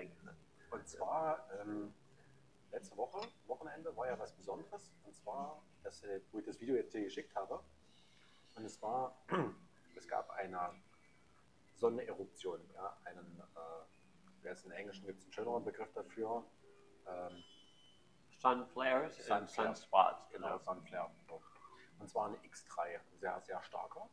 Gerne. Und zwar ähm, letzte Woche, Wochenende, war ja was Besonderes. Und zwar, dass, äh, wo ich das Video jetzt hier geschickt habe. Und es war, es gab eine Sonneneruption. Ja, einen, äh, ist in Englischen gibt es einen schöneren Begriff dafür. Ähm, Sunflares und Sunflare. Sunspots, genau. Sunflare. Und zwar eine X3, ein sehr, sehr starker.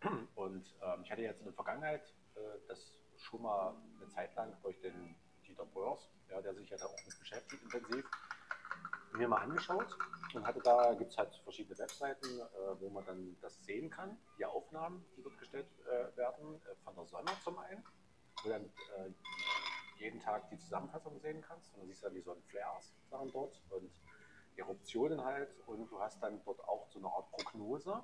Und ähm, ich hatte jetzt in der Vergangenheit äh, das schon mal eine Zeit lang durch den Dieter Börs, ja, der sich ja da auch mit beschäftigt intensiv, mir mal angeschaut und hatte da, gibt es halt verschiedene Webseiten, äh, wo man dann das sehen kann, die Aufnahmen, die dort gestellt äh, werden, äh, von der Sonne zum einen, wo dann äh, jeden Tag die Zusammenfassung sehen kannst und dann siehst du dann die Sonnenflares dort und Eruptionen halt und du hast dann dort auch so eine Art Prognose,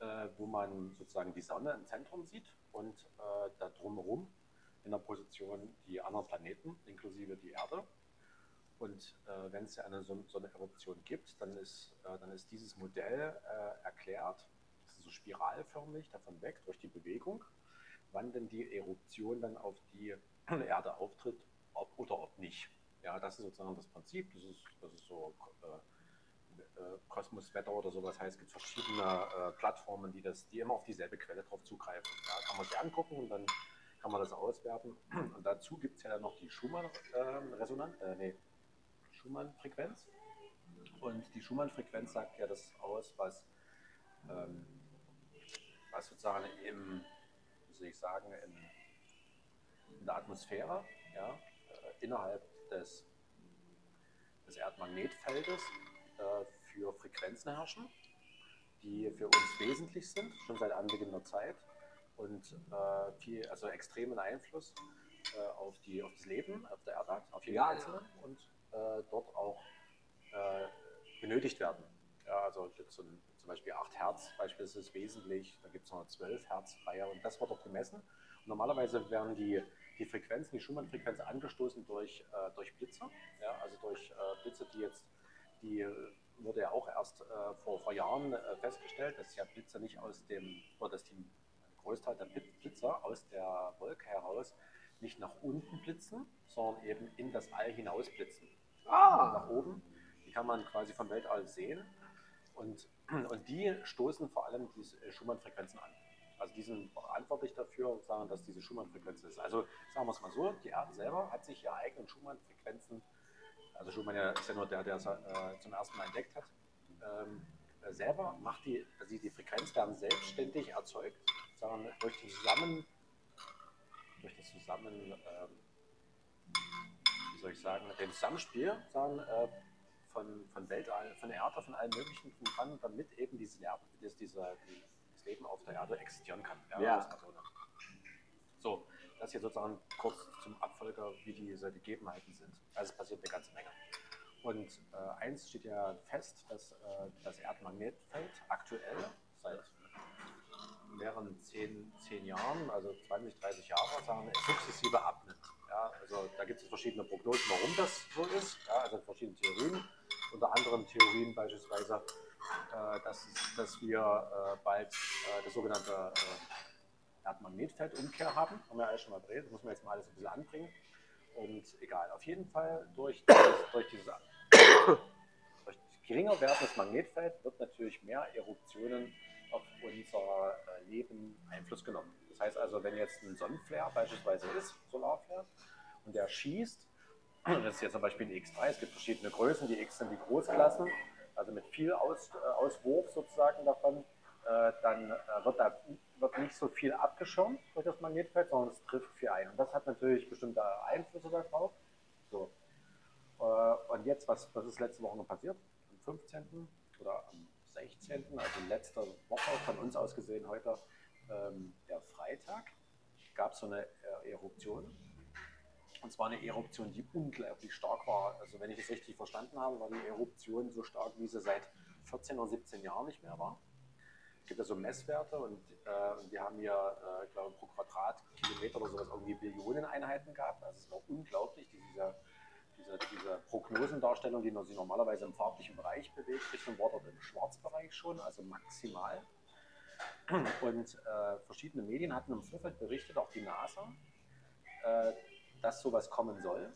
äh, wo man sozusagen die Sonne im Zentrum sieht und äh, da drumherum in der Position die anderen Planeten, inklusive die Erde. Und äh, wenn es ja eine so, eine Eruption gibt, dann ist, äh, dann ist dieses Modell äh, erklärt, so spiralförmig davon weg durch die Bewegung, wann denn die Eruption dann auf die Erde auftritt, ob oder ob nicht. Ja, das ist sozusagen das Prinzip. Das ist, das ist so äh, äh, Kosmoswetter oder sowas heißt, es gibt verschiedene äh, Plattformen, die, das, die immer auf dieselbe Quelle drauf zugreifen. Ja, kann man sich angucken und dann kann man das auswerten. Und dazu gibt es ja dann noch die Schumann-Resonanz, äh, nee, Schumann-Frequenz. Und die Schumann-Frequenz sagt ja das aus, was, ähm, was sozusagen im, wie soll ich sagen, in, in der Atmosphäre, ja, äh, innerhalb des, des Erdmagnetfeldes für Frequenzen herrschen, die für uns wesentlich sind, schon seit Anbeginn der Zeit und äh, viel, also extremen Einfluss äh, auf, die, auf das Leben auf der Erde, auf jeden Ja, Einzelnen und äh, dort auch äh, benötigt werden. Ja, also ein, zum Beispiel 8 Hertz beispielsweise ist wesentlich, da gibt es noch eine 12 Hertz Reihe und das wird dort gemessen. Und normalerweise werden die, die Frequenzen, die Schumann-Frequenz angestoßen durch, äh, durch Blitze, ja, also durch äh, Blitze, die jetzt, die wurde ja auch erst äh, vor, vor Jahren äh, festgestellt, dass ja Blitze nicht aus dem, oder dass die Großteil der Blit- Blitzer aus der Wolke heraus nicht nach unten blitzen, sondern eben in das All hinaus blitzen. Ah, Nach oben, die kann man quasi vom Weltall sehen und, und die stoßen vor allem diese Schumann-Frequenzen an. Also die sind verantwortlich dafür, sagen, dass diese Schumann-Frequenz ist. Also sagen wir es mal so, die Erde selber hat sich ihre eigenen Schumann-Frequenzen, also Schumann ja, ist ja nur der, der es äh, zum ersten Mal entdeckt hat, ähm, äh, selber macht die, also die Frequenz werden selbstständig erzeugt, sagen, durch die Zusammen, durch das Zusammen, ähm, wie soll ich sagen, dem Zusammenspiel sagen, äh, von, von Weltall, von der Erde, von allem Möglichen drum dran, damit eben diese, Erde- das, dieser, die, das Leben auf der Erde existieren kann. Ja. ne? so, das hier sozusagen kurz zum Abfolger, wie diese Gegebenheiten sind. Also es passiert eine ganze Menge. Und äh, eins steht ja fest, dass äh, das Erdmagnetfeld aktuell seit mehreren zehn, zehn Jahren, also 20, 30 Jahre, sagen, sukzessive abnimmt. Ja, also da gibt es verschiedene Prognosen, warum das so ist. Ja, also verschiedene Theorien. Unter anderem Theorien beispielsweise, äh, dass, dass wir äh, bald äh, das sogenannte äh, Erdmagnetfeldumkehr haben. Haben wir alles schon mal gedreht, das muss man jetzt mal alles ein bisschen anbringen. Und egal, auf jeden Fall durch dieses, durch dieses durch geringer werdendes Magnetfeld wird natürlich mehr Eruptionen auf unser äh, Leben Einfluss genommen. Das heißt also, wenn jetzt ein Sonnenflare beispielsweise ist, Solarflare, und der schießt, das ist jetzt zum Beispiel ein X3, es gibt verschiedene Größen, die X sind die Großklassen, also mit viel Aus, äh, Auswurf sozusagen davon, dann äh, wird da wird nicht so viel abgeschirmt durch das Magnetfeld, sondern es trifft viel ein. Und das hat natürlich bestimmte Einflüsse darauf. So. Äh, und jetzt, was, was ist letzte Woche noch passiert? Am 15. oder am 16., also letzte Woche von uns aus gesehen heute, ähm, der Freitag, gab es so eine äh, Eruption. Und zwar eine Eruption, die unglaublich stark war. Also wenn ich es richtig verstanden habe, war die Eruption so stark, wie sie seit 14 oder 17 Jahren nicht mehr war. Es gibt ja so Messwerte und, äh, wir haben hier, äh, ich glaube, pro Quadratkilometer oder sowas irgendwie Billionen Einheiten gehabt. Also es war unglaublich, diese, diese, diese Prognosendarstellung, die sich normalerweise im farblichen Bereich bewegt, Richtung war dort im Schwarzbereich schon, also maximal. Und äh, verschiedene Medien hatten im Vorfeld berichtet, auch die NASA, äh, dass sowas kommen soll.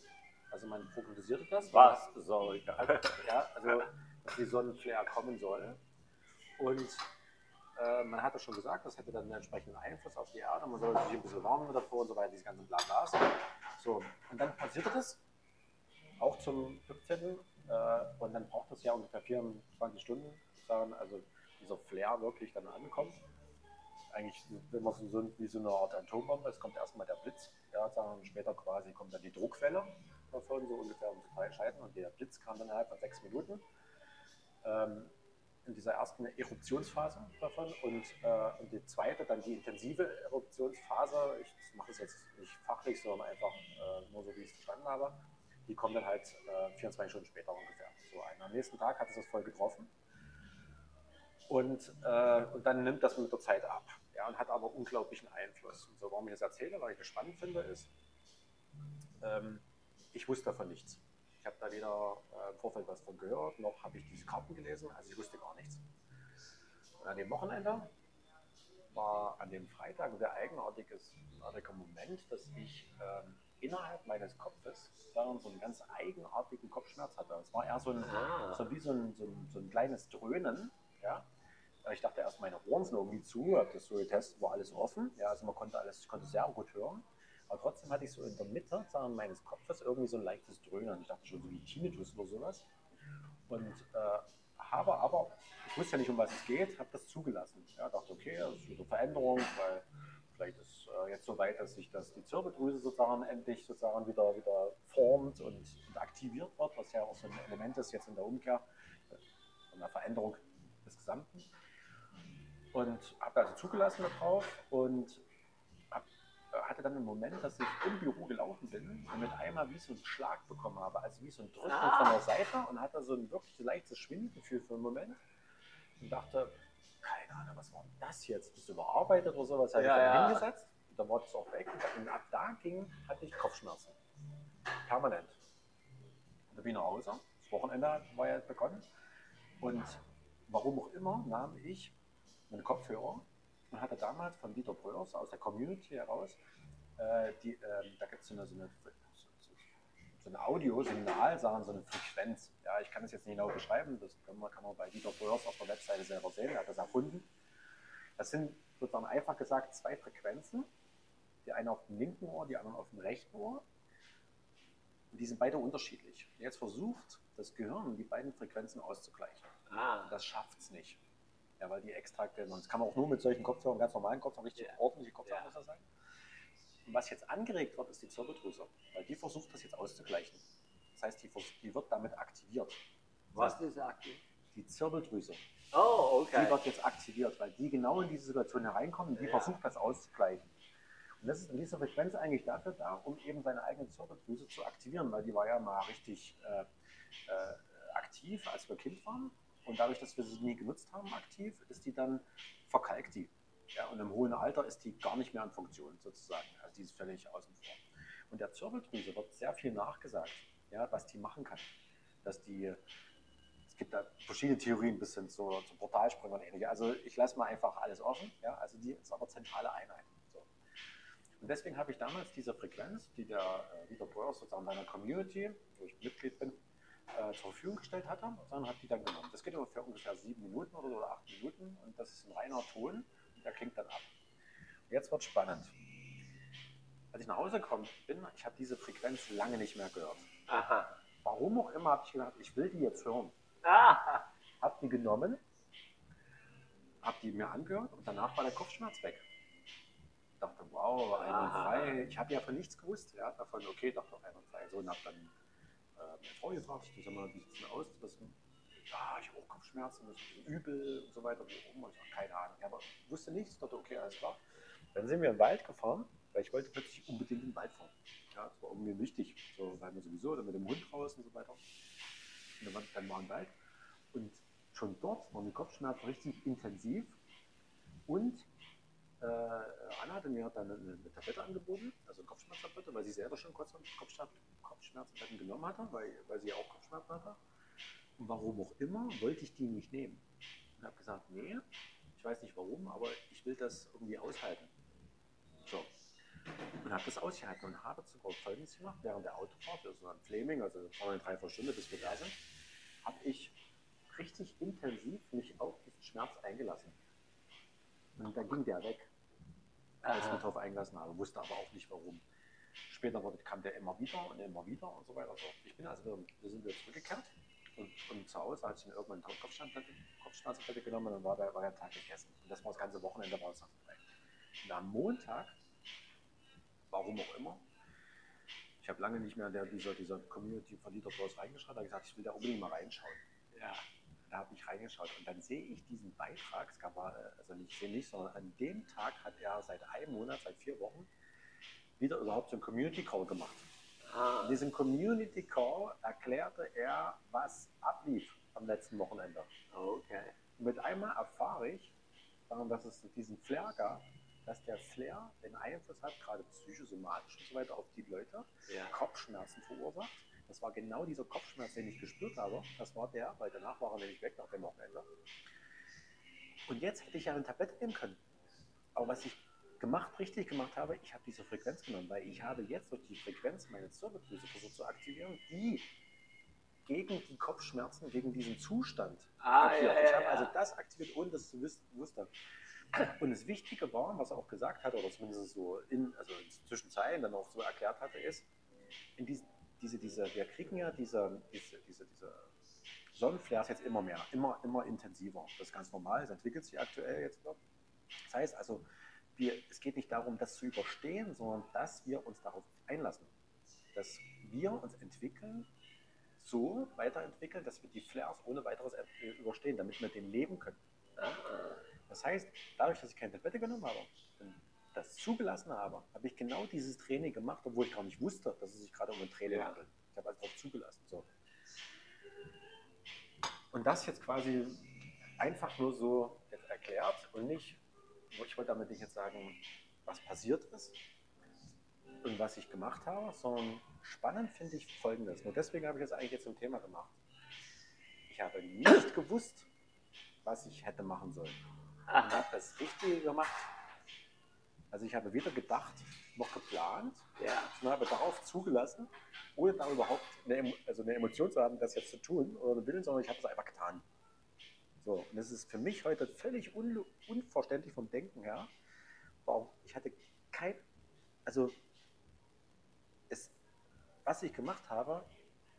Also man prognostizierte das. Was soll? Ja, also dass die Sonnenflare kommen soll. Und äh, man hatte schon gesagt, das hätte dann einen entsprechenden Einfluss auf die Erde. Man soll sich ein bisschen warnen davor und so weiter, diese ganzen Blablas. So, und dann passierte das, auch zum 15. Äh, und dann braucht es ja ungefähr 24 Stunden, sagen, also dieser Flare wirklich dann ankommt. Eigentlich, wenn man so wie so eine Art Atombombe, es kommt erstmal der Blitz, ja, sagen, später quasi kommt dann die Druckwelle davon, so ungefähr um drei Scheiten und der Blitz kam dann innerhalb von sechs Minuten. Ähm, in dieser ersten Eruptionsphase davon und, äh, und die zweite, dann die intensive Eruptionsphase, ich mache das jetzt nicht fachlich, sondern einfach äh, nur so, wie ich es verstanden habe, die kommt dann halt äh, 24 Stunden später ungefähr. So. Am nächsten Tag hat es das voll getroffen und, äh, und dann nimmt das mit der Zeit ab ja, und hat aber unglaublichen Einfluss. Und so, warum ich das erzähle, weil ich das spannend finde, ist, ähm, ich wusste davon nichts. Ich habe da weder äh, im Vorfeld was von gehört, noch habe ich diese Karten gelesen, also ich wusste gar nichts. Und an dem Wochenende war an dem Freitag ein sehr eigenartiges, eigenartiger Moment, dass ich ähm, innerhalb meines Kopfes dann so einen ganz eigenartigen Kopfschmerz hatte. Es war eher so, ein, Ah. so wie so ein, so, ein, so ein kleines Dröhnen. Ja? Ich dachte erst, meine Ohren sind irgendwie zu, habe das so getestet, war alles offen. Ja, also man konnte alles, ich konnte sehr gut hören. Aber trotzdem hatte ich so in der Mitte sagen, meines Kopfes irgendwie so ein leichtes Dröhnen. Ich dachte schon so wie Tinnitus oder sowas. Und äh, habe aber, ich wusste ja nicht, um was es geht, habe das zugelassen. Ja, dachte, okay, das ist eine Veränderung, weil vielleicht ist äh, jetzt so weit, dass sich das, die Zirbeldrüse sozusagen endlich sozusagen wieder, wieder formt und, und aktiviert wird, was ja auch so ein Element ist jetzt in der Umkehr, äh, von der Veränderung des Gesamten. Und habe also zugelassen darauf und hatte dann einen Moment, dass ich im Büro gelaufen bin und mit einmal wie so einen Schlag bekommen habe, also wie so ein Drücken Ah. von der Seite und hatte so ein wirklich leichtes Schwindelgefühl für einen Moment und dachte, keine Ahnung, was war denn das jetzt? Bist du überarbeitet oder sowas? Habe Ja, ich dann ja. hingesetzt und dann war das auch weg und ab da ging, hatte ich Kopfschmerzen. Permanent. Und da bin ich nach Hause. Das Wochenende war ja begonnen. Und warum auch immer nahm ich meine Kopfhörer und hatte damals von Dieter Bröers aus der Community heraus, äh, die, ähm, da gibt es so eine, so eine, so ein Audiosignal, sagen so eine Frequenz. Ja, ich kann das jetzt nicht genau beschreiben, das kann man, kann man bei Dieter Bröers auf der Webseite selber sehen, er hat das erfunden. Das sind sozusagen einfach gesagt zwei Frequenzen, die eine auf dem linken Ohr, die andere auf dem rechten Ohr. Und die sind beide unterschiedlich. Jetzt versucht das Gehirn, die beiden Frequenzen auszugleichen. Ah, Das schafft es nicht. Ja, weil die Extrakte, das kann man auch nur mit solchen Kopfhörern, ganz normalen Kopfhörern, richtig Ja. ordentliche Kopfhörer Ja. muss das sein. Und was jetzt angeregt wird, ist die Zirbeldrüse, weil die versucht das jetzt auszugleichen. Das heißt, die, die wird damit aktiviert. was ist aktiv? Die Zirbeldrüse, Oh, die okay. wird jetzt aktiviert, weil die genau in diese Situation hereinkommen und die Ja. versucht das auszugleichen. Und das ist in dieser Frequenz eigentlich dafür da, um eben seine eigene Zirbeldrüse zu aktivieren, weil die war ja mal richtig äh, äh, aktiv, als wir Kind waren. Und dadurch, dass wir sie nie genutzt haben aktiv, ist die dann verkalkt die. Ja, und im hohen Alter ist die gar nicht mehr in Funktion sozusagen. Also die ist völlig außen vor. Und der Zirbeldrüse wird sehr viel nachgesagt, ja, was die machen kann. Dass die, es gibt da verschiedene Theorien bis hin zur, zur Portalsprung und ähnliche. Also ich lasse mal einfach alles offen. Ja, also die ist aber zentrale Einheit. So. Und deswegen habe ich damals diese Frequenz, die der äh, Dieter sozusagen meiner Community, wo ich Mitglied bin, äh, zur Verfügung gestellt hatte, dann hat die dann genommen. Das geht ungefähr, ungefähr sieben Minuten oder, acht Minuten und das ist ein reiner Ton und der klingt dann ab. Und jetzt wird spannend. Als ich nach Hause gekommen bin, ich habe diese Frequenz lange nicht mehr gehört. Aha. Warum auch immer habe ich gedacht, ich will die jetzt hören. Ah, Hab die genommen, hab die mir angehört und danach war der Kopfschmerz weg. Ich dachte, wow, einwandfrei. Ich habe ja von nichts gewusst. Ja, davon, okay, dachte einwandfrei. So, und hab dann äh, meine Frau gefragt, die sag mal, wie sieht es denn aus? Das, ja, ich habe auch Kopfschmerzen, das ist übel und so weiter. Und ich sag, keine Ahnung. Aber ich wusste nichts. Ich dachte, okay, alles klar. Dann sind wir den Wald gefahren, weil ich wollte plötzlich unbedingt in den Wald fahren. Ja, das war irgendwie wichtig. So, weil wir sowieso dann mit dem Hund raus und so weiter. Und dann dann war ein Wald. Und schon dort waren die Kopfschmerzen richtig intensiv. Und äh, Anna hatte mir dann eine, eine Tablette angeboten, also eine Kopfschmerztablette, weil sie selber schon kurz Kopfschmerz, Kopfschmerztabletten genommen hatte, weil, weil sie ja auch Kopfschmerzen hatte. Und warum auch immer, wollte ich die nicht nehmen. Und habe gesagt, nee, ich weiß nicht warum, aber ich will das irgendwie aushalten. So. Und habe das ausgehalten und habe sogar Folgendes gemacht, während der Autofahrt, also an Fleming, also eine Dreiviertelstunde, bis wir da sind, habe ich richtig intensiv mich auf diesen Schmerz eingelassen. Und dann ging der weg, als ich mich darauf eingelassen habe, wusste aber auch nicht warum. Später wurde- kam der immer wieder und immer wieder und so weiter. So. Ich bin also wir sind wieder zurückgekehrt und, und zu Hause hatte ich dann irgendwann eine Kopfschmerztablette, Kopfschmerztablette genommen und dann war der, war der Tag gegessen. Und das war das ganze Wochenende war es dann vorbei. Und am Montag, warum auch immer, ich habe lange nicht mehr in der, dieser, dieser Community von Leader Bros reingeschaut, da habe ich gesagt, ich will da unbedingt mal reinschauen. Ja. Da habe ich reingeschaut und dann sehe ich diesen Beitrag, es gab, äh, also nicht, ich sehe nicht, sondern an dem Tag hat er seit einem Monat, seit vier Wochen, wieder überhaupt so einen Community Call gemacht. Ah. In diesem Community Call erklärte er, was ablief am letzten Wochenende. Okay. Und mit einmal erfahre ich, äh, dass es diesen Flair gab, dass der Flair den Einfluss hat, gerade psychosomatisch und so weiter, auf die Leute, Ja. Kopfschmerzen verursacht. Das war genau dieser Kopfschmerz, den ich gespürt habe. Das war der, weil danach war er nämlich weg nach dem Wochenende. Und jetzt hätte ich ja eine Tablette nehmen können. Aber was ich gemacht, richtig gemacht habe, ich habe diese Frequenz genommen, weil ich habe jetzt durch die Frequenz meine Zirbeldrüse versucht zu aktivieren, die gegen die Kopfschmerzen, gegen diesen Zustand Ah, ja, ich ja, habe ja. also das aktiviert, ohne das zu wiss- wusste. Und das Wichtige war, was er auch gesagt hat, oder zumindest so in, also zwischen Zeilen dann auch so erklärt hatte, ist, in diesen, diese, diese, wir kriegen ja diese, diese, diese, diese Sonnenflares jetzt immer mehr, immer, immer intensiver. Das ist ganz normal, es entwickelt sich aktuell jetzt noch. Das heißt also, wir, es geht nicht darum, das zu überstehen, sondern dass wir uns darauf einlassen. Dass wir uns entwickeln, so weiterentwickeln, dass wir die Flares ohne weiteres äh, überstehen, damit wir den leben können. Das heißt, dadurch, dass ich keine Tablette genommen habe und das zugelassen habe, habe ich genau dieses Training gemacht, obwohl ich gar nicht wusste, dass es sich gerade um ein Training Ja. handelt. Ich habe einfach zugelassen. So. Und das jetzt quasi einfach nur so erklärt und nicht, ich wollte damit nicht jetzt sagen, was passiert ist und was ich gemacht habe, sondern spannend finde ich folgendes. Nur deswegen habe ich das eigentlich jetzt zum Thema gemacht. Ich habe nicht gewusst, was ich hätte machen sollen. Und habe das Richtige gemacht. Also ich habe weder gedacht noch geplant, Ja. sondern habe darauf zugelassen, ohne da überhaupt eine, also eine Emotion zu haben, das jetzt zu tun oder einen Willen, sondern ich habe es einfach getan. So, und das ist für mich heute völlig un unverständlich vom Denken her. Warum? Ich hatte kein, also es, was ich gemacht habe,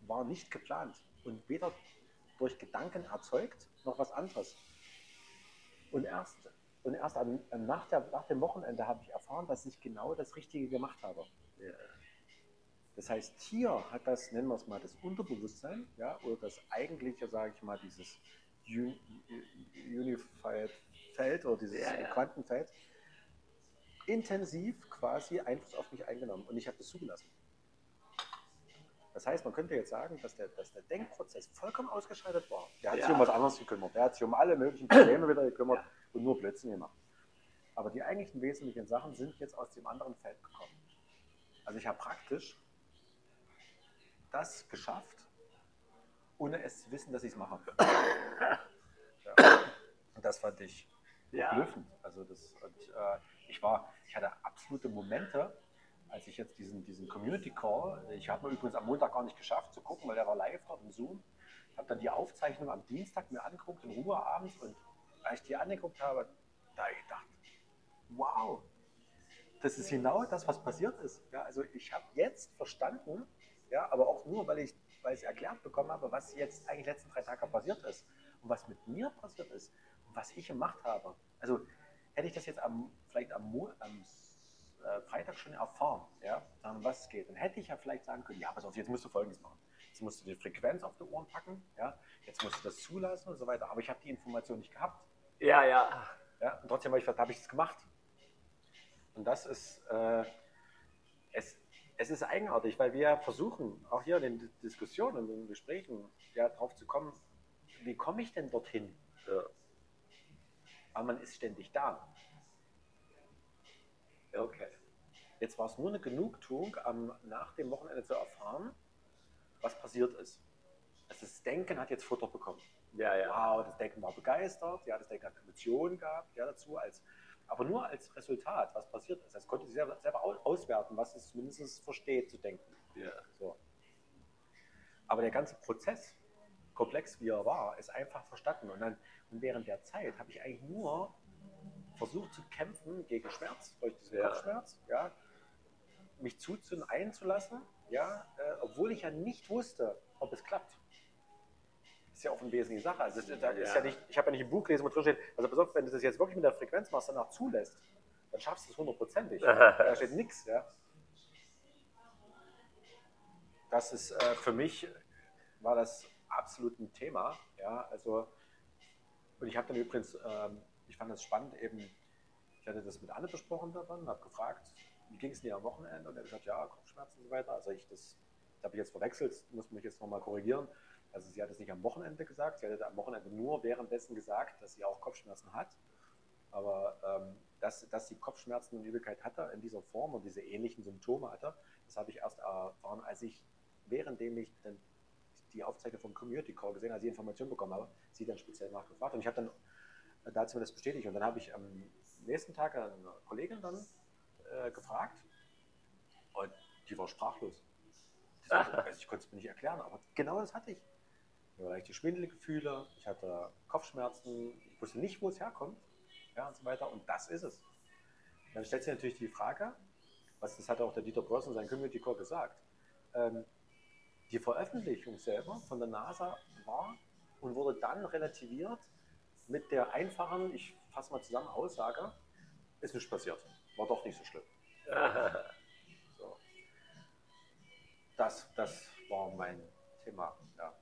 war nicht geplant und weder durch Gedanken erzeugt noch was anderes. Und erst, und erst an, nach, der, nach dem Wochenende habe ich erfahren, dass ich genau das Richtige gemacht habe. Ja. Das heißt, hier hat das, nennen wir es mal, das Unterbewusstsein, ja, oder das eigentliche, sage ich mal, dieses Unified Feld oder dieses Ja, ja. Quantenfeld, intensiv quasi Einfluss auf mich eingenommen und ich habe das zugelassen. Das heißt, man könnte jetzt sagen, dass der, dass der Denkprozess vollkommen ausgeschaltet war. Der hat sich Ja. um was anderes gekümmert. Der hat sich um alle möglichen Probleme wieder gekümmert Ja. und nur Blödsinn gemacht. Aber die eigentlichen wesentlichen Sachen sind jetzt aus dem anderen Feld gekommen. Also ich habe praktisch das geschafft, ohne es zu wissen, dass ich es mache. ja. Und das fand ich Ja. verblüffend. Also das, und, äh, ich war, ich hatte absolute Momente, als ich jetzt diesen, diesen Community Call, ich habe mir übrigens am Montag gar nicht geschafft zu gucken, weil der war live dort im Zoom. Habe dann die Aufzeichnung am Dienstag mir angeguckt, in Ruhe abends. Und als ich die angeguckt habe, da hab ich gedacht, wow, das ist genau das, was passiert ist. Ja, also ich habe jetzt verstanden, ja, aber auch nur, weil ich, weil ich erklärt bekommen habe, was jetzt eigentlich letzten drei Tage passiert ist und was mit mir passiert ist und was ich gemacht habe. Also hätte ich das jetzt am, vielleicht am, Mo am äh, Freitag schon erfahren, ja, um was es geht, dann hätte ich ja vielleicht sagen können, ja, pass auf, jetzt musst du Folgendes machen. Jetzt musst du die Frequenz auf die Ohren packen, ja, jetzt musst du das zulassen und so weiter. Aber ich habe die Information nicht gehabt. Ja, ja. Ja, und trotzdem habe ich, habe ich es gemacht. Und das ist, äh, es, es ist eigenartig, weil wir versuchen, auch hier in den Dis- Diskussionen und in den Gesprächen, ja, drauf zu kommen, wie komme ich denn dorthin? Ja. Aber man ist ständig da. Okay. Jetzt war es nur eine Genugtuung, am, nach dem Wochenende zu erfahren, was passiert ist. Also das Denken hat jetzt Futter bekommen. Ja, ja. Wow, das Denken war begeistert, ja, das Denken hat Emotionen gehabt, ja, dazu als, aber nur als Resultat, was passiert ist. Das konnte sie selber, selber au- auswerten, was es zumindest versteht zu denken. Ja. So. Aber der ganze Prozess, komplex wie er war, ist einfach verstanden. Und, dann, und während der Zeit habe ich eigentlich nur versucht zu kämpfen gegen Schmerz, durch diesen Ja. Kopfschmerz, ja, mich zuzu einzulassen, ja, äh, obwohl ich ja nicht wusste, ob es klappt. Ist ja auch eine wesentliche Sache. Also da ist Ja. nicht, ich habe ja nicht im Buch gelesen, wo drin steht, also pass auf, wenn du das jetzt wirklich mit der Frequenz machst, danach zulässt, dann schaffst du es hundertprozentig. da steht nichts, ja. Das ist äh, für mich war das absolut ein Thema, ja, also und ich habe dann übrigens, ähm, ich fand das spannend eben, ich hatte das mit Anne besprochen davon, habe gefragt, wie ging es dir am Wochenende und er hat gesagt, ja, Kopfschmerzen und so weiter. Also ich das, das habe ich jetzt verwechselt, muss mich jetzt nochmal korrigieren. Also sie hat es nicht am Wochenende gesagt, sie hatte am Wochenende nur währenddessen gesagt, dass sie auch Kopfschmerzen hat. Aber ähm, dass, dass sie Kopfschmerzen und Übelkeit hatte in dieser Form und diese ähnlichen Symptome hatte, das habe ich erst erfahren, als ich, währenddem ich dann die Aufzeichnung vom Community Call gesehen, als ich Informationen bekommen habe, sie dann speziell nachgefragt. Und ich habe dann dazu mir das bestätigt. Und dann habe ich am nächsten Tag eine Kollegin dann äh, gefragt und die war sprachlos. Also ich konnte es mir nicht erklären, aber genau das hatte ich. Ich hatte leichte Schwindelgefühle, ich hatte Kopfschmerzen, ich wusste nicht, wo es herkommt ja, und so weiter. Und das ist es. Dann stellt sich natürlich die Frage, was das hat auch der Dieter Bross in seinem Community Call gesagt, ähm, die Veröffentlichung selber von der NASA war und wurde dann relativiert mit der einfachen, ich fasse mal zusammen, Aussage, ist nicht passiert. War doch nicht so schlimm. So. Das, das war mein Thema. Ja.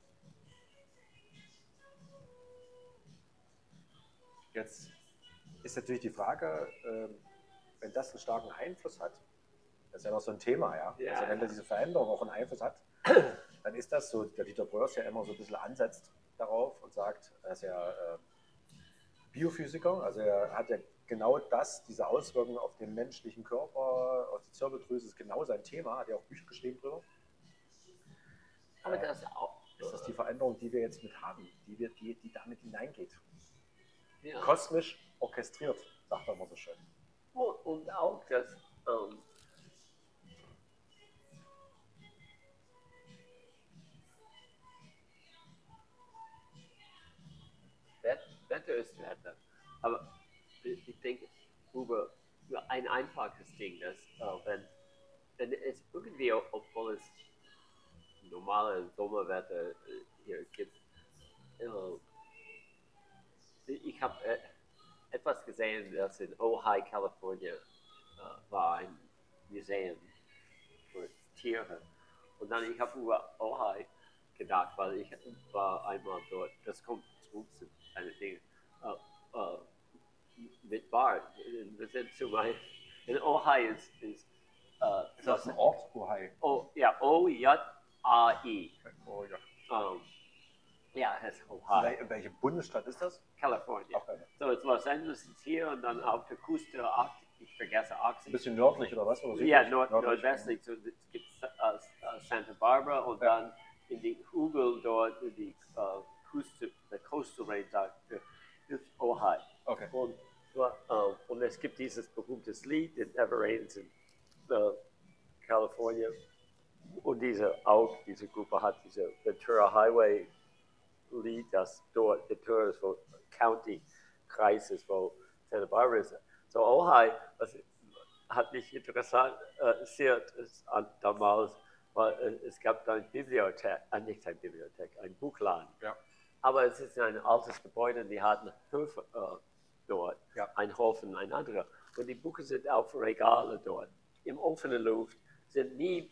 Jetzt ist natürlich die Frage, ähm, wenn das einen starken Einfluss hat, das ist ja noch so ein Thema, ja. Ja. Also wenn da diese Veränderung auch einen Einfluss hat, dann ist das so, der Dieter Bröers ja immer so ein bisschen ansetzt darauf und sagt, er ist ja äh, Biophysiker, also er hat ja genau das, diese Auswirkungen auf den menschlichen Körper, auf die Zirbeldrüse, ist genau sein Thema, hat ja auch Bücher geschrieben drüber. Aber Äh, das auch. das ist die Veränderung, die wir jetzt mit haben, die, wir, die, die damit hineingeht. Ja. Kosmisch orchestriert, sagt er immer so schön. Und, und auch das, ähm, Wet- Wetter ist Wetter. Aber ich ich denke über, über ein einfaches Ding, dass äh, wenn, wenn es irgendwie, obwohl es normale Sommerwetter äh, hier gibt, äh, ich habe äh, etwas gesehen, das in Ojai, Kalifornien äh, war ein Museum für Tiere. Und dann ich habe über Ojai gedacht, weil ich war einmal dort. Das kommt zu einem Ding. Äh, äh, mit Bart. Wir sind zu weit. In Ojai ist, ist äh, Ist das ein Ort, Ohio? O, ja, O-J-A-I. Oh, ja. Um, ja, das ist Ohio, Wel- Welche Bundesstadt ist das? California. Okay. So, jetzt Los Angeles ist hier und dann auf der Küste, ich vergesse Ein Arctic. bisschen nördlich oder was? Oder? Ja, nord nordwestlich. So, es gibt äh, äh, Santa Barbara und Ja. dann in die Hügel dort, in die äh, Küste, der Coastal Range, da ist Ohio. Okay. Und, äh, und es gibt dieses berühmte Lied in Never Rains in äh, California. Und diese auch, diese Gruppe hat diese Ventura Highway Lied, das dort Ventura ist, wo County Kreis ist, wo Santa Barbara ist. So Ojai, was hat mich interessant äh, sehr an, damals, weil äh, es gab da eine Bibliothek, äh, nicht eine Bibliothek, ein Buchladen. Ja. Aber es ist ein altes Gebäude, die hatten Höfe äh, dort, Ja. ein Hof und ein anderer. Und die Bücher sind auf Regale dort, im offenen Luft, sind nie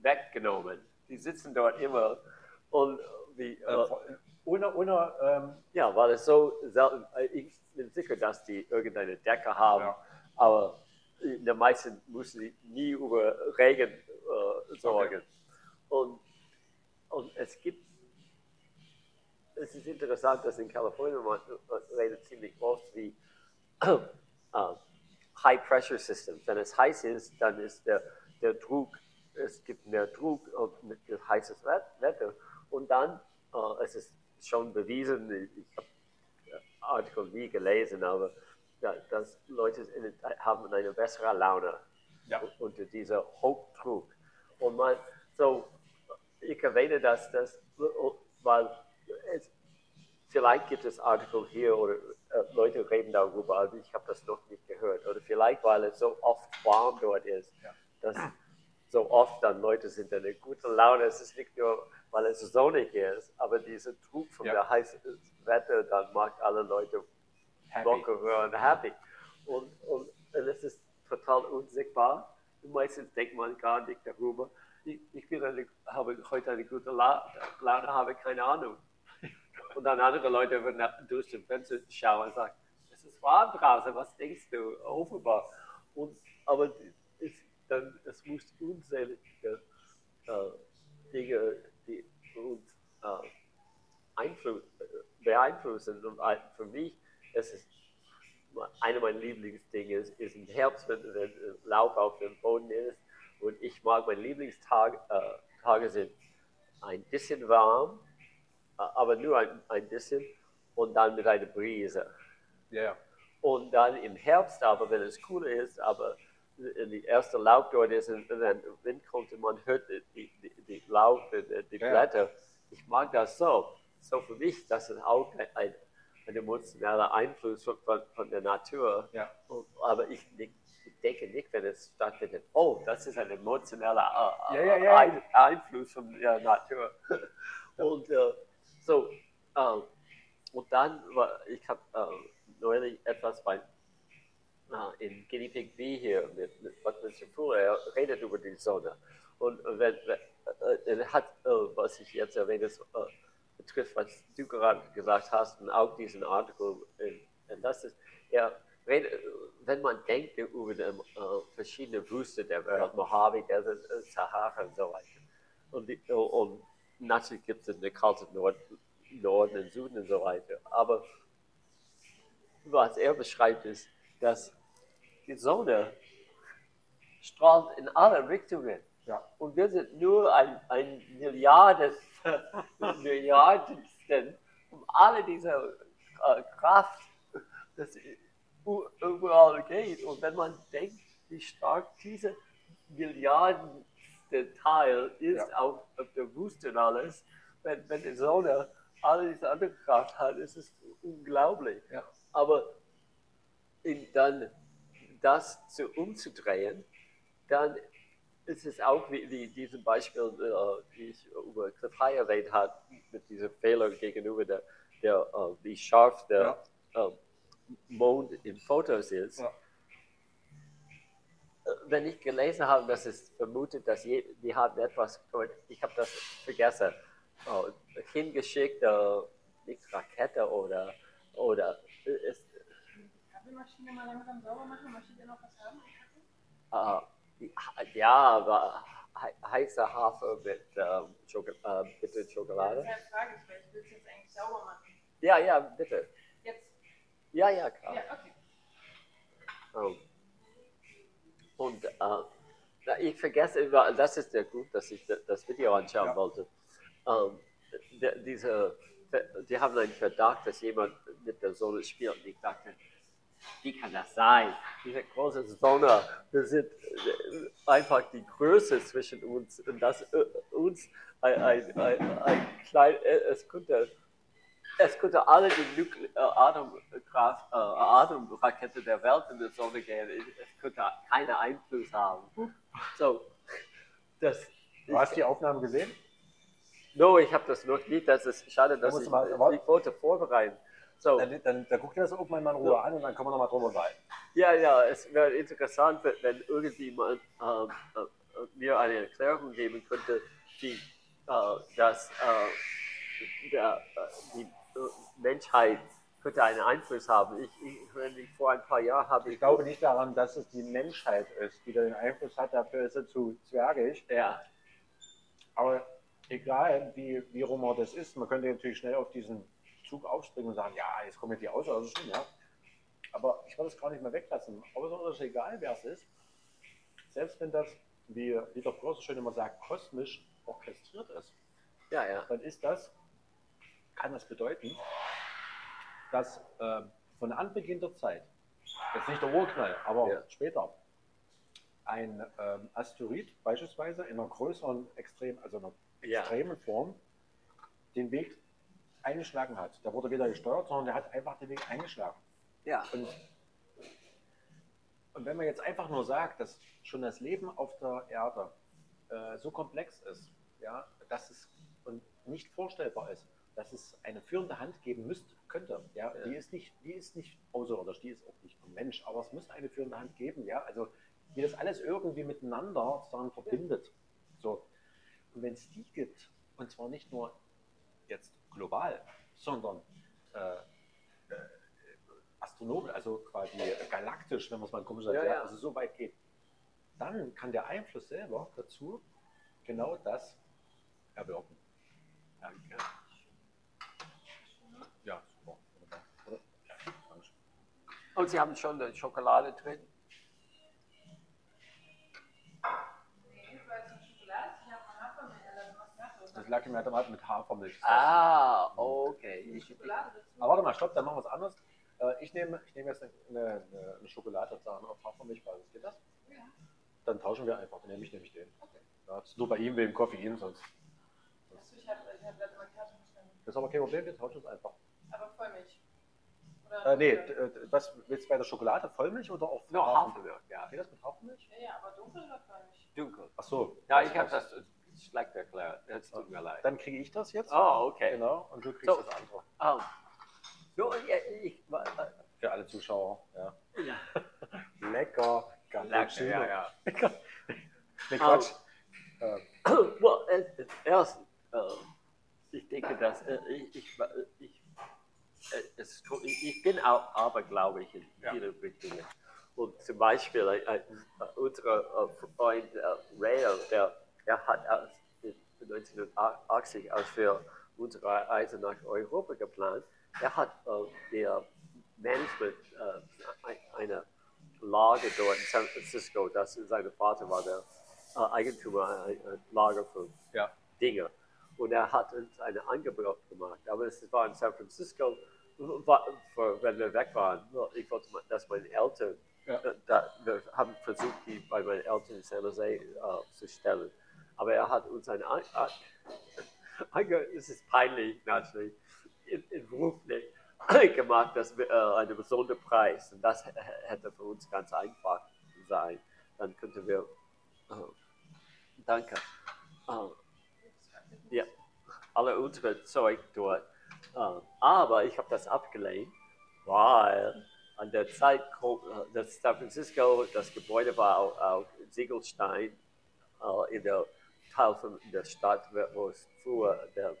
weggenommen. Die sitzen dort immer und wie, äh, ohne, ohne ähm, ja, weil es so selten, äh, ich bin sicher, dass die irgendeine Decke haben, Ja. aber in der meisten müssen nie über Regen äh, sorgen. Und, und es gibt, es ist interessant, dass in Kalifornien man man redet ziemlich oft wie äh, High Pressure Systems. Wenn es heiß ist, dann ist der, der Druck, es gibt mehr Druck und mit dem heißes Wet- Wetter. Und dann, äh, es ist schon bewiesen, ich habe Artikel nie gelesen, aber ja, dass Leute in, haben eine bessere Laune Ja. unter dieser Hochdruck. Und man, so, ich erwähne das, das weil es, vielleicht gibt es Artikel hier oder äh, Leute reden darüber, aber ich habe das noch nicht gehört. Oder vielleicht, weil es so oft warm dort ist, Ja. dass so oft dann Leute sind in einer guten Laune. Es ist nicht nur, weil es sonnig ist, aber dieser Druck von Ja. der heißen Wetter dann macht alle Leute Happy. lockerer und happy. Und, und, und es ist total unsichtbar. Meistens denkt man gar nicht darüber. Ich, ich bin eine, habe heute eine gute La Laune, habe keine Ahnung. Und dann andere Leute würden durch den Fenster schauen und sagen, es ist warm draußen, was denkst du? Offenbar. Und, aber es, dann, es muss unzählige äh, Dinge, uns äh, Einflu äh, beeinflussen. Und ein- für mich ist es eine meiner Lieblingsdinge ist, ist im Herbst, wenn, wenn äh, Laub auf dem Boden ist. Und ich mag meine Lieblingstage äh, Tage sind ein bisschen warm, äh, aber nur ein, ein bisschen und dann mit einer Brise. Ja, ja. Und dann im Herbst aber, wenn es cooler ist, aber die erste Laub dort ist und wenn der Wind kommt und man hört die, die, die Laub, die, die Ja. Blätter. Ich mag das so. So für mich, das ist auch ein, ein, ein emotionaler Einfluss von, von, von der Natur. Ja. Und, aber ich, ich denke nicht, wenn es stattfindet, oh, das ist ein emotionaler äh, Ja, ja, ja. Ein, Einfluss von der Natur. Und äh, so, äh, und dann war, ich habe äh, neulich etwas bei äh, in Guinea Pig B hier mit, mit Buckminster Fuller, er redet über die Sonne. Und wenn, wenn, äh, er hat, äh, was ich jetzt erwähne, das, äh, betrifft, was du gerade gesagt hast, und auch diesen Artikel, und das ist, er redet, wenn man denkt über die äh, verschiedene Wüste der Welt, Mojave, Desert, äh, Sahara und so weiter. Und, die, und natürlich gibt es eine kalte Nord, Norden und Süden und so weiter. Aber was er beschreibt, ist, dass die Sonne strahlt in alle Richtungen. Ja. Und wir sind nur ein, ein Milliardes, Milliardensten um alle diese äh, Kraft, das überall geht. Und wenn man denkt, wie stark diese Milliardenste Teil ist Ja. auf, auf der Wüste und alles, wenn, wenn die Sonne alle diese andere Kraft hat, ist es unglaublich. Ja. Aber in, dann das zu umzudrehen, dann ist es auch wie, wie diesem Beispiel, äh, die ich über Cliff High erwähnt habe, mit diesem Fehler gegenüber der, der äh, wie scharf der äh, Mond in Fotos ist. Ja. Äh, Wenn ich gelesen habe, dass es vermutet, dass je, die haben etwas, ich habe das vergessen, äh, hingeschickt, nicht Rakete oder, oder äh, es, Kaffeemaschine mal langsam sauber machen? Möchtet ihr noch was haben? Äh, ja, aber hei- heißer Hafer mit ähm, Schoko äh, bitte Schokolade. Deshalb frage ich, weil ich will es jetzt eigentlich sauber machen. Ja, ja, bitte. Jetzt? Ja, ja, klar. Ja, okay. Ähm, und äh, na, ich vergesse immer, das ist der Grund, dass ich da- das Video anschauen Ja. wollte. Ähm, der, diese, die haben einen Verdacht, dass jemand mit der Sonne spielt. Und ich dachte, wie kann das sein? Diese große Sonne, wir sind äh, einfach die Größe zwischen uns und dass äh, uns ein, ein, ein, ein klein, äh, es könnte, es könnte alle die Nukle Atomkraft, äh, Atomrakete der Welt in die Sonne gehen. Es könnte keinen Einfluss haben. So, das. Du hast die Aufnahmen gesehen? No, ich habe das noch nicht. Das ist schade, dass ich, mal- ich wollte vorbereiten. So, Dann, dann, dann guck dir das irgendwann mal in Ruhe an und dann können wir nochmal drüber unterhalten. ja, ja, es wäre interessant, wenn, wenn irgendjemand ähm, äh, mir eine Erklärung geben könnte, die, äh, dass äh, der, äh, die äh, Menschheit könnte einen Einfluss haben. Ich, ich, ich vor ein paar Jahren habe Ich glaube nicht daran, dass es die Menschheit ist, die da den Einfluss hat. Dafür ist sie zu zwergig. Ja, Aber egal, wie, wie rum das ist, man könnte natürlich schnell auf diesen Zug aufspringen und sagen, ja, jetzt kommen die Außerirdischen, ja. Aber ich würde es gar nicht mehr weglassen. Außerirdisch, egal wer es ist, selbst wenn das, wie Dieter so schön immer sagt, kosmisch orchestriert ist, ja, ja. dann ist das, kann das bedeuten, dass äh, von Anbeginn der Zeit jetzt nicht der Urknall, aber Ja. später, ein ähm, Asteroid beispielsweise in einer größeren, extrem, also einer Ja. extremen Form den Weg eingeschlagen hat. Der wurde weder gesteuert, sondern der hat einfach den Weg eingeschlagen. Ja. Und, und wenn man jetzt einfach nur sagt, dass schon das Leben auf der Erde äh, so komplex ist, ja, dass es und nicht vorstellbar ist, dass es eine führende Hand geben müsste, könnte, ja, Ja. die ist nicht, die ist nicht außerirdisch, die ist auch nicht ein Mensch, aber es müsste eine führende Hand geben, ja, also die das alles irgendwie miteinander sozusagen verbindet. So. Und wenn es die gibt, und zwar nicht nur jetzt global, sondern äh, äh, Astronomen, also quasi galaktisch, wenn man es mal komisch sagt, Ja, ja, also so weit geht, dann kann der Einfluss selber dazu genau das erwirken. Danke. Ja, super. Und Sie haben schon eine Schokolade drin? Nee, weil es eine Schokolade ist, ich habe eine Hafermilch, also was Nasses. Das lag im Automat mit Hafermilch. Ah, okay. Ich. Aber warte mal, stopp, dann machen wir es anders. Äh, ich, nehme, ich nehme jetzt eine, eine, eine Schokolade sozusagen auf Hafermilchbasis. Geht das? Ja. Dann tauschen wir einfach. Dann nehme ich nämlich den. Ja, das ist nur bei ihm wegen Koffein, sonst. Achso, ich habe ich hab Latte Macchiato verstanden. Das ist aber kein Problem, wir tauschen es einfach. Aber Vollmilch. Oder Äh, nee, äh, was willst du bei der Schokolade? Vollmilch oder auch Noch Hafermilch? Hafermilch, ja. Geht das mit Hafermilch? Ja, ja, aber dunkel oder Vollmilch? Dunkel. Ach so. Ja, ich habe das schlecht erklärt. Es tut mir leid. Dann kriege ich das jetzt. Oh, okay. Genau. Und du kriegst So. das andere. Oh. So, ja, ich, Für alle Zuschauer. Ja. ja. Lecker. Lecker, ja, ja. Lecker. Nee, Quatsch. Äh, well, äh, erst, äh, ich denke, dass äh, ich, ich, ich, äh, es, ich ich bin auch abergläubig in Ja. viele Richtungen. Und zum Beispiel äh, äh, unser äh, Freund äh, Ray, der, der hat aus, in 1980, als wir unsere Reise nach Europa geplant, er hat äh, der Management äh, ein- eine Lage dort in San Francisco, das sein Vater war der äh, Eigentümer, ein, ein Lager für Ja. Dinge. Und er hat uns ein Angebot gemacht. Aber es war in San Francisco, war, für, wenn wir weg waren. Ich wollte, mal, dass meine Eltern, Ja. äh, da, wir haben versucht, die bei meinen Eltern in San Jose äh, zu stellen. Aber er hat uns ein, es ist peinlich, natürlich, in, in Ruf nicht gemacht, dass wir äh, einen besonderen Preis. Und das hätte für uns ganz einfach sein. Dann könnten wir, äh, danke, äh, ja, alle unsere Zeug dort. Äh, aber ich habe das abgelehnt, weil an der Zeit, äh, das San Francisco, das Gebäude war auf, auf Ziegelstein äh, in der Teil von der Stadt, wo es früher der äh,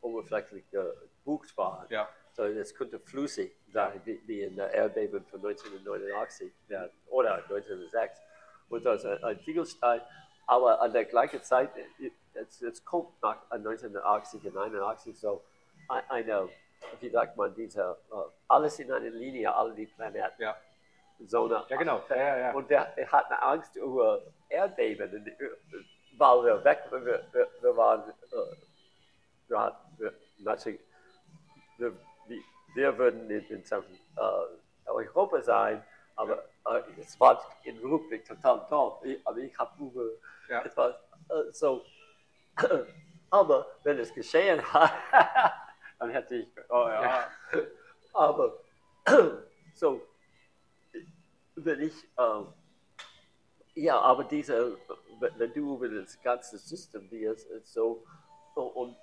oberflächliche Bucht war. ja. So, es könnte flüssig sein, wie, wie in der Erdbeben von 1989 ja, oder 1906. Und das ist ein, ein Ziegelstein. Aber an der gleichen Zeit, es, es kommt nach 1980 und 89 so ein- eine, wie sagt man, dieser, äh, alles in einer Linie, alle die Planeten. Ja. So eine, Ja, genau. Ja, ja, ja. und der, er hat eine Angst über Erdbeben, und, äh, weil wir weg, wir, wir, wir waren, äh, wir hatten, wir, natürlich, wir, wir, würden in, in San, äh, Europa sein, aber äh, es war in Rückblick total ich, aber ich habe über Ja. etwas äh, so, aber wenn es geschehen hat, dann hätte ich, oh ja, aber so, wenn ich, ähm, ja, aber diese, wenn du über das ganze System, es ist so, und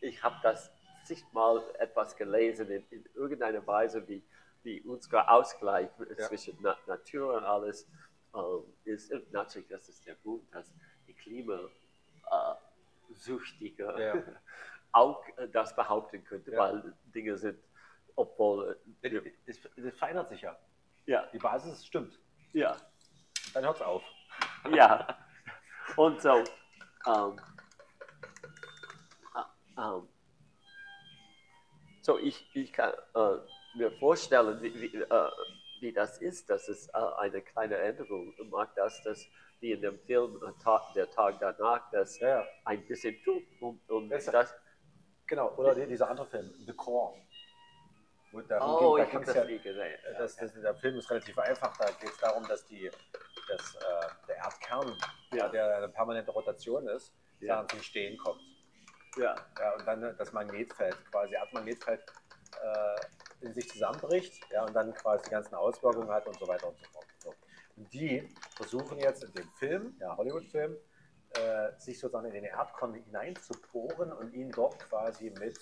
ich habe das sich mal etwas gelesen in, in irgendeiner Weise, wie, wie unser Ausgleich Ja. zwischen Na Natur und alles ähm, ist. Und Natürlich, das ist der Grund, dass die Klimasüchtige Ja. auch äh, das behaupten könnte, Ja. weil Dinge sind, obwohl, äh, Das, das, das verändert sich ja. ja, Die Basis stimmt. ja, Dann hört's auf. Ja. Und so, ähm, äh, ähm, so ich, ich kann äh, mir vorstellen, wie, wie, äh, wie das ist, dass es äh, eine kleine Änderung macht, dass das wie in dem Film äh, der Tag danach, das Ja, ein bisschen tut und, und Besser. das, Genau. Oder die, dieser andere Film, The Core. Oh, ging, ich habe das ja, nie gesehen. Das, das, der Film ist relativ einfach. Da geht es darum, dass, die, dass äh, Erdkern, Ja. der eine permanente Rotation ist, Ja. zum Stehen kommt. Ja, Ja, und dann äh, das Magnetfeld, quasi Erdmagnetfeld, äh, in sich zusammenbricht ja, und dann quasi die ganzen Auswirkungen hat und so weiter und so fort. So. Und die versuchen jetzt in dem Film, ja, Hollywood-Film, äh, sich sozusagen in den Erdkern hineinzubohren und ihn dort quasi mit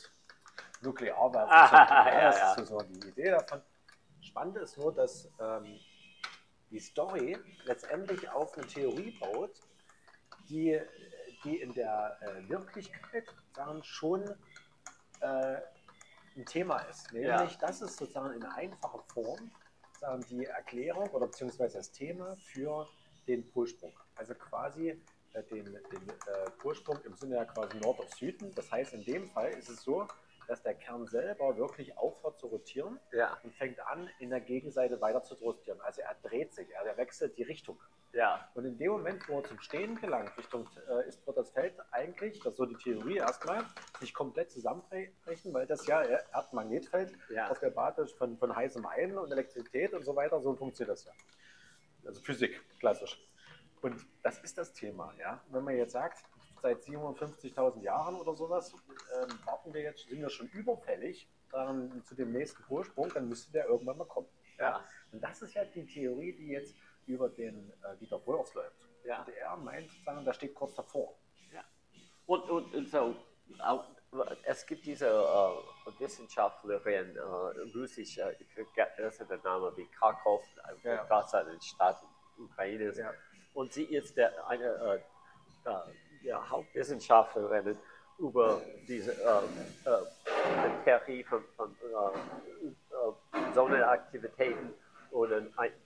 Nuklearwaffen Ah, zu ja, Das ja. ist so die Idee davon. Spannend ist nur, dass ähm, die Story letztendlich auf eine Theorie baut, die, die in der äh, Wirklichkeit sagen, schon äh, ein Thema ist. Nämlich, Ja. das ist sozusagen in einfacher Form sagen, die Erklärung oder beziehungsweise das Thema für den Polsprung. Also quasi äh, den, den äh, Polsprung im Sinne ja quasi Nord auf Süden. Das heißt, in dem Fall ist es so, dass der Kern selber wirklich aufhört zu rotieren ja, und fängt an, in der Gegenseite weiter zu rotieren. Also er dreht sich, er, er wechselt die Richtung. ja, Und in dem Moment, wo er zum Stehen gelangt, Richtung äh, ist, wird das Feld eigentlich, das ist so die Theorie erstmal, sich komplett zusammenbrechen, weil das ja er hat ein Magnetfeld ja. auf der Basis von, von heißem Ein und Elektrizität und so weiter, so funktioniert das ja. Also Physik, klassisch. Und das ist das Thema, ja. Wenn man jetzt sagt, seit 750.000 Jahren oder sowas, ähm, warten wir jetzt, sind wir schon überfällig ähm, zu dem nächsten Ursprung, dann müsste der irgendwann mal kommen. Ja. Und das ist ja die Theorie, die jetzt über den äh, Dieter Bohrs läuft. Ja. Und er meint, sagen, da steht kurz davor. Und, und, und so, auch, es gibt diese äh, Wissenschaftlerin, äh, russisch, äh, ich vergesse den Namen, wie Kharkov, äh, Ja. das ist eine Stadt in Ukraine ist. Ja. Und sie ist der, eine äh, äh, ja, Hauptwissenschaftlerin über diese äh, äh, Theorie von, von äh, äh, Sonnenaktivitäten und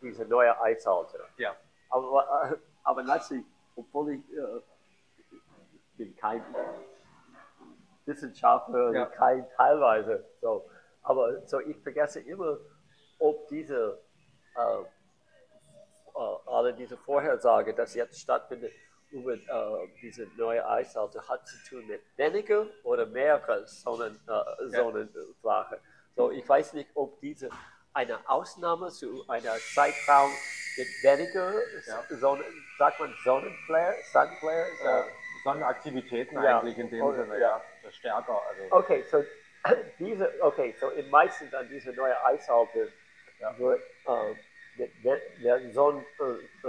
diese neue Eisalter. Ja. Aber, äh, aber natürlich, obwohl ich äh, bin kein Wissenschaftler, Ja. kein teilweise so, aber so ich vergesse immer, ob diese äh, äh, alle diese Vorhersage, das jetzt stattfindet über äh, diese neue Eisalter, hat zu tun mit weniger oder mehrere Sonnen, äh, Sonnenflache. So, ich weiß nicht, ob diese eine Ausnahme zu einer Zeitraum mit weniger Ja. Sonnen, sagt man Sonnenflare, Sunflare? Äh, Sonnenaktivitäten Ja. eigentlich in dem Oh, Sinne, ja. ja. Stärker. Also, Okay, so diese, okay, so in meistens an diese neue Eishalte Ja. wird, äh, werden Sonnen, äh,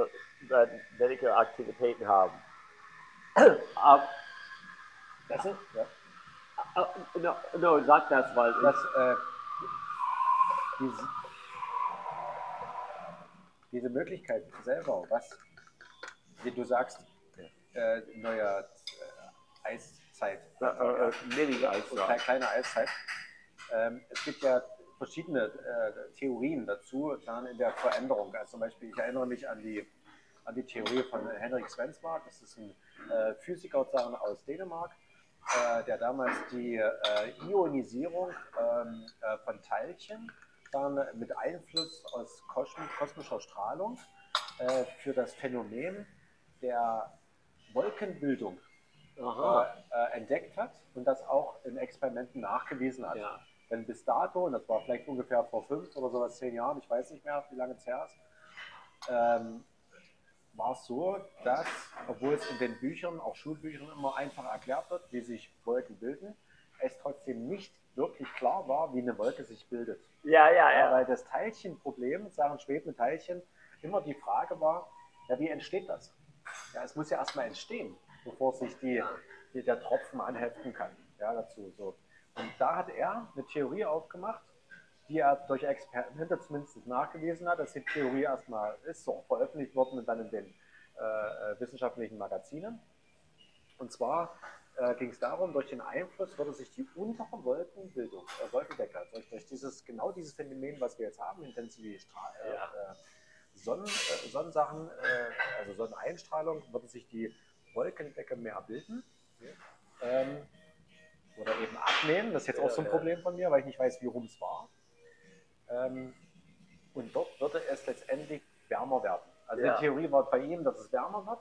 äh, weniger Aktivitäten haben. Aber, das ist, ja. äh, no, no, sag das, weil das, äh, diese, diese Möglichkeit selber, was, wie du sagst, äh, neuer äh, Eiszeit, äh, äh, mini Kle- Eishalte. kleine Eiszeit. Ähm, es gibt ja verschiedene äh, Theorien dazu, dann in der Veränderung. Also zum Beispiel, ich erinnere mich an die, an die Theorie von Henrik Svensmark, das ist ein äh, Physiker aus Dänemark, äh, der damals die äh, Ionisierung ähm, äh, von Teilchen dann mit Einfluss aus kosm kosmischer Strahlung für das Phänomen der Wolkenbildung entdeckt hat und das auch in Experimenten nachgewiesen hat. Ja. Denn bis dato, und das war vielleicht ungefähr vor fünf oder sowas, zehn Jahren, ich weiß nicht mehr, wie lange es her ist, ähm, war es so, dass, obwohl es in den Büchern, auch Schulbüchern, immer einfach erklärt wird, wie sich Wolken bilden, es trotzdem nicht wirklich klar war, wie eine Wolke sich bildet. Ja, ja, Ja, ja. weil das Teilchenproblem, sagen schwebende Teilchen, immer die Frage war, ja, wie entsteht das? Ja, es muss ja erstmal entstehen, bevor sich die, die, der Tropfen anheften kann. Ja, dazu so. Und da hat er eine Theorie aufgemacht, die er durch Experimente zumindest nachgewiesen hat, dass die Theorie erstmal ist, auch veröffentlicht worden und dann in den äh, äh, wissenschaftlichen Magazinen. Und zwar äh, ging es darum, durch den Einfluss würde sich die untere Wolkenbildung, äh, Wolkendecke, durch, durch dieses, genau dieses Phänomen, was wir jetzt haben, intensive Strahl, äh, Ja. äh, Sonnen, Sonnensachen, also Sonneneinstrahlung, würde sich die Wolkendecke mehr bilden. Ähm, oder eben abnehmen. Das ist jetzt auch so ein. Problem von mir, weil ich nicht weiß, wie rum es war. Ähm, und dort würde es letztendlich wärmer werden. Also Ja. die Theorie war bei ihm, dass es wärmer wird.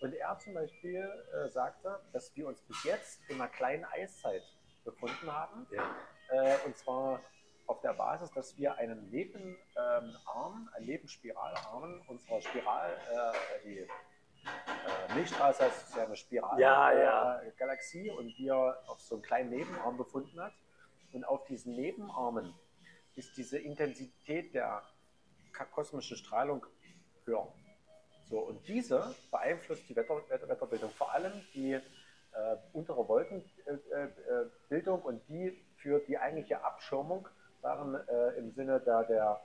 Und er zum Beispiel äh, sagte, dass wir uns bis jetzt in einer kleinen Eiszeit befunden haben. Ja. Äh, und zwar auf der Basis, dass wir einen Nebenarm, einen Nebenspiralarm unserer Spiral, äh, die äh, Milchstraße ist ja eine Ja, ja. Spiral-Galaxie und wir auf so einen kleinen Nebenarm befunden hat. Und auf diesen Nebenarmen ist diese Intensität der kosmischen Strahlung höher. So, und diese beeinflusst die Wetter, Wetter, Wetterbildung, vor allem die äh, untere Wolkenbildung äh, äh, Bildung und die für die eigentliche Abschirmung waren äh, im Sinne da der,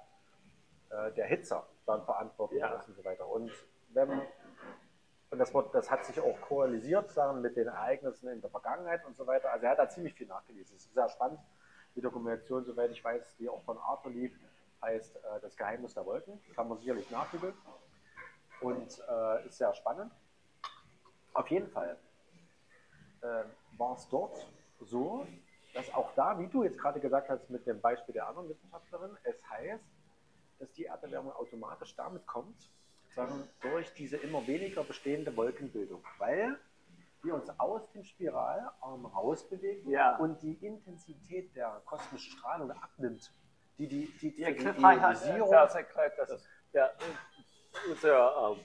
äh, der Hitze dann verantwortlich Ja. ist und so weiter. Und wenn und das, wird, das hat sich auch korrelisiert sagen, mit den Ereignissen in der Vergangenheit und so weiter. Also er hat da ziemlich viel nachgelesen. Es ist sehr spannend. Die Dokumentation, soweit ich weiß, die auch von Arthur lief, heißt äh, Das Geheimnis der Wolken. Kann man sicherlich nachgoogeln. Und äh, ist sehr spannend. Auf jeden Fall äh, war es dort so, dass auch da, wie du jetzt gerade gesagt hast, mit dem Beispiel der anderen Wissenschaftlerin, es heißt, dass die Erderwärmung automatisch damit kommt, sagen, durch diese immer weniger bestehende Wolkenbildung, weil wir uns aus dem Spiralarm rausbewegen Ja. und die Intensität der kosmischen Strahlung abnimmt, die die, die, die, Ja, die Ionisierung- das erklärt, dass ja, unser ähm,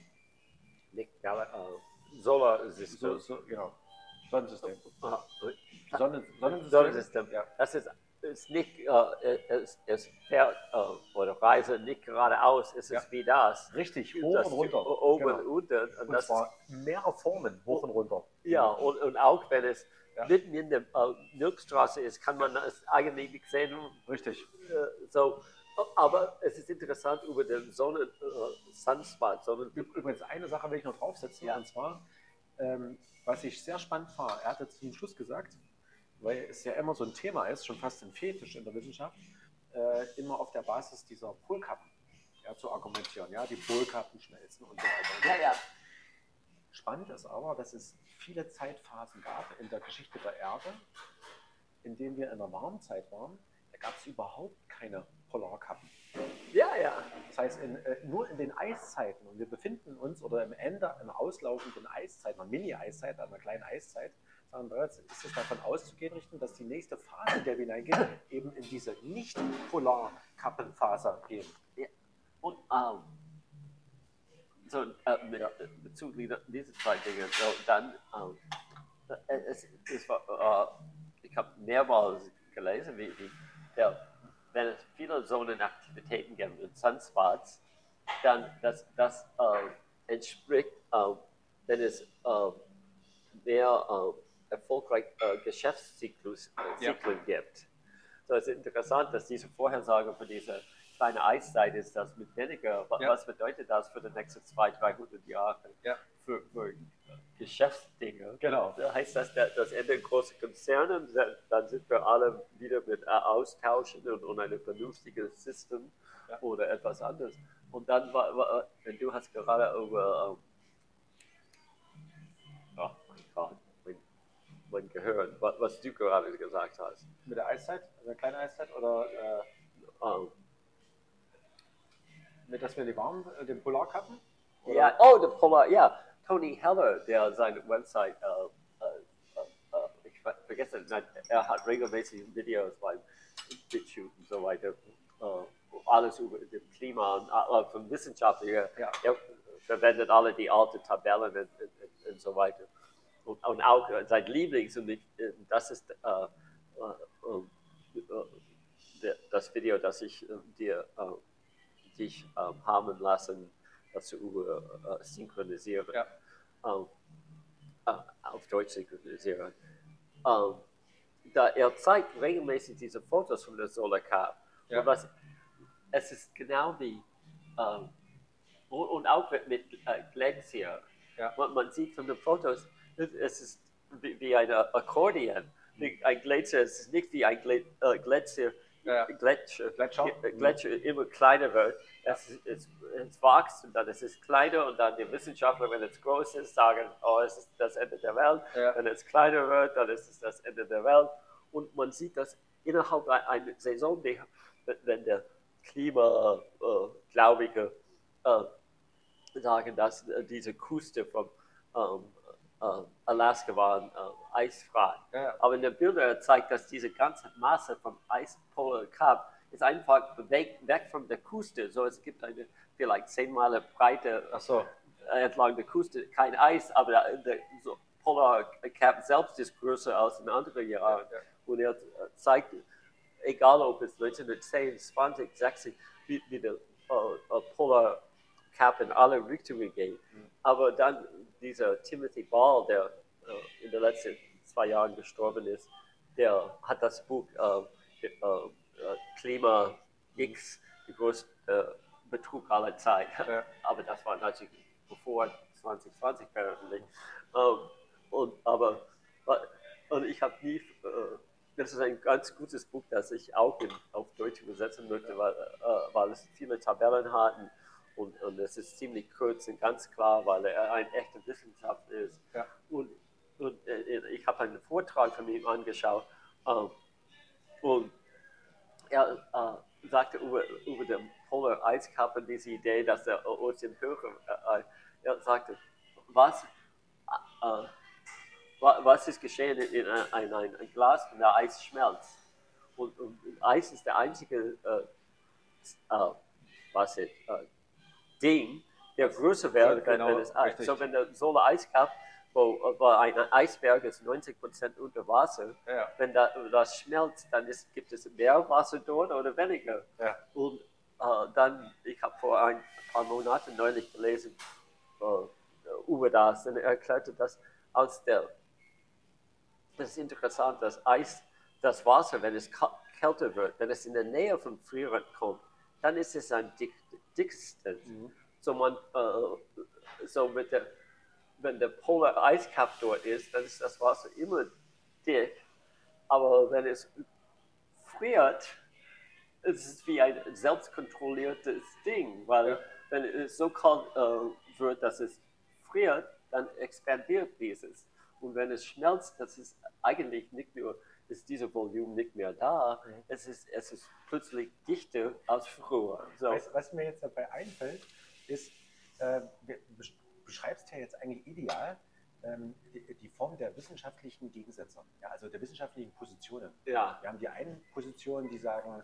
nicht, ja, äh, Solarsystem, so, so, genau. Sonnensystem. Aha, Sonnen, Sonnensystem. Sonnensystem, Ja. das ist, ist nicht, äh, es, es fährt äh, oder reise nicht geradeaus, es ist Ja. wie das. Richtig, hoch das und runter. Oben Genau. und unten. Und, Und das zwar mehrere Formen, hoch und runter. Ja, und, und auch wenn es Ja. mitten in der äh, Milchstraße ist, kann man es eigentlich nicht sehen. Richtig. Äh, so. Aber es ist interessant über den Sonnen, äh, Sunspot, Sonnen, Übrigens, eine Sache will ich noch draufsetzen, Ja. und zwar, ähm, was ich sehr spannend fand, er hatte zum Schluss gesagt, weil es ja immer so ein Thema ist, schon fast ein Fetisch in der Wissenschaft, äh, immer auf der Basis dieser Polkappen ja, zu argumentieren. Ja, die Polkappen schmelzen und so weiter. Ja, ja. Spannend ist aber, dass es viele Zeitphasen gab in der Geschichte der Erde, in denen wir in der Warmzeit waren. Da gab es überhaupt keine Polarkappen. Ja, ja. Das heißt, in, äh, nur in den Eiszeiten, und wir befinden uns oder im Ende einer auslaufenden Eiszeit, einer Mini-Eiszeit, einer kleinen Eiszeit, jetzt ist es davon auszugehen, Richten, dass die nächste Phase, in der wir hineingehen, eben in diese nicht-Polarkappenphase gehen. Und ähm, so, äh, mit äh, Bezug dieser diese zwei Dinge, so, dann, ähm, äh, es, es war, äh, ich habe mehrmals gelesen, wie, wie der, wenn es viele Sonnenaktivitäten gibt und Sunspots, dann das, das äh, entspricht, äh, wenn es äh, mehr äh, erfolgreich äh, Geschäftszyklus äh, Ja. Gibt. So es ist interessant, dass diese Vorhersage für diese kleine Eiszeit ist, das mit weniger, Ja. was bedeutet das für die nächsten 200, 300 Jahre Ja. für, für Geschäftsdinge? Genau. Da heißt das, das Ende großer Konzerne, dann- sind wir alle wieder mit äh, Austauschen und, und ein vernünftiges System oder etwas anderes. Und dann war, war wenn du hast gerade über, mein Gehirn, was, was du gerade gesagt hast. Mit der Eiszeit, also der kleinen Eiszeit, oder äh, Ähm, mit, dass wir die warmen, äh, den Polarkappen? Oder? Ja, oh, der Polar, ja. Tony Heller, der seine Website, äh, äh, äh, äh, ich ver- vergesse, er hat regelmäßig Videos beim BitChute und so weiter, alles über das Klima und von Wissenschaften her. Ja. Er verwendet alle die alten Tabellen und, und, und so weiter. Und, und auch sein Lieblings, und ich, äh, das ist äh, äh, äh, das Video, das ich dir dich ähm, haben lassen, das zu über synchronisieren. Ja. Ähm, äh, auf Deutsch synchronisieren. Ähm, da er zeigt regelmäßig diese Fotos von der Solar Cup. Ja. Und was, es ist genau wie, und, und auch mit, mit äh, Glacier. Ja. Man, man sieht von den Fotos, es ist wie, wie ein Akkordeon. Ein Gletscher, es ist nicht wie ein äh, Gletscher, Ja. Gletscher, Gletscher. äh, Gletscher immer kleiner wird. Es, es, es wächst und dann ist es kleiner und dann die Wissenschaftler, wenn es groß ist, sagen, oh, es ist das Ende der Welt. Ja. Wenn es kleiner wird, dann ist es das Ende der Welt. Und man sieht das innerhalb ein- einer Saison, die, wenn der Klimagläubige äh, sagen, dass äh, diese Küste von ähm, äh, Alaska waren äh, eisfrei. Ja. Aber in den Bildern zeigt, dass diese ganze Masse vom Eispolar Cup ist einfach weg, weg von der Küste. So, es gibt eine vielleicht zehn Meilen breite so. äh, entlang der Küste kein Eis, aber der, der so Polar Cap selbst ist größer als in anderen Jahren. Ja, ja. Und er äh, zeigt, egal ob es 1910, 20, 60, wie, wie der äh, äh, Polar In alle Richtungen geht. Aber dann dieser Timothy Ball, der äh, in den letzten zwei Jahren gestorben ist, der hat das Buch äh, äh, äh, Klima X, die größte äh, Betrug aller Zeit. Ja. Aber das war natürlich bevor 2020 veröffentlicht. Ähm, und, aber und ich habe nie, äh, das ist ein ganz gutes Buch, das ich auch in, auf Deutsch übersetzen möchte, weil, weil es viele Tabellen hat und, und, es ist ziemlich kurz und ganz klar, weil er ein echter Wissenschaftler ist. Ja. Und, und äh, ich habe einen Vortrag von ihm angeschaut ähm, und er äh, sagte über, über den Polar Eiskappen diese Idee, dass der Ozean höher, äh, äh, er sagte, was, äh, äh, wa- was ist geschehen in ein, ein, ein, Glas, wenn der Eis schmelzt? Und, und Eis ist der einzige was ist, Ding, der größer wäre, Ja, wenn, genau, wenn es Eis. richtig. So, wenn der Solar Eiskap, wo, wo ein Eisberg ist 90% unter Wasser, Ja, wenn da, das schmelzt, dann ist, gibt es mehr Wasser dort oder weniger. ja. Und äh, dann, ich habe vor ein paar Monaten neulich gelesen äh, über das und er erklärte, dass aus der, das ist interessant, dass Eis, das Wasser, wenn es kälter wird, wenn es in der Nähe von Frieren kommt, dann ist es ein dick, dicksten. So man, äh, so mit der, wenn der Polar Eiskap dort ist, dann ist das Wasser immer dick. Aber wenn es friert, es ist wie ein selbstkontrolliertes Ding, weil Ja. wenn es so kalt äh, wird, dass es friert, dann expandiert dieses. Und wenn es schmelzt, das ist eigentlich nicht nur, ist dieses Volumen nicht mehr da, Mhm. es, ist, es ist plötzlich dichter als früher. So. Weißt, was mir jetzt dabei einfällt, ist, äh, beschreibst ja jetzt eigentlich ideal ähm, die, die Form der wissenschaftlichen Gegensätze, ja, also der wissenschaftlichen Positionen. ja, Wir haben die einen Positionen, die sagen,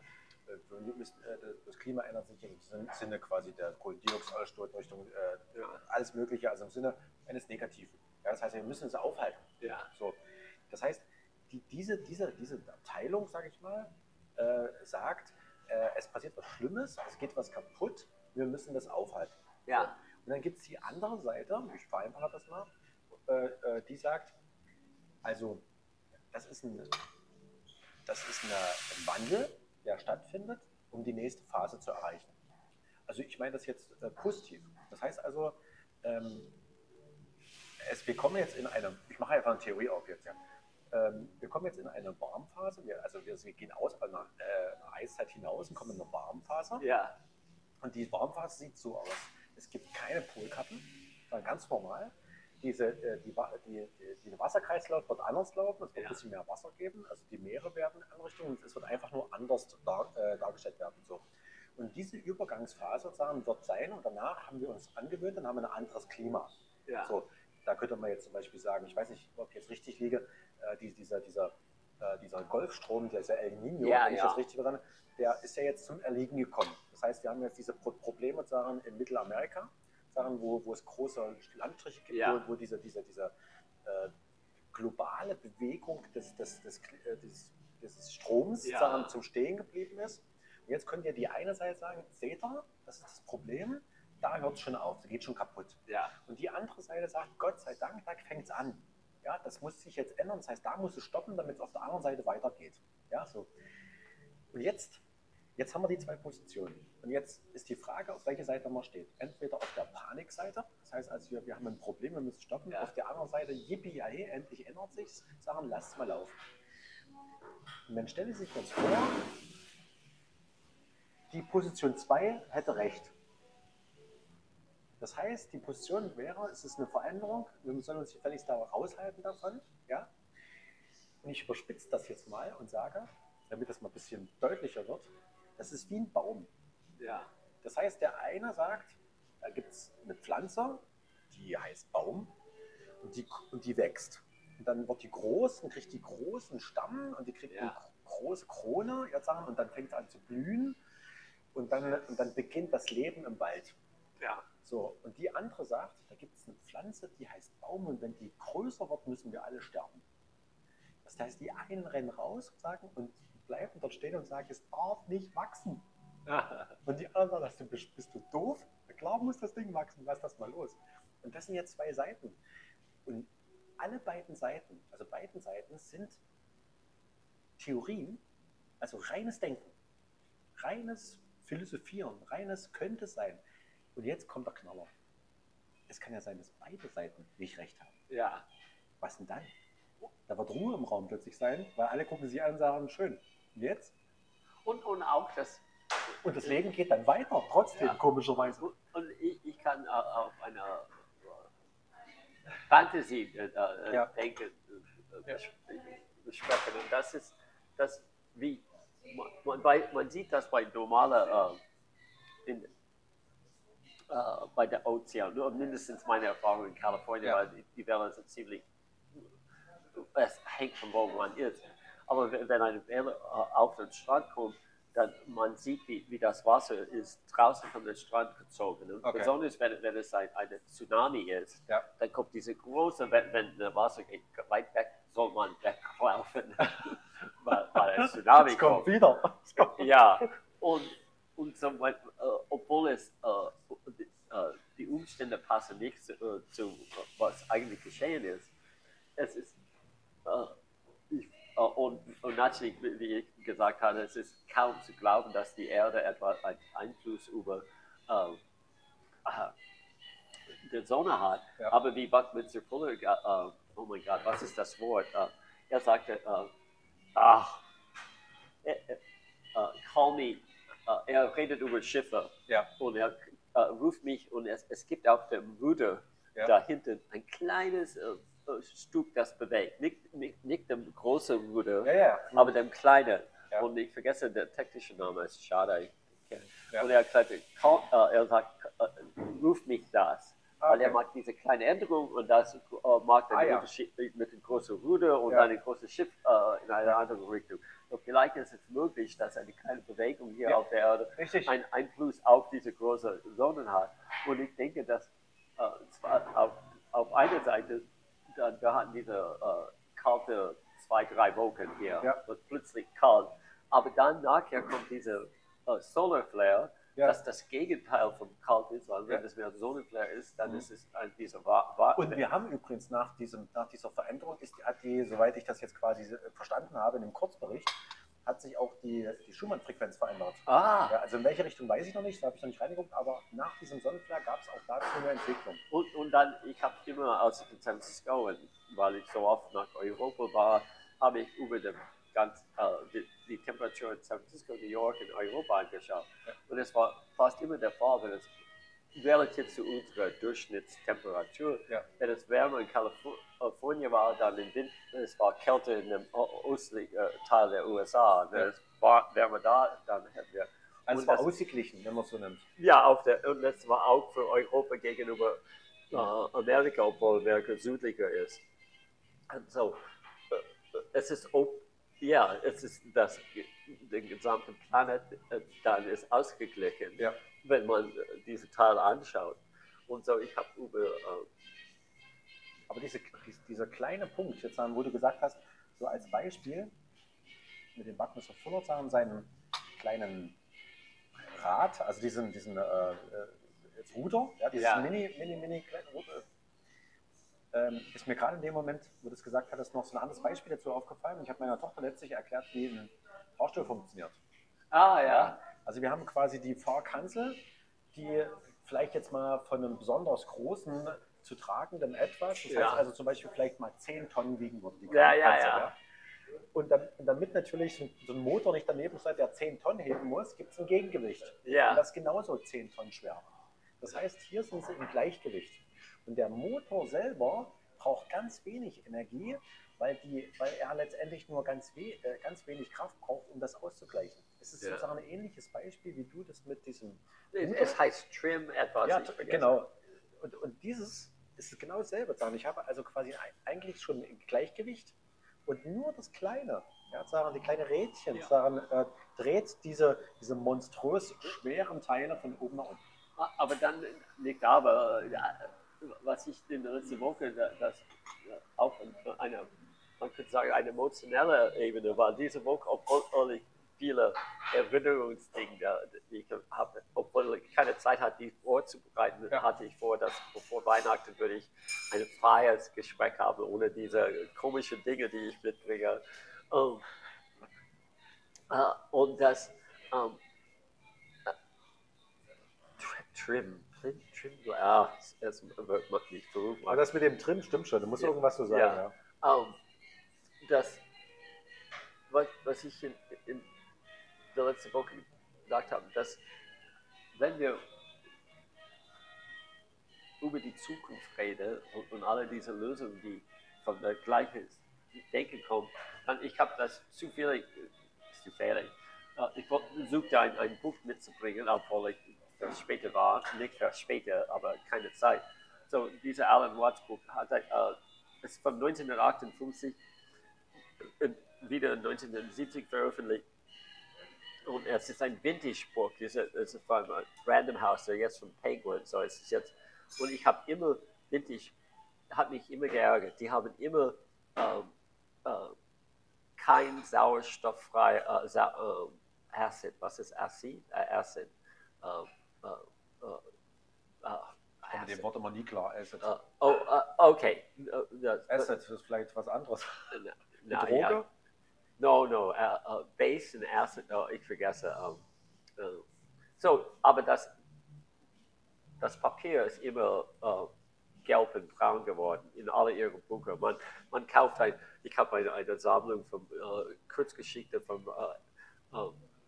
äh, äh, das Klima ändert sich im Sin- Sinne quasi der Kohlendioxidausstoß Richtung äh, alles Mögliche, also im Sinne eines Negativen. Ja, das heißt, wir müssen es aufhalten. ja, So, das heißt, die, diese, diese, diese Abteilung, sage ich mal, äh, sagt, äh, es passiert was Schlimmes, es geht was kaputt, wir müssen das aufhalten. ja, Und dann gibt es die andere Seite, ich vereinfache das mal, äh, äh, die sagt, also das ist ein, das ist eine, ein Wandel, der stattfindet, um die nächste Phase zu erreichen. Also ich meine das jetzt äh, positiv. Das heißt also, ähm, es, wir kommen jetzt in eine, ich mache einfach eine Theorie auf jetzt, ja. Ähm, wir kommen jetzt in eine Warmphase, wir, also wir, wir gehen aus einer, äh, einer Eiszeit hinaus und kommen in eine Warmphase. ja, Und die Warmphase sieht so aus. Es gibt keine Polkappen, sondern ganz normal. Diese, äh, die, die, die, der Wasserkreislauf wird anders laufen, es wird Ja. ein bisschen mehr Wasser geben, also die Meere werden in andere Richtungen, und es wird einfach nur anders dar, äh, dargestellt werden. So. Und diese Übergangsphase sozusagen wird sein und danach haben wir uns angewöhnt, dann haben wir ein anderes Klima. ja, So, da könnte man jetzt zum Beispiel sagen, ich weiß nicht, ob ich jetzt richtig liege, äh, die, dieser, dieser, äh, dieser Golfstrom, dieser El Nino, Ja, wenn ich ja. das richtig verstanden der ist ja jetzt zum Erliegen gekommen. Das heißt, wir haben jetzt diese Pro Probleme sagen, in Mittelamerika, sagen, wo, wo es große Landstriche gibt, Ja. wo, wo diese, diese, diese äh, globale Bewegung des, des, des, äh, des, des Stroms sagen, zum Stehen geblieben ist. Und jetzt könnt ihr die eine Seite sagen, seht ihr, das ist das Problem, da hört es schon auf, da geht schon kaputt. Und die andere Seite sagt, Gott sei Dank, da fängt es an. Ja, das muss sich jetzt ändern. Das heißt, da muss es stoppen, damit es auf der anderen Seite weitergeht. Ja, so. Und jetzt, jetzt haben wir die zwei Positionen. Und jetzt ist die Frage, auf welche Seite man steht. Entweder auf der Panikseite, das heißt, also wir, wir haben ein Problem, wir müssen stoppen. Ja. Auf der anderen Seite, yippie, endlich ändert sich's, sagen, lasst mal laufen. Und dann stelle sich jetzt vor, die Position 2 hätte recht. Das heißt, die Position wäre, es ist eine Veränderung, wir sollen uns gefälligst da raushalten davon. Ja? Und ich überspitze das jetzt mal und sage, damit das mal ein bisschen deutlicher wird, das ist wie ein Baum. ja, Das heißt, der eine sagt, da gibt es eine Pflanze, die heißt Baum und die, und die wächst. Und dann wird die groß und kriegt die großen Stamm und die kriegt Ja. einen große Krone, jetzt sagen, und dann fängt es an zu blühen und dann, und dann beginnt das Leben im Wald. Ja. So, und die andere sagt, da gibt es eine Pflanze, die heißt Baum und wenn die größer wird, müssen wir alle sterben. Das heißt, die einen rennen raus und sagen und bleiben dort stehen und sagen, es darf nicht wachsen. Und die anderen sagen, bist, bist du doof? Na klar muss das Ding wachsen, lass das mal los. Und das sind jetzt zwei Seiten. Und alle beiden Seiten, also beiden Seiten sind Theorien, also reines Denken, reines Philosophieren, reines könnte sein. Und jetzt kommt der Knaller. Es kann ja sein, dass beide Seiten nicht recht haben. ja. Was denn dann? Da wird Ruhe im Raum plötzlich sein, weil alle gucken sie an und sagen, schön. Und jetzt? Und, und auch das, Und das Leben geht dann weiter, trotzdem, Ja. komischerweise. und, ich, ich kann auf eine äh, Fantasy äh, äh, Ja. denken, äh, besprechen. Und das ist, das, wie, man, man, man sieht das bei normaler, äh, in, äh, bei der Ozean, nur mindestens meine Erfahrung in Kalifornien, Ja. weil die, Wälder sind ziemlich, es hängt von wo man ist. Aber wenn eine Welle äh, auf den Strand kommt, dann man sieht, wie, wie das Wasser ist draußen von dem Strand gezogen. Und Okay. besonders wenn, wenn es ein, eine Tsunami ist, Ja. dann kommt diese große, wenn, wenn das Wasser geht weit weg, soll man weglaufen, weil, weil ein Tsunami Es kommt kommt. wieder. Es kommt. Ja, und, und so, äh, obwohl es äh, die, äh, die Umstände passen nicht zu, äh, zu was eigentlich geschehen ist, es ist äh, ich, und, und natürlich, wie ich gesagt habe, es ist kaum zu glauben, dass die Erde etwa einen Einfluss über die Sonne hat. Ja. Aber wie Buckminster Fuller, äh, oh mein Gott, was ist das Wort? Äh, er sagte, äh, ach, äh, call me, er redet über Schiffe Ja. und er äh, ruft mich und es, es gibt auf dem Ruder Ja. da hinten ein kleines äh, äh, Stück, das bewegt. Nicht, nicht, nicht dem großen Ruder, Ja, ja. aber dem kleinen. Und ich vergesse der technische Name, ist schade. Und er, sagte, äh, er sagt, äh, ruf mich das. Weil er macht diese kleine Änderung und das äh, macht den Ah, ja. Unterschied mit dem großen Ruder und Ja. ein großes Schiff äh, in eine andere Richtung. Und vielleicht ist es möglich, dass eine kleine Bewegung hier Ja. auf der Erde Richtig. einen Einfluss auf diese große Sonne hat. Und ich denke, dass äh, zwar auf, auf einer Seite, dann, wir hatten diese äh, kalte zwei, drei Wochen hier, Ja. wird plötzlich kalt. Aber dann nachher kommt diese äh, Solar Flare, Ja. dass das Gegenteil von kalt ist, weil wenn es mehr Sonnenflare ist, dann Mhm. ist es ein, dieser Wa Wa Und wir haben übrigens nach, diesem, nach dieser Veränderung, ist, hat die, soweit ich das jetzt quasi äh, verstanden habe, in dem Kurzbericht, hat sich auch die, die Schumann-Frequenz verändert. Ah, Ja, also in welche Richtung weiß ich noch nicht, da habe ich noch nicht reingeguckt, aber nach diesem Sonnenflare gab es auch dazu eine Entwicklung. Und, und dann, ich habe immer, in San Francisco, weil ich so oft nach Europa war, habe ich über den ganz, äh, die, die Temperatur in San Francisco, New York und Europa angeschaut. Und es war fast immer der Fall, wenn es relativ zu unserer Durchschnittstemperatur, Ja. wenn es wärmer in Kalifor- Kalifornien war, dann im Winter, es war kälter in dem östlichen äh, Teil der USA. Wenn Ja. es war wärmer da, dann hätten wir Also es war ausgeglichen, wenn man so nimmt. ja, auf der, und das war auch für Europa gegenüber äh, Amerika, obwohl Amerika südlicher ist. Und so, äh, es ist, ja, es ist das, der gesamte Planet äh, dann ist ausgeglichen, Ja. wenn man äh, diese Teile anschaut. Und so, ich habe über, äh, Aber diese, dies- dieser kleine Punkt, jetzt wo du gesagt hast, so als Beispiel, mit dem Buckminster Fuller sagen, seinen kleinen Rad, also diesen, diesen äh, äh, Ruder, ja, dieses Ja. mini, mini, mini ähm, ist mir gerade in dem Moment, wo du es gesagt hattest, noch so ein anderes Beispiel dazu aufgefallen. Ich habe meiner Tochter letztlich erklärt, wie ein Fahrstuhl funktioniert. ah ja, Also wir haben quasi die Fahrkanzel, die vielleicht jetzt mal von einem besonders großen zu tragenden etwas, das Ja. heißt also zum Beispiel vielleicht mal 10 Tonnen wiegen würde. Die Ja, ja, Kanzel, ja. Und, damit natürlich so, so ein Motor nicht daneben steht, der 10 Tonnen heben muss, gibt es ein Gegengewicht. Ja. Und das ist genauso 10 Tonnen schwer. Das heißt, hier sind sie im Gleichgewicht. Und der Motor selber braucht ganz wenig Energie, weil, die, weil er letztendlich nur ganz, we, äh, ganz wenig Kraft braucht, um das auszugleichen. Es ist Ja. sozusagen ein ähnliches Beispiel, wie du das mit diesem. es, es heißt Trim etwas. ja, genau. Und, und dieses ist genau dasselbe. Ich habe also quasi eigentlich schon ein Gleichgewicht und nur das Kleine, ja, sagen die kleine Rädchen, sagen, äh, dreht diese, diese monströs schweren Teile von oben nach unten. Ah, Aber dann liegt aber, ja, was ich in der letzten Woche, da- das äh, auf einer, man könnte sagen, eine emotionelle Ebene war. Diese Woche, obwohl ich viele Erinnerungsdinge, die ich habe, obwohl ich keine Zeit hatte, die vorzubereiten, Ja. hatte ich vor, dass bevor Weihnachten würde ich ein freies Gespräch haben, ohne diese komischen Dinge, die ich mitbringe. Ähm, äh, und das, ähm, Trim, Trim, Trim, ja, es wird man nicht verrückt. Aber das mit dem Trim stimmt schon, da muss Ja. irgendwas zu sagen. Ja. Ja. Ähm, das, was, was ich in, in der letzten Woche gesagt habe, dass wenn wir über die Zukunft reden und, und alle diese Lösungen, die von der gleichen Denken kommen, dann ich habe das zufällig, äh, zufällig, äh, ich wollte- suchte ein, ein Buch mitzubringen, obwohl ich für später war, nicht für später, aber keine Zeit. So, dieser Alan Watts Buch hat, äh, ist von 1958 äh, wieder 1970 veröffentlicht. Und es ist ein Vintage-Buch, es ist es von Random House, der jetzt von Penguin, so es ist jetzt, und ich habe immer, Vintage hat mich immer geärgert, die haben immer ähm, äh, kein sauerstofffrei äh, Sa äh, Acid, was ist Acid? Äh, Acid. Ähm, äh, äh, äh, Mit dem. Wort immer nie klar. Acid. Äh, oh, äh, okay. Äh, das- Acid ist vielleicht was anderes. Na, Eine na, Droge? ja. No, no, Base und Acid, oh, ich vergesse. ähm, äh, so, aber das, das Papier ist immer gelb und braun geworden in alle ihren Bücher. Man, man kauft ein, ich habe eine, eine Sammlung von Kurzgeschichten von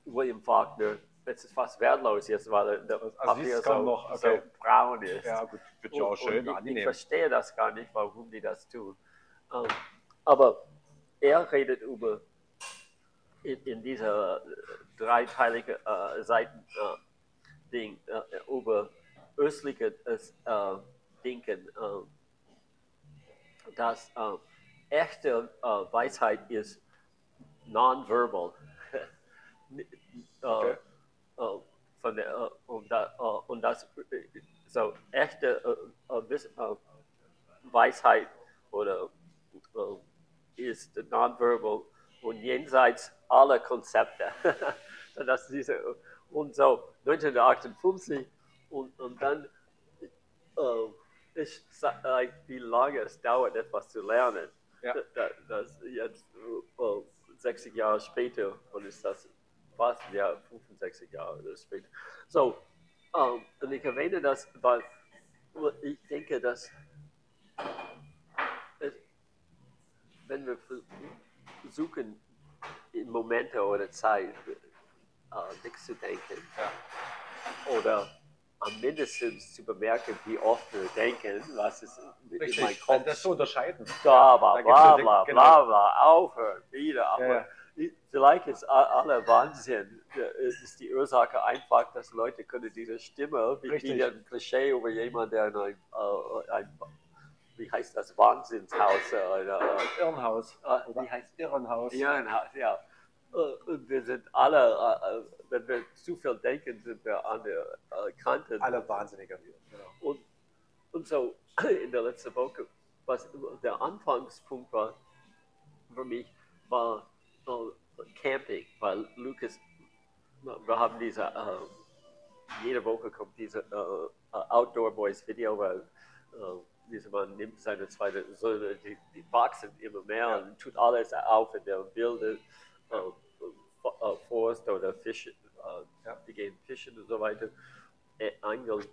William Faulkner. Es ist fast wertlos jetzt, weil das Also Papier so, noch, okay. so braun ist. Ja, gut, wird ja auch schön, und ich, ich verstehe das gar nicht, warum die das tun. Ähm, aber er redet über in, in dieser äh, dreiteilige äh, Seiten äh, Ding äh, über östliche äh, Denken, äh, dass äh, echte Weisheit ist nonverbal. Okay. Äh, von der, äh, und, da, äh, und das so echte Weisheit oder ist nonverbal und jenseits aller Konzepte. das diese, und so 1958 und, und dann äh, ich sage, wie lange es dauert, etwas zu lernen. Ja. Da, das jetzt äh, 60 Jahre später und ist das fast ja 65 Jahre später. So, ähm, und ich erwähne das, weil ich denke, dass es, wenn wir versuchen, in Momente oder Zeit äh, nichts zu denken oder am mindestens zu bemerken, wie oft wir denken, was ist in meinem Richtig, Kopf das zu unterscheiden. bla bla bla ja bla genau. bla bla aufhören, wieder, aber Ja, ja. Ich- vielleicht ist aller Wahnsinn, äh, ist die Ursache einfach, dass Leute können diese Stimme, wie, Richtig. wie ein Klischee über jemanden, der in ein, äh, ein wie heißt das, Wahnsinnshaus, äh, äh, Irrenhaus. äh, wie heißt Irrenhaus. Irrenhaus, ja. Äh, Und wir sind alle, äh, wenn wir zu viel denken, sind wir an der Kante. Alle Wahnsinnige. Genau. Und, und so in der letzten Woche, was der Anfangspunkt war für mich, war äh, Camping, weil Lukas, wir haben diese, äh, jede Woche kommt diese äh, Outdoor Boys Video, weil dieser Mann nimmt seine zweite Söhne, die, die wachsen immer mehr Ja. und tut alles auf in der wilde äh, Forst oder Fische, Ja. die gehen fischen und so weiter, äh, angeln.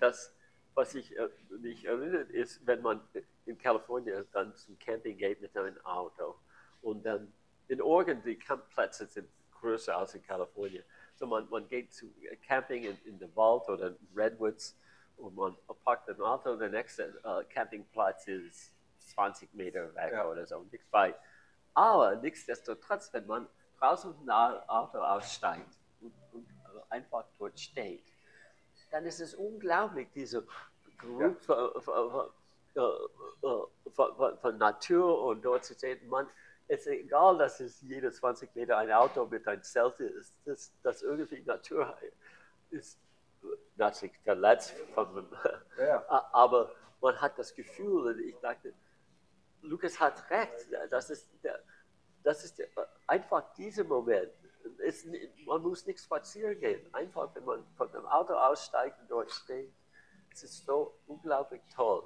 Das, was ich äh, mich erinnert, ist, wenn man in Kalifornien dann zum Camping geht mit einem Auto und dann in Oregon die Campplätze sind größer als in Kalifornien. So man, man geht zu Camping in, in den Wald oder in Redwoods und man parkt ein Auto und der nächste äh, Campingplatz ist 20 Meter weg Ja. oder so, nichts weit. Aber nichtsdestotrotz, wenn man draußen aus dem Auto aussteigt und, und einfach dort steht, dann ist es unglaublich, diese Geruch von, von, äh, äh, von, von, von Natur und dort zu sehen, man, es ist egal, dass es jede 20 Meter ein Auto mit einem Zelt ist, das, das irgendwie Natur ist natürlich verletzt von ja. aber man hat das Gefühl, und ich dachte, Lukas hat recht, das ist, der, das ist der, einfach dieser Moment. Es, man muss nicht spazieren gehen, einfach wenn man von dem Auto aussteigt und dort steht. Es ist so unglaublich toll.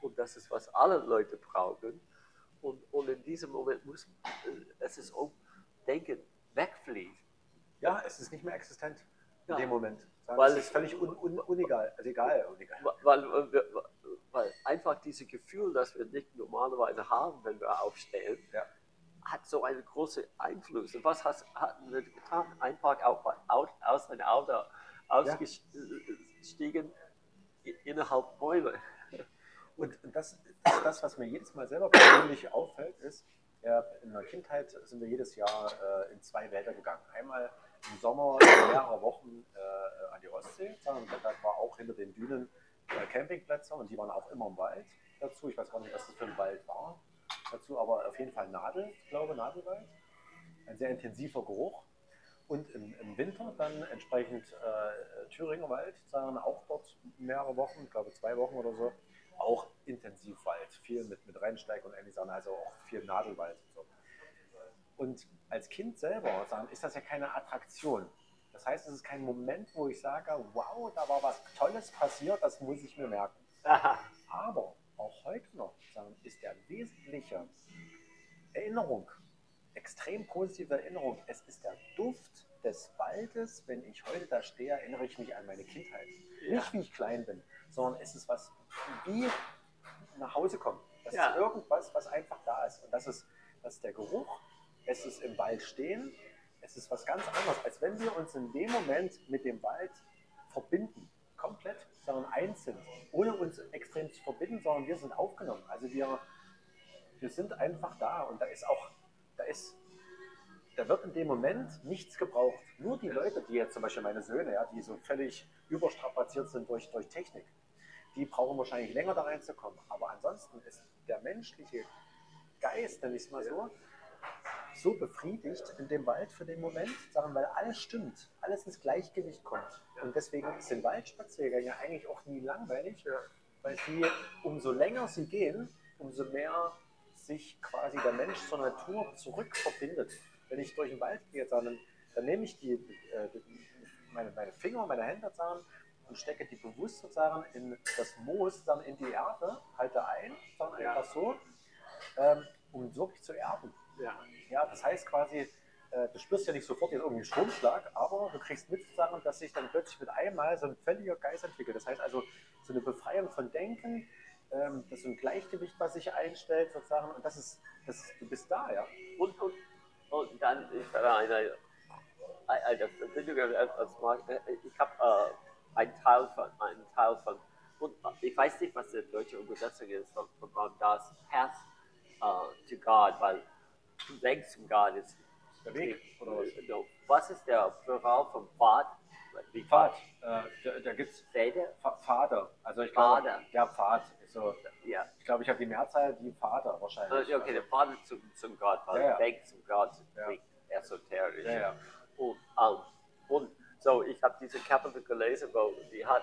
Und das ist, was alle Leute brauchen. Und, und in diesem Moment muss es ist auch Denken wegfliegt. ja, es ist nicht mehr existent in Ja. dem Moment. Sagen, Weil es ist völlig un, un, unegal. Also egal, unegal. Weil, weil, wir- weil einfach dieses Gefühl, das wir nicht normalerweise haben, wenn wir aufstehen, Ja. hat so einen großen Einfluss. Und was hast, hatten wir getan? Einfach auch aus dem Auto ausgestiegen, i- innerhalb Bäume. Und das das, was mir jedes Mal selber persönlich auffällt, ist, in der Kindheit sind wir jedes Jahr äh, in zwei Wälder gegangen. Einmal im Sommer mehrere Wochen äh, an die Ostsee. Da war auch hinter den Dünen äh, Campingplätze und die waren auch immer im Wald dazu. Ich weiß gar nicht, was das für ein Wald war dazu, aber auf jeden Fall Nadel, ich glaube, Nadelwald. Ein sehr intensiver Geruch. Und im, im Winter dann entsprechend äh, Thüringer Wald, auch dort mehrere Wochen, ich glaube zwei Wochen oder so, auch Intensivwald, viel mit, mit Rennsteig und ähnliche Sachen, also auch viel Nadelwald und so. Und als Kind selber ist das ja keine Attraktion. Das heißt, es ist kein Moment, wo ich sage, wow, da war was Tolles passiert, das muss ich mir merken. Aber auch heute noch ist der wesentliche Erinnerung, extrem positive Erinnerung, es ist der Duft des Waldes. Wenn ich heute da stehe, erinnere ich mich an meine Kindheit. Nicht wie ich klein bin, sondern es ist was wie nach Hause kommen. Das Ja. ist irgendwas, was einfach da ist. Und das ist, das ist der Geruch, es ist im Wald stehen, es ist was ganz anderes, als wenn wir uns in dem Moment mit dem Wald verbinden, komplett, sondern eins sind, ohne uns extrem zu verbinden, sondern wir sind aufgenommen. Also wir, wir sind einfach da und da ist auch, da ist, da wird in dem Moment nichts gebraucht. Nur die Leute, die jetzt zum Beispiel meine Söhne, ja, die so völlig überstrapaziert sind durch, durch Technik, die brauchen wahrscheinlich länger da reinzukommen. Aber ansonsten ist der menschliche Geist, nenne ich es mal so, so befriedigt in dem Wald für den Moment, sagen, weil alles stimmt, alles ins Gleichgewicht kommt. Und deswegen sind Waldspaziergänge eigentlich auch nie langweilig, weil sie, umso länger sie gehen, umso mehr sich quasi der Mensch zur Natur zurückverbindet. Wenn ich durch den Wald gehe, dann, dann nehme ich die, äh, meine, meine Finger, meine Hände sagen, und stecke die bewusst sozusagen in das Moos, dann in die Erde, halte ein, dann einfach so, ähm, um wirklich zu erden. Ja. Ja, das heißt quasi, äh, du spürst ja nicht sofort jetzt irgendwie einen Stromschlag, aber du kriegst mit sozusagen, dass sich dann plötzlich mit einmal so ein völliger Geist entwickelt. Das heißt also, so eine Befreiung von Denken, ähm, das ist so ein Gleichgewicht, was sich einstellt sozusagen, und das ist, das, du bist da, ja. Und, und, und dann ist da eine, eine Verbindung, ich habe äh, einen Teil von, einen Teil von, und ich weiß nicht, was die deutsche Übersetzung ist von, von Das, Path äh, to God, weil Weg zum God ist. Der Weg, oder was? No. Was ist der Plural von Pfad? Wie Pfad, äh, da, da gibt es Pfade? Pfade. Also ich glaube, ja, Pfad. So, Ja. ich glaube, ich habe die Mehrzahl, die Pfade wahrscheinlich. Äh, Okay, der Pfad zum, zum Gott, weil Ja, ja. Weg zum Gott Ja. esoterisch. Ja, ja. Und, ähm, und so, ich habe diese Kapitel gelesen, wo die hat,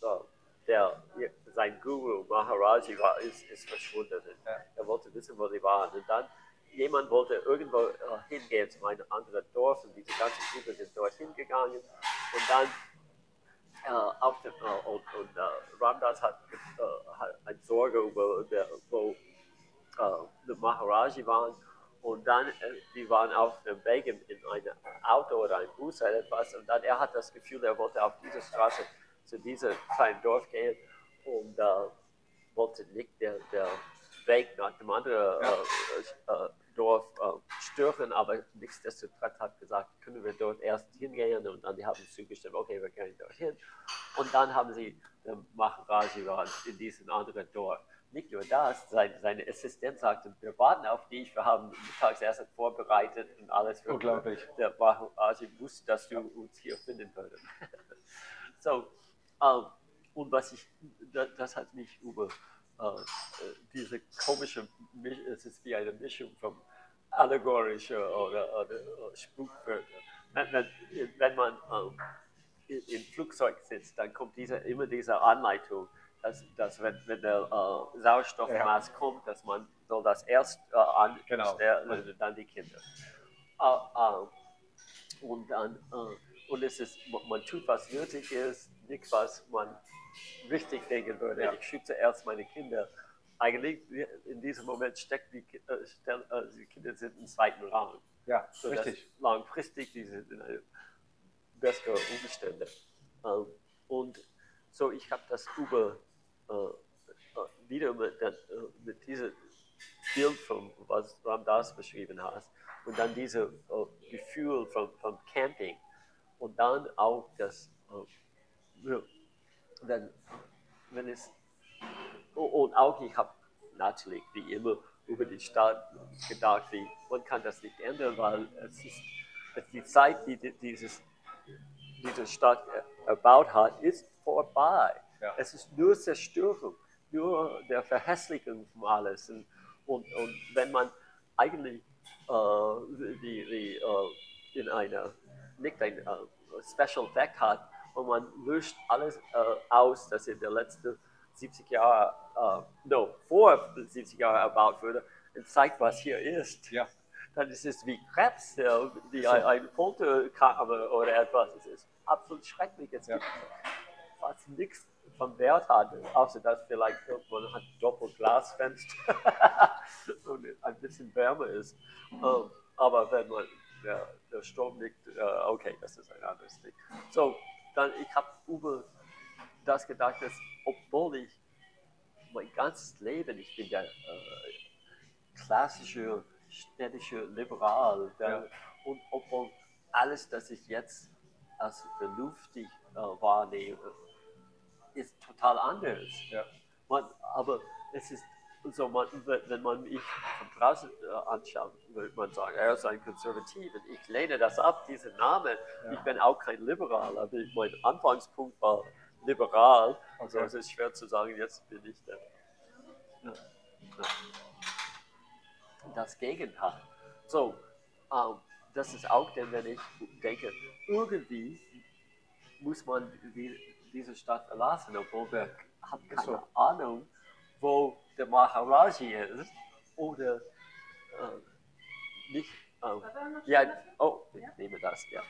so, der, sein Guru Maharaji war, ist, ist verschwunden. Ja. Er wollte wissen, wo sie waren. Und dann, jemand wollte irgendwo äh, hingehen zu einem anderen Dorf und diese ganze Gruppe sind dort hingegangen. Und dann auf dem, äh, und, und äh, Ramdas hat, äh, hat eine Sorge über, der, wo äh, die Maharaji waren. Und dann, äh, die waren auf dem Weg in, in ein Auto oder ein Bus oder etwas. Und dann, er hat das Gefühl, er wollte auf diese Straße zu diesem kleinen Dorf gehen und äh, wollte nicht der, der Weg nach dem anderen äh, äh, Dorf äh, stören, aber nichtsdestotrotz hat gesagt, können wir dort erst hingehen und dann die haben zugestimmt, okay, wir gehen dorthin. Und dann haben sie den Maharaji war in diesem anderen Dorf. Nicht nur das, sein, seine Assistent sagte, wir warten auf dich, wir haben Mittagsessen vorbereitet und alles. Für Unglaublich. Der Maharaji wusste, dass du uns hier finden würdest. so, ähm, und was ich, das, das hat mich über, äh, äh, diese komische, Mi- es ist wie eine Mischung von allegorischer oder, oder, oder Spruchwörter. Wenn, man in, im Flugzeug sitzt, dann kommt diese, immer diese Anleitung, dass, dass wenn, wenn der äh, Sauerstoffmaß kommt, dass man soll das erst äh, anstellen Genau. und dann die Kinder. Äh, äh, und dann äh, und es ist, man- tut was nötig ist, nicht was man richtig denken würde. Ja. Ich schütze erst meine Kinder. Eigentlich in diesem Moment steckt die, äh, äh, die Kinder sind im zweiten Rang. Ja, So richtig. langfristig die sind in eine bessere Umstände. Ähm, und so ich habe das über äh, äh, wieder mit, äh, mit diesem Bild von was Ram Das beschrieben hast und dann dieses äh, Gefühl von, von Camping und dann auch das äh, wenn, wenn es oh, und auch ich habe natürlich wie immer über die Stadt gedacht, wie man kann das nicht ändern, weil es ist die Zeit, die die- dieses, diese Stadt er- erbaut hat, ist vorbei. Ja. Es ist nur Zerstörung, nur der Verhässlichung von alles. Und, und, und wenn man eigentlich äh, die, die, äh, in einer, nicht ein äh, Special Effect hat und man löscht alles äh, aus, das in den letzten 70 Jahren, äh, no, vor 70 Jahren erbaut wurde, und zeigt, was hier ist Ja, dann ist es wie Krebs, wie So. ein, ein Folterkammer oder etwas. Es ist absolut schrecklich. Es Ja. gibt fast nichts von Wert hat, außer dass vielleicht man hat Doppelglasfenster und ein bisschen wärmer ist. Ähm, aber wenn man der, der Strom nicht, äh, okay, das ist ein anderes Ding. So, dann ich habe über das gedacht, dass obwohl ich mein ganzes Leben, ich bin der äh, klassische städtische Liberal. Der, Ja. Und obwohl alles, das ich jetzt als vernünftig äh, wahrnehme, ist total anders. ja, Man, aber es ist so, man, wenn man mich von draußen äh, anschaut, würde man sagen, er ist ein Konservativ. Und ich lehne das ab, diesen Namen. Ja. Ich bin auch kein Liberal, aber mein Anfangspunkt war liberal. Also Okay. es ist schwer zu sagen, jetzt bin ich der. Das Gegenteil. So, ähm, das ist auch denn, wenn ich denke, irgendwie muss man die, diese Stadt verlassen, obwohl wir haben keine so. Ahnung, wo der Maharaji ist oder äh, nicht. Noch ja, oh, ich nehme das, ja.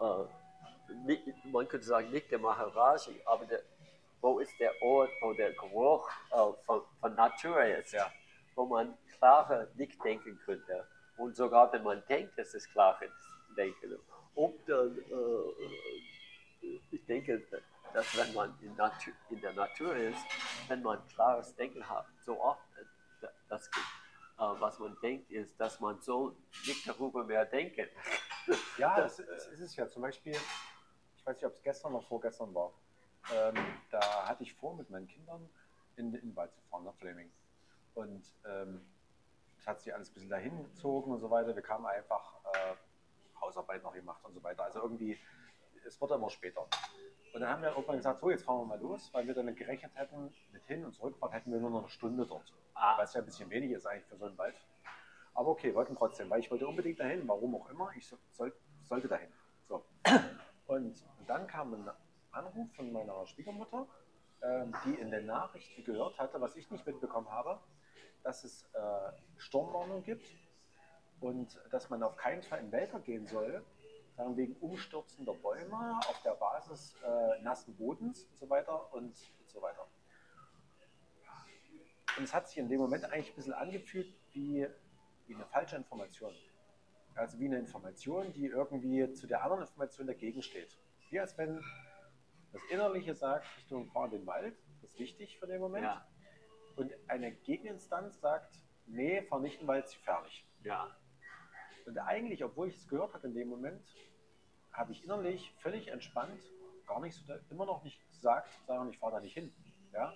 Äh, nicht, man könnte sagen, nicht der Maharaji, aber der, wo ist der Ort, wo der Geruch äh, von, von Natur ist, Ja. wo man klarer nicht denken könnte. Und sogar wenn man denkt, es ist klares Denken. Und dann, äh, ich denke, dass wenn man in, Natu in der Natur ist, wenn man klares Denken hat, so oft, äh, das, äh, was man denkt, ist, dass man so nicht darüber mehr denken. ja es, es ist es ja. Zum Beispiel, ich weiß nicht, ob es gestern oder vorgestern war. Ähm, da hatte ich vor, mit meinen Kindern in, in den Wald zu fahren, nach Fleming. Und ähm, es hat sich alles ein bisschen dahin gezogen und so weiter. Wir kamen einfach äh, Hausarbeit noch gemacht und so weiter. Also irgendwie, es wurde immer später. Und dann haben wir irgendwann gesagt, so, jetzt fahren wir mal los, weil wir dann gerechnet hätten, mit Hin- und Zurückfahrt hätten wir nur noch eine Stunde dort. Ah. Was ja ein bisschen wenig ist eigentlich für so einen Wald. Aber okay, wollten trotzdem, weil ich wollte unbedingt dahin, warum auch immer, ich so, soll, sollte dahin. So. Und dann kam ein Anruf von meiner Schwiegermutter, ähm, die in der Nachricht gehört hatte, was ich nicht mitbekommen habe, dass es äh, Sturmwarnung gibt und dass man auf keinen Fall in Wälder gehen soll, sagen wegen umstürzender Bäume auf der Basis äh, nassen Bodens und so weiter und, und so weiter. Und es hat sich in dem Moment eigentlich ein bisschen angefühlt wie, wie eine falsche Information. Also wie eine Information, die irgendwie zu der anderen Information dagegen steht. Wie als wenn das Innerliche sagt, Richtung fahr in den Wald, das ist wichtig für den Moment. Ja, Und eine Gegeninstanz sagt, nee, fahr nicht den Wald, ist gefährlich. ja, Und eigentlich, obwohl ich es gehört habe in dem Moment, habe ich innerlich völlig entspannt, gar nicht so, immer noch nicht gesagt, sagen, ich fahre da nicht hin. Ja?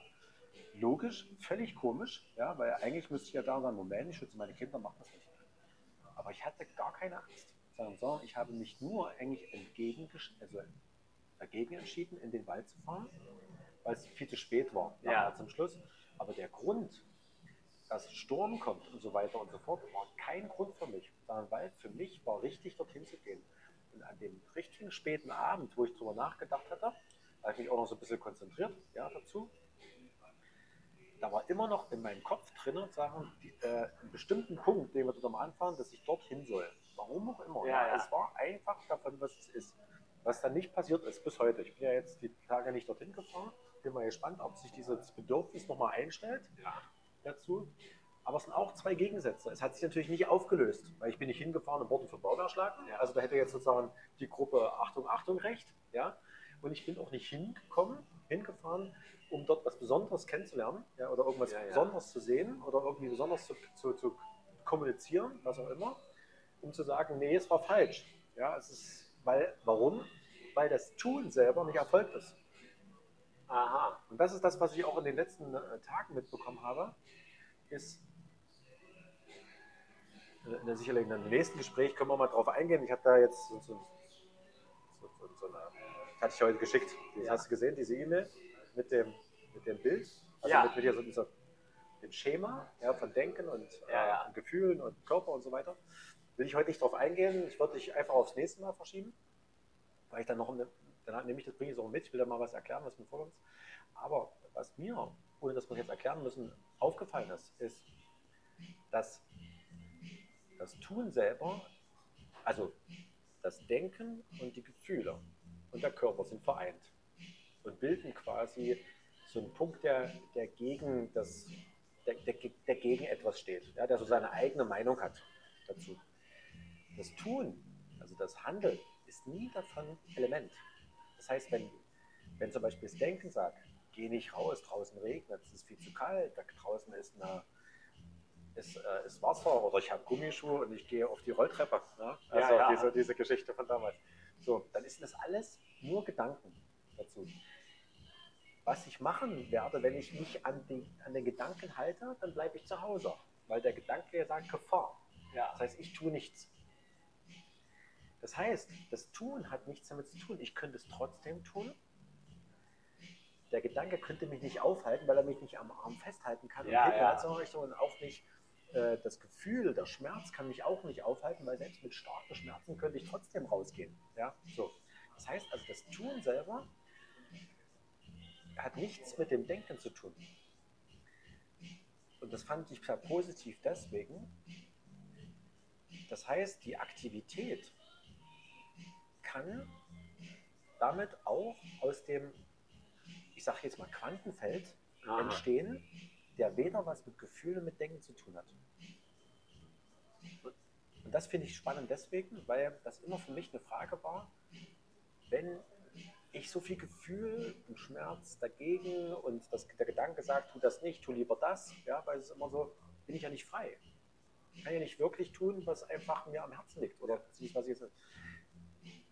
Logisch, völlig komisch, ja, weil eigentlich müsste ich ja da sagen, Moment, ich schütze meine Kinder, mach das nicht. Aber ich hatte gar keine Angst, sondern ich habe mich nur eigentlich entgegen, also dagegen entschieden, in den Wald zu fahren, weil es viel zu spät war Ja. zum Schluss. Aber der Grund, dass Sturm kommt und so weiter und so fort, war kein Grund für mich, sondern weil für mich war richtig dorthin zu gehen. Und an dem richtigen späten Abend, wo ich darüber nachgedacht hatte, habe ich mich auch noch so ein bisschen konzentriert ja, dazu. Da war immer noch in meinem Kopf drin, sagen, die, äh, einen bestimmten Punkt, den wir dort am Anfang, dass ich dorthin soll. Warum auch immer. Ja, ja. Es war einfach davon, was es ist. Was dann nicht passiert ist bis heute. Ich bin ja jetzt die Tage nicht dorthin gefahren. Bin mal gespannt, ob sich dieses Bedürfnis nochmal einstellt dazu. Aber es sind auch zwei Gegensätze. Es hat sich natürlich nicht aufgelöst, weil ich bin nicht hingefahren und wurde vom Bauernschlag. Also da hätte jetzt sozusagen die Gruppe Achtung, Achtung recht. Ja? Und ich bin auch nicht hingekommen, hingefahren, um dort was Besonderes kennenzulernen ja, oder irgendwas Ja, ja. Besonderes zu sehen oder irgendwie besonders zu, zu, zu kommunizieren, was auch immer, um zu sagen, nee, es war falsch. Ja, es ist, weil, warum? Weil das Tun selber nicht erfolgt ist. Aha. Und das ist das, was ich auch in den letzten äh, Tagen mitbekommen habe, ist, äh, in der sicherlich in einem nächsten Gespräch können wir mal drauf eingehen. Ich habe da jetzt so, so, so, so, eine, hatte ich heute geschickt. Die, Ja. Hast du gesehen, diese E-Mail mit dem, mit dem Bild? Also Ja. mit, mit so dieser, dem Schema ja, von Denken und, Ja, äh, ja. und Gefühlen und Körper und so weiter. Will ich heute nicht drauf eingehen. Ich würde dich einfach aufs nächste Mal verschieben, weil ich dann noch, eine, dann nehme ich das bringe ich so mit. Ich will da mal was erklären, was mir vorkommt. Aber was mir, ohne dass wir es jetzt erklären müssen, aufgefallen ist, ist, dass das Tun selber, also das Denken und die Gefühle und der Körper sind vereint und bilden quasi so einen Punkt, der, der, gegen, das, der, der, der gegen etwas steht, ja, der so seine eigene Meinung hat dazu. Das Tun, also das Handeln, ist nie davon Element. Das heißt, wenn, wenn zum Beispiel das Denken sagt, geh nicht raus, draußen regnet, es ist viel zu kalt, da draußen ist, eine, ist, äh, ist Wasser oder ich habe Gummischuhe und ich gehe auf die Rolltreppe. Ne? Also Ja, ja. Diese, diese Geschichte von damals. So, dann ist das alles nur Gedanken dazu. Was ich machen werde, wenn ich mich an, die, an den Gedanken halte, dann bleibe ich zu Hause. Weil der Gedanke sagt Gefahr. Ja. Das heißt, ich tue nichts. Das heißt, das Tun hat nichts damit zu tun. Ich könnte es trotzdem tun. Der Gedanke könnte mich nicht aufhalten, weil er mich nicht am Arm festhalten kann. Ja, und hinten ja. und auch nicht äh, das Gefühl, der Schmerz kann mich auch nicht aufhalten, weil selbst mit starken Schmerzen könnte ich trotzdem rausgehen. Ja, so. Das heißt also, das Tun selber hat nichts mit dem Denken zu tun. Und das fand ich sehr positiv deswegen. Das heißt, die Aktivität kann damit auch aus dem, ich sage jetzt mal, Quantenfeld Aha. entstehen, der weder was mit Gefühlen mit Denken zu tun hat. Und das finde ich spannend deswegen, weil das immer für mich eine Frage war, wenn ich so viel Gefühl und Schmerz dagegen und das, der Gedanke sagt, tu das nicht, tu lieber das, ja, weil es ist immer so, bin ich ja nicht frei. Ich kann ja nicht wirklich tun, was einfach mir am Herzen liegt oder beziehungsweise jetzt.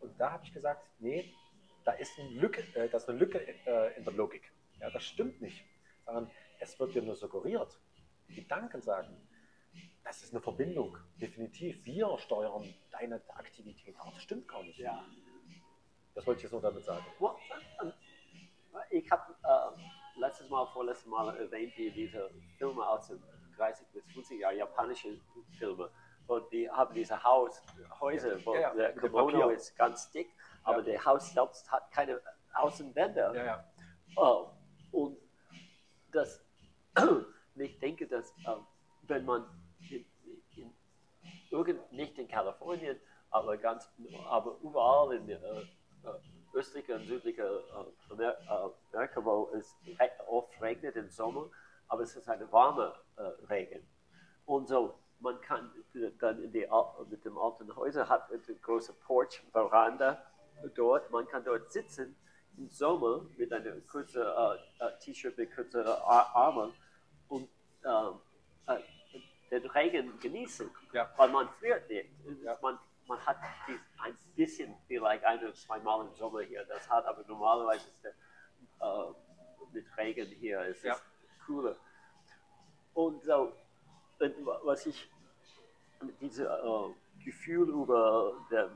Und da habe ich gesagt, nee, da ist eine Lücke, äh, ist eine Lücke äh, in der Logik. Ja, das stimmt nicht. Sondern es wird dir nur suggeriert. Die Gedanken sagen, das ist eine Verbindung. Definitiv. Wir steuern deine Aktivität. Aber das stimmt gar nicht. Ja. Das wollte ich jetzt nur damit sagen. Ich habe äh, letztes Mal, vorletztes Mal erwähnt, hier diese Filme aus den 30 bis 50 Jahren, japanische Filme. Und die haben diese Haus, Häuser, wo Ja, der Kimono ist ganz dick, aber der Haus selbst hat keine Außenwände. Oh, und das, ich denke, dass äh, wenn man in, in, irgend, nicht in Kalifornien, aber ganz, aber überall in äh, äh, östlicher und südlicher äh, äh, Amerika, wo es oft regnet im Sommer, aber es ist eine warme äh, Regen. Und so, man kann dann in die, mit dem alten Häuser hat eine große Porch, Veranda dort, man kann dort sitzen im Sommer mit einem kurzen äh, äh, T-Shirt mit kurzen Ar Armen und ähm, äh, den Regen genießen, Ja. weil man friert nicht. Ja. Man, man hat ein bisschen, vielleicht ein oder zweimal im Sommer hier, das hat aber normalerweise ist der, äh, mit Regen hier ist Ja. es cooler. Und so, was ich, dieses äh, Gefühl über den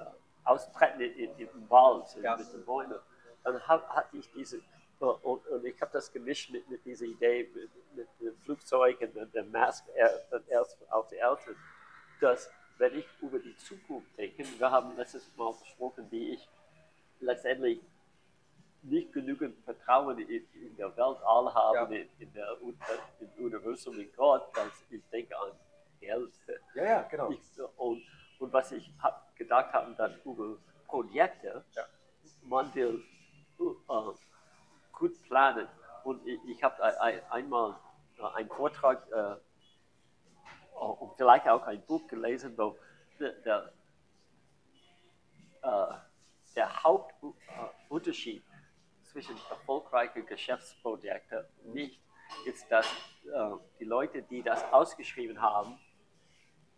äh, Austreten im Wald Ja. mit den Bäumen, dann hab, hatte ich diese Und, und ich habe das gemischt mit, mit dieser Idee mit, mit dem Flugzeug und der- Mask auf der Erde, dass wenn ich über die Zukunft denke, wir haben letztes Mal besprochen, wie ich letztendlich nicht genügend Vertrauen in, in der Welt all habe, Ja. in, in der im Universum, in Gott, dass ich denke an Geld. Ja, ja, genau. Ich, und, und was ich hab gedacht habe dann über Projekte, Ja. man will äh, gut planen. Und ich, ich habe ein, ein, einmal einen Vortrag äh, und vielleicht auch ein Buch gelesen, wo der, der, äh, der Hauptunterschied zwischen erfolgreichen Geschäftsprojekten nicht ist, dass äh, die Leute, die das ausgeschrieben haben,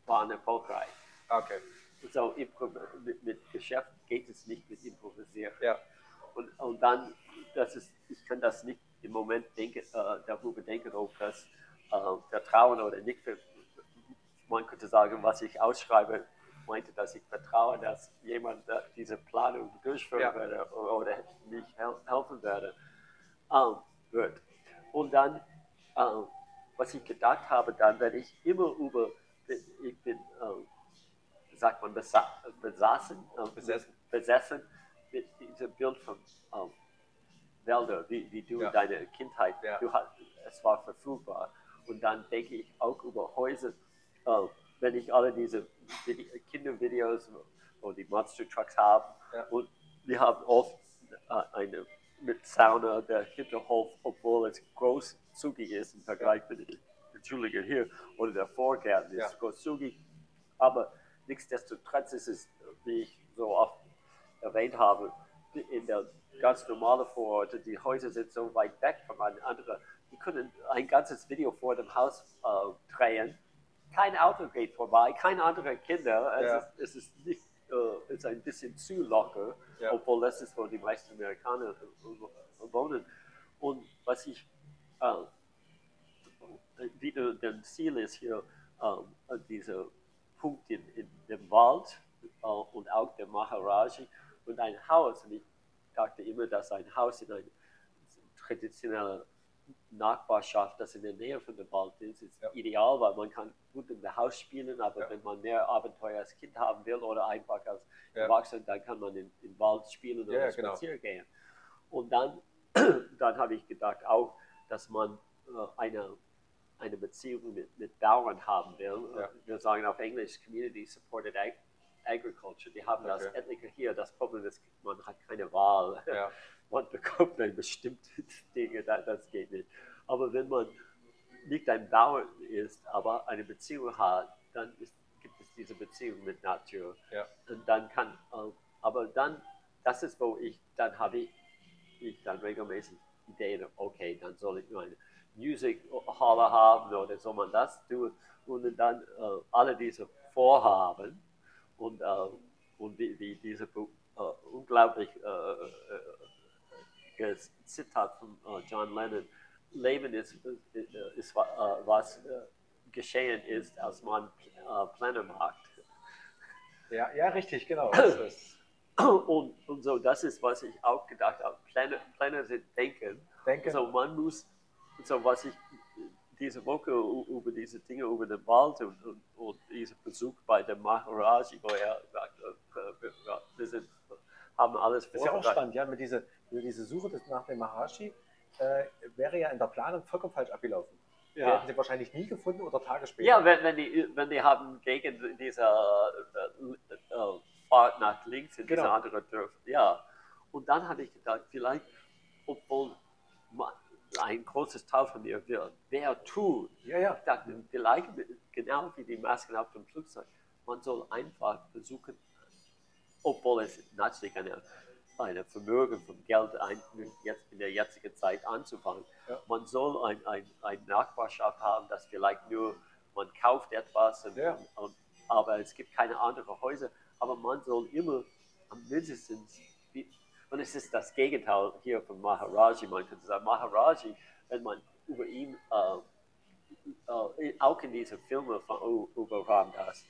waren erfolgreich. Okay. So mit, mit Geschäft geht es nicht mit improvisieren. Ja. Und, und dann, das ist, ich kann das nicht im Moment denken, äh, darüber denken, ob das äh, Vertrauen oder nicht. Man könnte sagen, was ich ausschreibe, meinte, dass ich vertraue, dass jemand diese Planung durchführen Ja. werde oder, mich hel helfen werde, ähm, wird. Und dann, äh, was ich gedacht habe, dann, wenn ich immer über, ich bin, äh, sagt man, besa besaßen, äh, Besessen. besessen mit diesem Bild von ähm, Wälder, wie, wie du Ja. in deiner Kindheit, Ja. du hast, es war verfügbar. Und dann denke ich auch über Häuser, äh, wenn ich alle diese Vide Kindervideos, wo die Monster Trucks haben, Ja. und wir haben oft äh, eine mit Sauna der Hinterhof, obwohl es großzügig ist im Vergleich mit den Entschuldigung hier oder der Vorgarten ist Ja. großzügig, aber nichtsdestotrotz ist es, wie ich so oft erwähnt habe, in der ganz normalen Vororte, die Häuser sind so weit weg von einem anderen, die können ein ganzes Video vor dem Haus äh, drehen. Kein Auto geht vorbei, keine anderen Kinder. Es, Ja. ist, es ist nicht, äh, ist ein bisschen zu locker, Ja. obwohl das ist, wo die meisten Amerikaner äh, wohnen. Und was ich äh, wieder das Ziel ist hier, ähm, dieser Punkt in, in dem Wald äh, und auch der Maharaji und ein Haus. Und ich dachte immer, dass ein Haus in einer traditionellen Nachbarschaft, das in der Nähe von dem Wald ist, ist Ja. ideal, weil man kann gut in dem Haus spielen, aber Ja. wenn man mehr Abenteuer als Kind haben will oder einfach als Ja. Erwachsener, dann kann man in, im Wald spielen oder Ja, ja, genau. spazieren gehen. Und dann, dann habe ich gedacht auch, dass man äh, eine, eine Beziehung mit, mit Bauern haben will. Wir sagen auf Englisch Community Supported Ag Agriculture. Die haben das Okay. etliche hier. Das Problem ist, man hat keine Wahl. Ja. Man bekommt ein bestimmte Dinge, das, das geht nicht. Aber wenn man nicht ein Bauer ist, aber eine Beziehung hat, dann ist, gibt es diese Beziehung mit Natur. Ja. Und dann kann, aber dann, das ist, wo ich, dann habe ich, ich dann regelmäßig Ideen, okay, dann soll ich nur eine Music Halle haben oder soll man das tun? Und dann äh, alle diese Vorhaben und, äh, und wie, wie diese äh, unglaublich äh, äh, äh, Zitat von äh, John Lennon, Leben ist, ist wa- was geschehen ist, als man Pläne macht. Ja, ja, richtig, genau. Und, und so, das ist, was ich auch gedacht habe. Pläne, Pläne sind Denken. Denken. So, man muss, so was ich diese Woche über diese Dinge über den Wald und, und, und diesen Besuch bei dem Maharaji, wo er äh, wir, wir haben alles Das ist ja auch vorbereitet. spannend, ja, mit dieser, mit dieser Suche des, nach dem Maharashi äh, wäre ja in der Planung vollkommen falsch abgelaufen. Die Ja. hätten sie wahrscheinlich nie gefunden oder Tage später. Ja, wenn, wenn, die, wenn die haben gegen dieser äh, äh, Fahrt nach links in Genau. diese andere Dörfer. Ja. Und dann habe ich gedacht, vielleicht, obwohl ma- ein großes Teil von mir will, wer tut, ja, ja. dachte, vielleicht genau wie die Masken auf dem Flugzeug, man soll einfach versuchen, obwohl es natürlich eine, eine Vermögen von Geld ein, jetzt in der jetzigen Zeit anzufangen, Ja. man soll ein, ein, eine Nachbarschaft haben, das vielleicht nur, man kauft etwas, und, Ja. und, aber es gibt keine anderen Häuser, aber man soll immer am mindestens, und es ist das Gegenteil hier von Maharaji, man könnte sagen, Maharaji, wenn man über ihn äh, äh, auch in diesen Filmen von über Ramdas,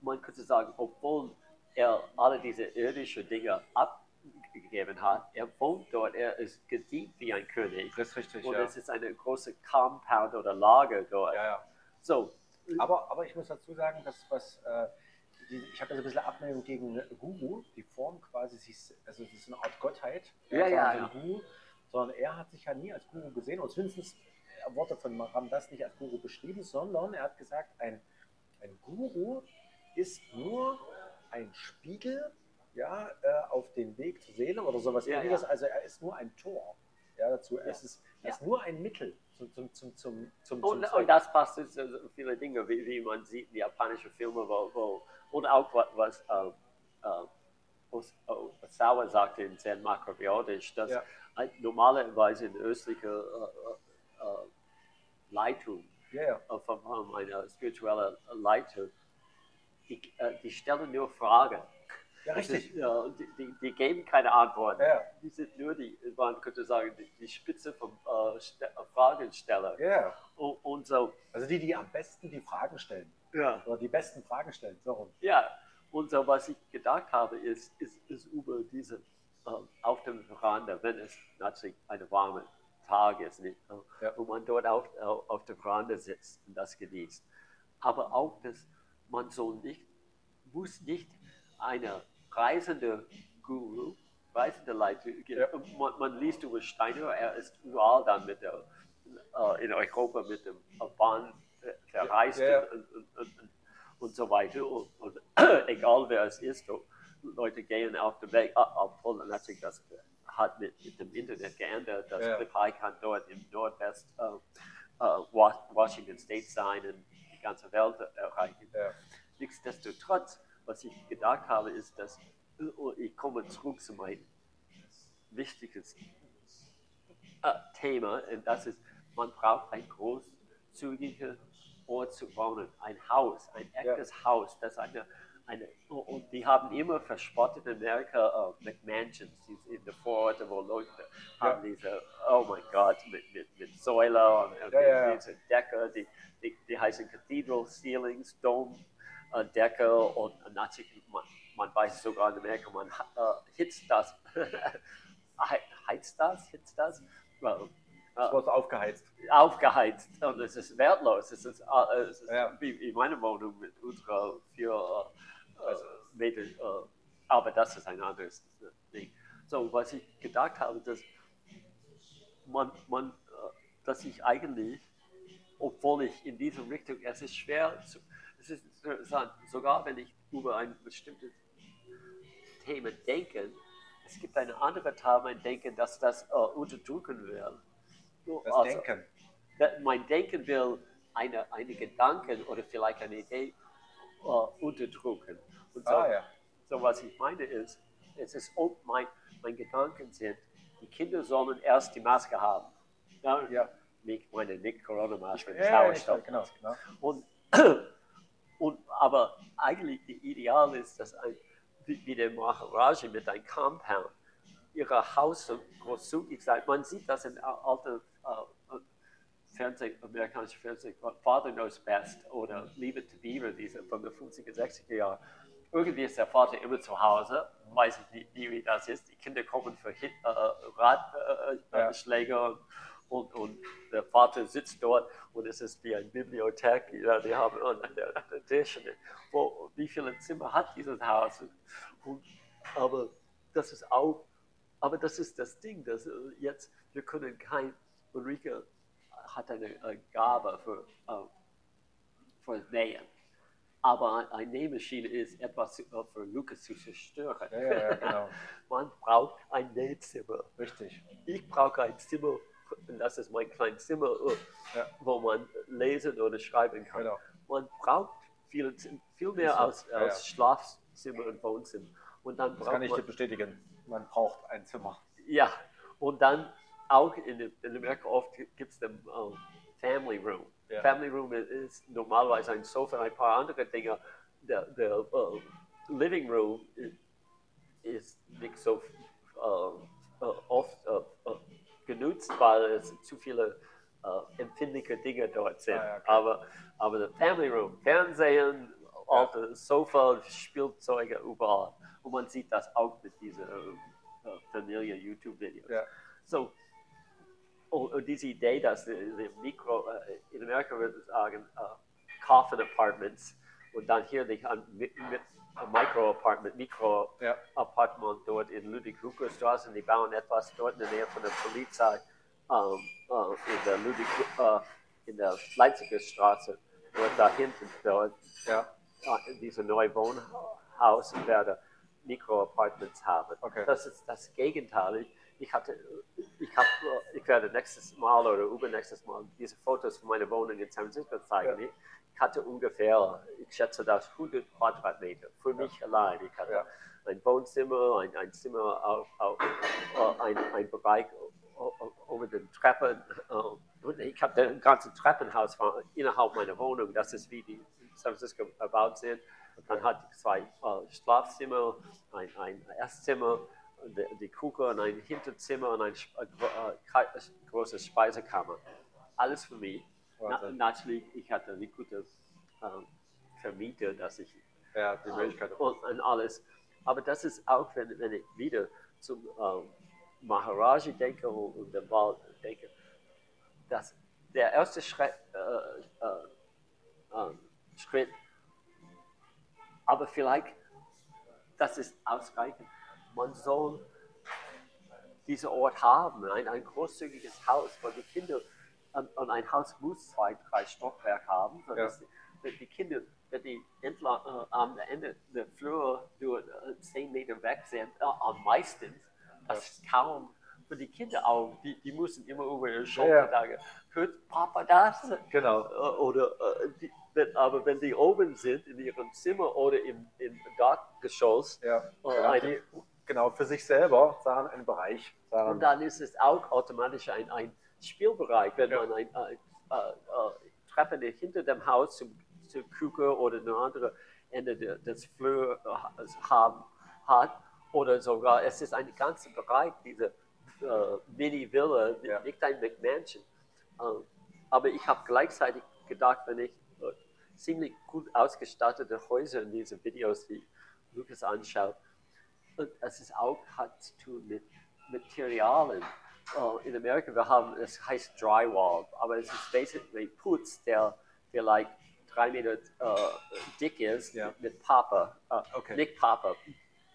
man könnte sagen, obwohl er alle diese irdischen Dinge gegeben hat. Er wohnt dort, er ist gedient wie ein König. Das ist richtig, Und ja. es ist eine große Compound oder Lager dort. ja, ja. So, Aber, aber ich muss dazu sagen, dass was, äh, ich habe da so ein bisschen Abneigung gegen Guru, die Form quasi, sich, also das ist eine Art Gottheit, Ja, ja, ja. Guru, sondern er hat sich ja nie als Guru gesehen und zumindest er wurde von Ramdas nicht als Guru beschrieben, sondern er hat gesagt, ein, ein Guru ist nur ein Spiegel ja, äh, auf den Weg zur Seele oder sowas Ja, ähnliches. ja. Also er ist nur ein Tor ja, dazu. Er, Ja. ist, er ist nur ein Mittel zum, zum, zum, zum, zum, Und, und das passt zu so viele Dinge, wie, wie man sieht in japanischen Filmen, wo, wo, und auch was, was äh, äh, Os- oh, Osawa sagte in Zen makrobiotisch, dass Ja. normalerweise in östlicher äh, äh, äh, Leitung äh, von, von einer spirituellen Leitung, die, die stellen nur Fragen. ja richtig. Ist, die, die, die geben keine Antworten. Ja, Die sind nur die, man könnte sagen, die, die Spitze vom äh, Fragensteller. ja. Und, und so, Also die, die am besten die Fragen stellen. Ja. Oder die besten Fragen stellen. So. Ja, und so, was ich gedacht habe, ist, ist, ist über diese äh, auf dem Veranda, wenn es natürlich ein warmer Tag ist, nicht? Äh, Ja. wo man dort auf, auf, auf der Veranda sitzt und das genießt. Aber auch, dass man so nicht, muss nicht eine reisende Guru, reisende Leiter, Ja. man, man liest über Steiner, er ist überall dann mit der, äh, in Europa mit dem äh, Bahn äh, verreist Ja, ja. Und, und, und, und, so weiter. Und, egal wer es ist, Leute gehen auf den Weg, ah, obwohl natürlich das hat mit, mit dem Internet geändert, dass Ja. High kann dort im Nordwest äh, äh, Wa- Washington State sein und die ganze Welt erreichen. Ja. Nichtsdestotrotz, was ich gedacht habe, ist, dass äh, ich komme zurück zu meinem wichtiges äh, Thema, und das ist, man braucht ein großzügiger Ort zu wohnen, ein Haus, ein echtes Haus, das eine, eine, und die haben immer verspottet in Amerika äh, mit Mansions, in den Vororten, wo Leute haben diese, oh mein Gott, mit, mit, mit Säule und, und Ja, ja, ja. diese Decke, die, die, die heißen Cathedral Ceilings, Dome äh, Decke und natürlich, man, man weiß sogar in Amerika, man äh, hitzt das, He- heizt das, hitzt das, Well, Das wurde aufgeheizt. aufgeheizt und es ist wertlos. Es ist, äh, es ist Ja. wie in meiner Wohnung mit unserer vier äh, Also- Meter, äh, aber das ist ein anderes Ding. So, was ich gedacht habe, dass man, man äh, dass ich eigentlich, obwohl ich in diese Richtung, es ist schwer, zu, es ist interessant, sogar wenn ich über ein bestimmtes Thema denke, es gibt eine andere Teil mein Denken, dass das äh, unterdrücken will. Das Also, Denken. mein Denken will eine, eine Gedanken oder vielleicht eine Idee äh, unterdrücken. Und so, Ah ja. so was ich meine ist, es ist auch mein, mein Gedanken sind, die Kinder sollen erst die Maske haben. Ja, Ja. Nicht meine nicht Corona-Maske, Ja, ja, genau. genau. Und, und, aber eigentlich die Ideal ist, dass ein, wie, wie der Maharaji mit einem Compound ihre Haus großzügig sein. Man sieht das in alten äh, Fernseh, amerikanischen Fernsehen, Father Knows Best oder Liebe to Beaver, diese von den 50er, 60er Jahren. Irgendwie ist der Vater immer zu Hause, weiß ich nicht, nie, wie das ist. Die Kinder kommen für Hit, äh, Radschläge äh, Ja. Und, und der Vater sitzt dort und es ist wie eine Bibliothek. Ja, die haben an der, an der Tisch. Wo, wie viele Zimmer hat dieses Haus? Und, aber das ist auch, aber das ist das Ding, dass äh, jetzt wir können kein, Ulrike hat eine äh, Gabe für, äh, für Nähen. Aber eine Nähmaschine ist etwas äh, für Lukas zu zerstören. Ja, ja, genau. Man braucht ein Nähzimmer. Richtig. Ich brauche ein Zimmer, das ist mein kleines Zimmer, Ja. wo man lesen oder schreiben kann. Genau. Man braucht viel, viel mehr als, als Schlafzimmer und Wohnzimmer. Und dann Das kann ich dir bestätigen. Man braucht ein Zimmer. ja, und dann auch in, in Amerika oft gibt es den ähm, Family Room. Ja. Family Room ist normalerweise ein Sofa und ein paar andere Dinge. Der, der äh, Living Room ist, nicht so äh, oft äh, genutzt, weil es zu viele empfindliche Dinge dort sind. Ah, okay. aber, aber der Family Room, Fernsehen, alte Sofa, Spielzeuge überall. Und man sieht das auch mit diesen äh, äh, Familie YouTube-Videos. Ja. So, und, und diese Idee, dass die, Mikro, äh, in Amerika würde sagen, äh, Coffin Apartments und dann hier die an- mit, mit ein Micro-Apartment, Ja. Mikro-Apartment dort in Ludwig-Hucker-Straße. Die bauen etwas dort in der Nähe von der Polizei ähm, äh, in der Ludwig, äh, in der Leipziger Straße. Dort da hinten, dort, Ja. äh, diese neue Wohnhaus werde Mikro-Apartments haben. Okay. Das ist das Gegenteil. Ich, hatte, ich, hab, ich werde nächstes Mal oder übernächstes Mal diese Fotos von meiner Wohnung in San Francisco zeigen. Ja. Ich hatte ungefähr, ich schätze das 100 Quadratmeter für mich allein. Ich hatte Ja. ein Wohnzimmer, ein, ein Zimmer, auf, auf, ein, ein Bereich über den Treppen. äh, und ich habe ein ganzes Treppenhaus innerhalb meiner Wohnung. Das ist wie die in San Francisco erbaut sind. Dann hatte ich zwei äh, Schlafzimmer, ein, ein Esszimmer, die, Küche und ein Hinterzimmer und ein Sp- äh, äh, äh, großes Speisekammer. Alles für mich. Na, natürlich, ich hatte eine gute ähm, Vermieter, dass ich Ja, die Möglichkeit. und, und alles. Aber das ist auch, wenn, wenn ich wieder zum ähm, Maharaji denke und, und dem Wald denke, dass der erste Schritt, äh, äh, äh, Schritt aber vielleicht, das ist ausreichend, man soll diesen Ort haben, ein, ein großzügiges Haus, wo die Kinder, und, und ein Haus muss zwei, drei Stockwerke haben, sodass die, die Kinder, wenn die entlang, äh, am Ende der Flur nur äh, zehn Meter weg sind, äh, am meisten, das ist kaum für die Kinder auch, die, die müssen immer über ihre Schulter Ja. sagen, hört Papa das? Genau. Äh, oder äh, die, wenn, aber wenn die oben sind in ihrem Zimmer oder im, im Dachgeschoss, Ja. äh, ja eine- genau, für sich selber sagen einen Bereich. und Sagen, dann ist es auch automatisch ein, ein Spielbereich, wenn Ja. man ein, äh, äh, äh, Treppen hinter dem Haus zum, zur Küche oder ein anderes Ende de- des Flurs äh, haben, hat. Oder sogar, es ist ein ganzer Bereich, diese äh, Mini-Villa, Ja. nicht ein McMansion. Ähm, aber ich habe gleichzeitig gedacht, wenn ich äh, ziemlich gut ausgestattete Häuser in diesen Videos, die Lukas anschaut, und es ist auch hat zu tun mit Materialien. In uh, Amerika, wir haben, es heißt Drywall, aber es ist basically Putz, der vielleicht drei Meter äh, dick ist, Ja. mit Pappe, äh, uh, Okay. nicht Pappe,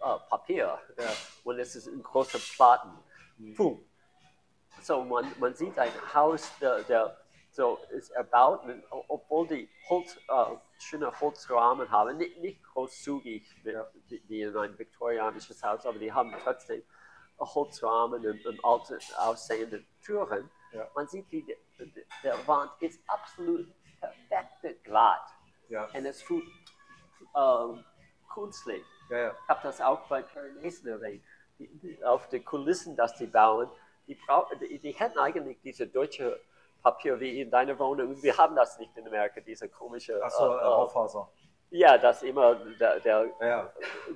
äh, Papier. Ja. Und es ist in großen Platten. Puh. So, man, man sieht ein Haus, der, der so ist erbaut, obwohl die Holz, äh, schöne Holzrahmen haben, nicht, nicht großzügig wie, wie- in ein viktorianisches Haus, aber die haben trotzdem Holzrahmen und, und alte aussehende Türen. Ja. Man sieht, wie der, der Wand ist absolut perfekt glatt ja, und es fühlt ähm, künstlich. ja, ja. Ich habe das auch bei Pyrenäen erwähnt. Die, die, auf den Kulissen, das die bauen, die, die, die hätten eigentlich diese deutsche Papier wie in deiner Wohnung. Wir haben das nicht in Amerika, diese komische. Achso, äh, äh, äh, Auffaser. ja, das immer der, der Ja, ja.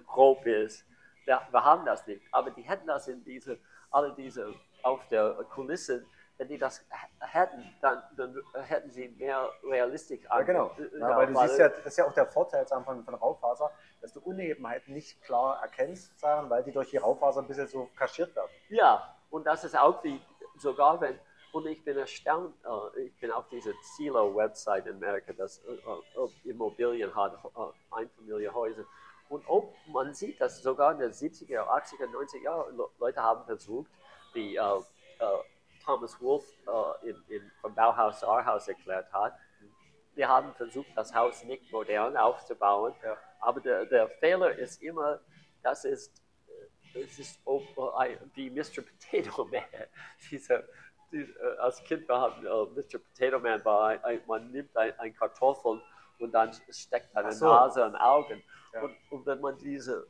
grob ist. Wir, wir haben das nicht. Aber die hätten das in diese, alle diese auf der Kulisse, wenn die das hätten, dann, dann hätten sie mehr realistisch Ja, genau. äh, Ja, weil du siehst ja, das ist ja auch der Vorteil sagen, von, von Raufaser, dass du Unebenheiten nicht klar erkennst, weil die durch die Raufaser ein bisschen so kaschiert werden. Ja, und das ist auch wie, sogar wenn, und ich bin erstaunt, äh, ich bin auf dieser Zillow-Website in Amerika, das äh, äh, Immobilien hat, äh, Einfamilienhäuser. Und ob man sieht, dass sogar in den 70er, 80er, 90er Jahren Le- Leute haben versucht, wie äh, äh, Thomas Wolfe äh, vom Bauhaus zu Aarhaus erklärt hat, wir haben versucht, das Haus nicht modern aufzubauen, Ja. aber der, der Fehler ist immer, das ist es ist wie Mr. Potato Man. Dieser, die, äh, als Kind wir haben äh, Mr. Potato Man war, ein, ein, man nimmt ein, ein Kartoffel und dann steckt eine so. Nase und Augen. Ja. Und, und wenn man diese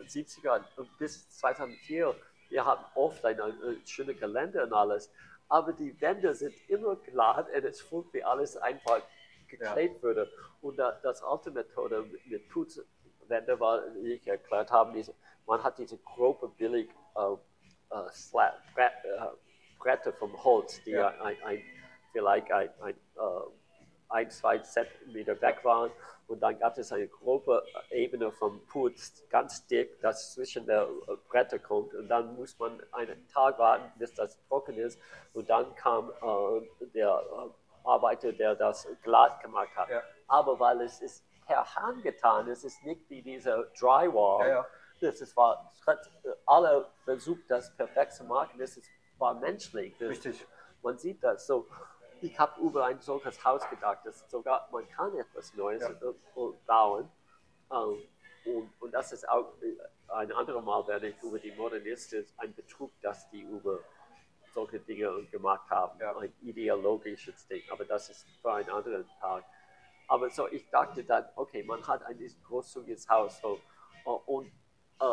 äh, 70er bis 2004, wir haben oft ein, ein schönes Gelände und alles, aber die Wände sind immer glatt und es fühlt wie alles einfach geklebt würde. Und da, das alte Methode mit, Putzwände war, wie ich erklärt habe, diese, man hat diese grobe, billig äh, äh, Slab, äh, Bretter vom Holz, die Ja. ein, ein, vielleicht ein, ein äh, ein, zwei Zentimeter weg waren. Und dann gab es eine grobe Ebene vom Putz, ganz dick, das zwischen der äh, Bretter kommt. Und dann muss man einen Tag warten, bis das trocken ist. Und dann kam äh, der äh, Arbeiter, der das glatt gemacht hat. Ja. Aber weil es ist per Hand getan, es ist nicht wie dieser Drywall. Ja, ja. Das ist, war, alle versucht, das perfekt zu machen. Das ist, war menschlich. Das, Richtig. man sieht das so. Ich habe über ein solches Haus gedacht, dass sogar man kann etwas Neues Ja. äh, äh, bauen. Ähm, und, und das ist auch äh, ein anderes Mal werde ich über die Modernisten ein Betrug, dass die über solche Dinge gemacht haben, Ja. ein ideologisches Ding. Aber das ist für einen anderen Tag. Aber so, ich dachte dann, okay, man hat ein großzügiges Haus so, und äh,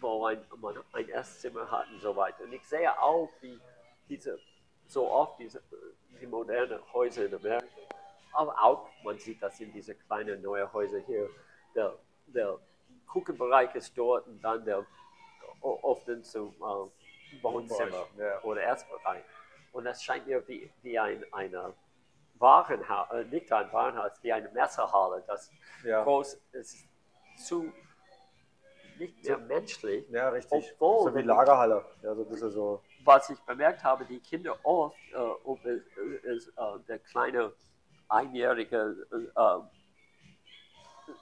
wo ein, man ein Esszimmer hat und so weiter. Und ich sehe auch, wie diese, so oft diese, die modernen Häuser in Amerika, aber auch, man sieht das in diese kleinen neuen Häuser hier, der, der Küchenbereich ist dort und dann der oft zum äh, Wohnzimmer Ja. oder Essbereich. Und das scheint mir wie, wie ein eine Warenhaus, äh, nicht ein Warenhaus, wie eine Messerhalle, das Ja. groß ist, zu nicht mehr menschlich. Ja, richtig. Obwohl, so wie Lagerhalle. Ja, so ein bisschen so. was ich bemerkt habe, die Kinder oft, äh, ob es, es, äh, der kleine einjährige äh,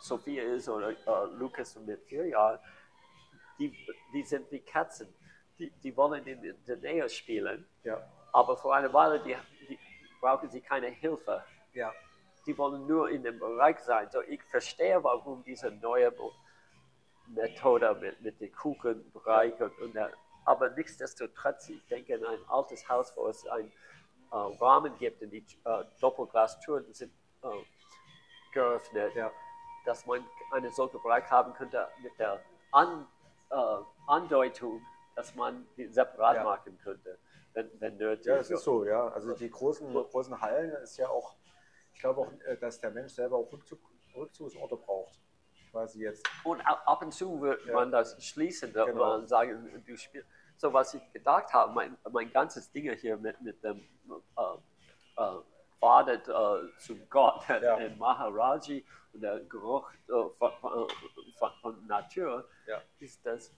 Sophia ist oder äh, Lukas mit vier Jahren, die, die sind wie Katzen. Die, die wollen in der Nähe spielen, Ja. aber vor einer Weile die, die brauchen sie keine Hilfe. Ja. Die wollen nur in dem Bereich sein. So, ich verstehe, warum diese neue Methode mit, mit dem Kuchenbereich und, und der, aber nichtsdestotrotz, ich denke, in ein altes Haus, wo es einen äh, Rahmen gibt und die äh, Doppelglastüren sind äh, geöffnet, Ja. dass man einen solchen Bereich haben könnte mit der An, äh, Andeutung, dass man die separat Ja. machen könnte, wenn, wenn nötig. Ja, das ist so, ja. Also die großen, großen Hallen ist ja auch, ich glaube auch, äh, dass der Mensch selber auch Rückzug, Rückzugsorte braucht. Quasi jetzt. Und ab und zu wird Ja. man das schließen Genau. und sagen, du spielst. So was ich gedacht habe, mein, mein ganzes Ding hier mit, mit dem äh, äh, Vater äh, zum Gott, Ja. den Maharaji und der Geruch äh, von, von, von, von Natur, Ja. ist das,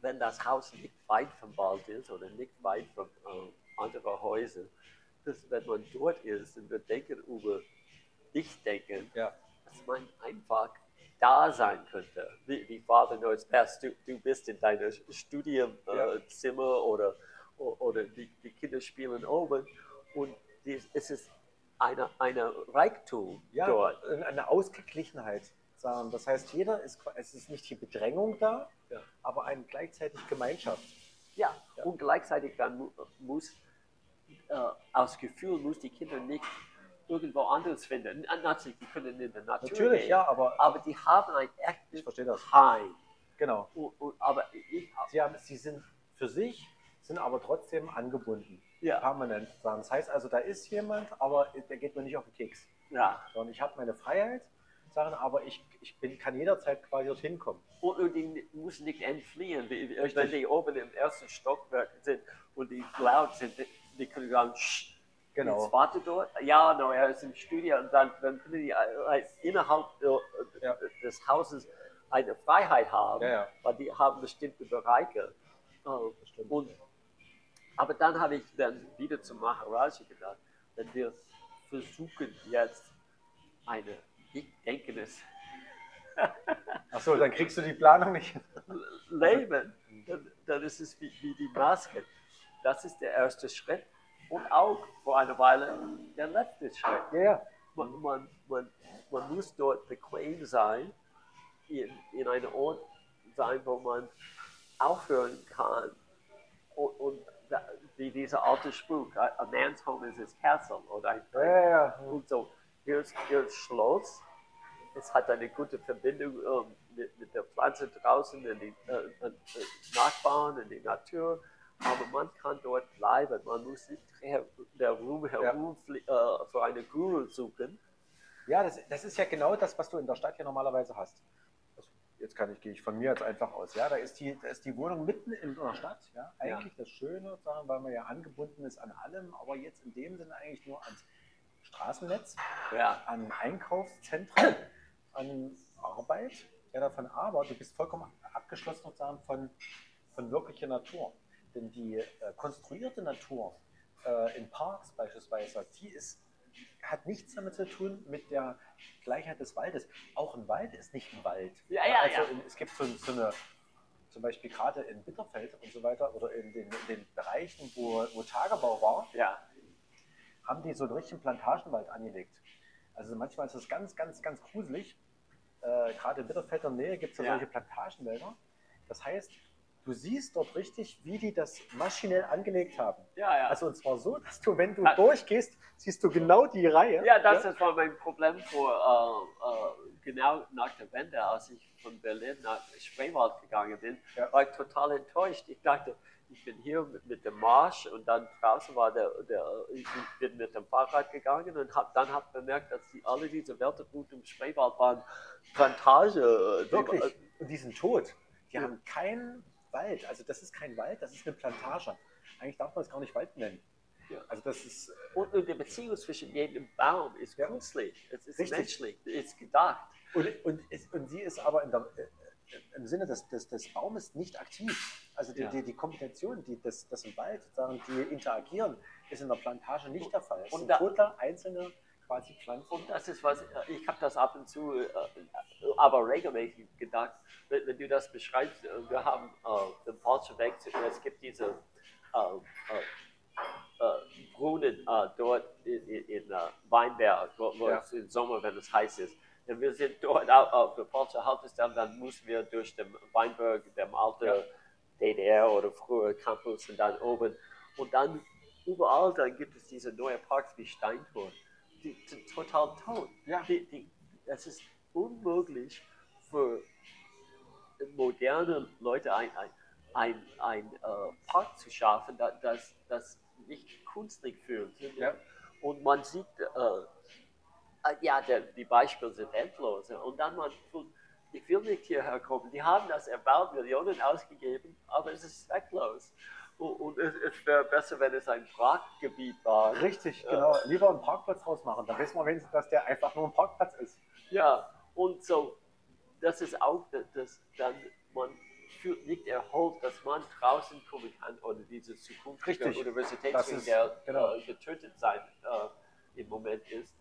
wenn das Haus nicht weit vom Wald ist oder nicht weit von äh, anderen Häusern, dass wenn man dort ist und wir denken über dich denken, Ja. Dass man einfach da sein könnte. Wie, wie Father knows best. Du, du bist in deinem Studienzimmer Ja. oder, oder die, die Kinder spielen oben und dies, es ist eine, eine Reichtum Ja, dort. eine Ausgeglichenheit. Sagen. Das heißt, jeder ist, es ist nicht die Bedrängung da, Ja. aber eine gleichzeitig Gemeinschaft. Ja, und gleichzeitig dann mu muss, äh, aus Gefühl muss die Kinder nicht irgendwo anderes finden. Natürlich, die können in der Natur Natürlich, gehen, ja, aber aber die haben ein ich echtes verstehe das. Heim. Genau. Und, und, aber ich, Sie, haben, sie sind für sich, sind aber trotzdem angebunden. ja, Permanent. Das heißt also, da ist jemand, aber der geht mir nicht auf den Keks. ja. Sondern ich habe meine Freiheit, sagen, aber ich, ich bin, kann jederzeit quasi dorthin kommen. Und, und die müssen nicht entfliehen. Die, wenn die oben im ersten Stockwerk sind und die laut sind, die, die können sagen, Sch, Genau. jetzt warte dort. Ja, no, er ist im Studio und dann, dann können die äh, innerhalb äh, Ja. des Hauses eine Freiheit haben, Ja, ja. weil die haben bestimmte Bereiche. Äh, Stimmt. und, aber dann habe ich dann wieder zum Maharaji gedacht, wenn wir versuchen jetzt eine nicht denkendes Achso, dann kriegst du die Planung nicht. Leben, dann, dann ist es wie, wie die Maske. Das ist der erste Schritt und auch vor einer Weile der letzte Schritt. Ja. Man, man, man, man muss dort bequem sein, in, in einem Ort sein, wo man aufhören kann. Und, und da, wie dieser alte Spruch, a man's home is his castle. Oder ein, Ja, ja, ja. und so, hier ist, hier ist Schloss. Es hat eine gute Verbindung ähm, mit, mit der Pflanze draußen, in die äh, äh, Nachbarn, in die Natur. Aber man kann dort bleiben. Man muss nicht her, der Ruhm herum flie- äh, für eine Guru suchen. Ja, das, das ist ja genau das, was du in der Stadt ja normalerweise hast. Das, jetzt kann ich, gehe ich von mir jetzt einfach aus. Ja, da ist die, da ist die Wohnung mitten in der Stadt. Ja, eigentlich das Schöne, sagen, weil man ja angebunden ist an allem, aber jetzt in dem Sinne eigentlich nur ans Straßennetz, Ja. an Einkaufszentren, an Arbeit. Ja, davon aber, du bist vollkommen abgeschlossen sozusagen von, von wirklicher Natur. Denn die äh, konstruierte Natur äh, in Parks beispielsweise, die ist, hat nichts damit zu tun mit der Gleichheit des Waldes. Auch ein Wald ist nicht ein Wald. Ja, ja, also ja. in- es gibt so, so eine, zum Beispiel gerade in Bitterfeld und so weiter oder in den, in den Bereichen, wo, wo Tagebau war, Ja. haben die so einen richtigen Plantagenwald angelegt. Also manchmal ist es ganz, ganz, ganz gruselig. Äh, Gerade in Bitterfelder Nähe gibt es ja, Ja. solche Plantagenwälder. Das heißt, du siehst dort richtig, wie die das maschinell angelegt haben. Ja, ja. Also und zwar so, dass du, wenn du Ah. durchgehst, siehst du genau die Reihe. Ja, das das war mein Problem vor, äh, äh, genau nach der Wende, als ich von Berlin nach Spreewald gegangen bin, Ja. war ich total enttäuscht. Ich dachte, ich bin hier mit, mit dem Marsch und dann draußen war der, der ich bin mit dem Fahrrad gegangen und hab, dann habe bemerkt, dass die, alle diese rund um Spreewald waren Plantage. äh, die- Wirklich. Und die sind tot. Die Ja. haben keinen Wald. Also das ist kein Wald, das ist eine Plantage. Eigentlich darf man es gar nicht Wald nennen. Ja. Also das ist Und, und die Beziehung zwischen jedem Baum ist Ja. künstlich, es ist Richtig. menschlich, es ist gedacht. Und, und, es- und sie ist aber der, äh, im Sinne des, des, des Baumes nicht aktiv. Also die, Ja. die, die Kombination, die, das, das im Wald sozusagen, die interagieren, ist in der Plantage nicht der Fall. Es Und sind da- tote einzelne quasi Pflanzen. Und das ist was, ich habe das ab und zu, äh, aber regelmäßig gedacht, wenn, wenn du das beschreibst, äh, wir haben äh, Weg, zu, es gibt diese äh, äh, äh, Brunnen äh, dort in, in, in äh, Weinberg, wo, wo Ja. es im Sommer, wenn es heiß ist. Und wir sind dort auf, der falschen Haltestelle, dann müssen wir durch den Weinberg, dem alten Ja. DDR oder früher Campus und dann oben. Und dann überall, dann gibt es diese neuen Parks wie Steintor. Die sind total tot. Ja. Die, die, es ist unmöglich für moderne Leute ein, ein, ein, ein äh, Park zu schaffen, das, das, das nicht künstlich fühlt. Ja. Und man sieht, äh, äh, ja, der, die Beispiele sind endlos. Und dann man fühlt, ich will nicht hierher kommen. Die haben das erbaut, Millionen ausgegeben, aber es ist zwecklos. Und, es, es wäre besser, wenn es ein Parkgebiet war. Richtig, Ja. genau. Lieber einen Parkplatz rausmachen. Dann wissen wir wenigstens, dass der einfach nur ein Parkplatz ist. Ja, und so, das ist auch, dass, dann man fühlt nicht erholt, dass man draußen kommen kann oder diese zukünftige Richtig. Ist- der genau. äh, getötet sein äh, im Moment ist,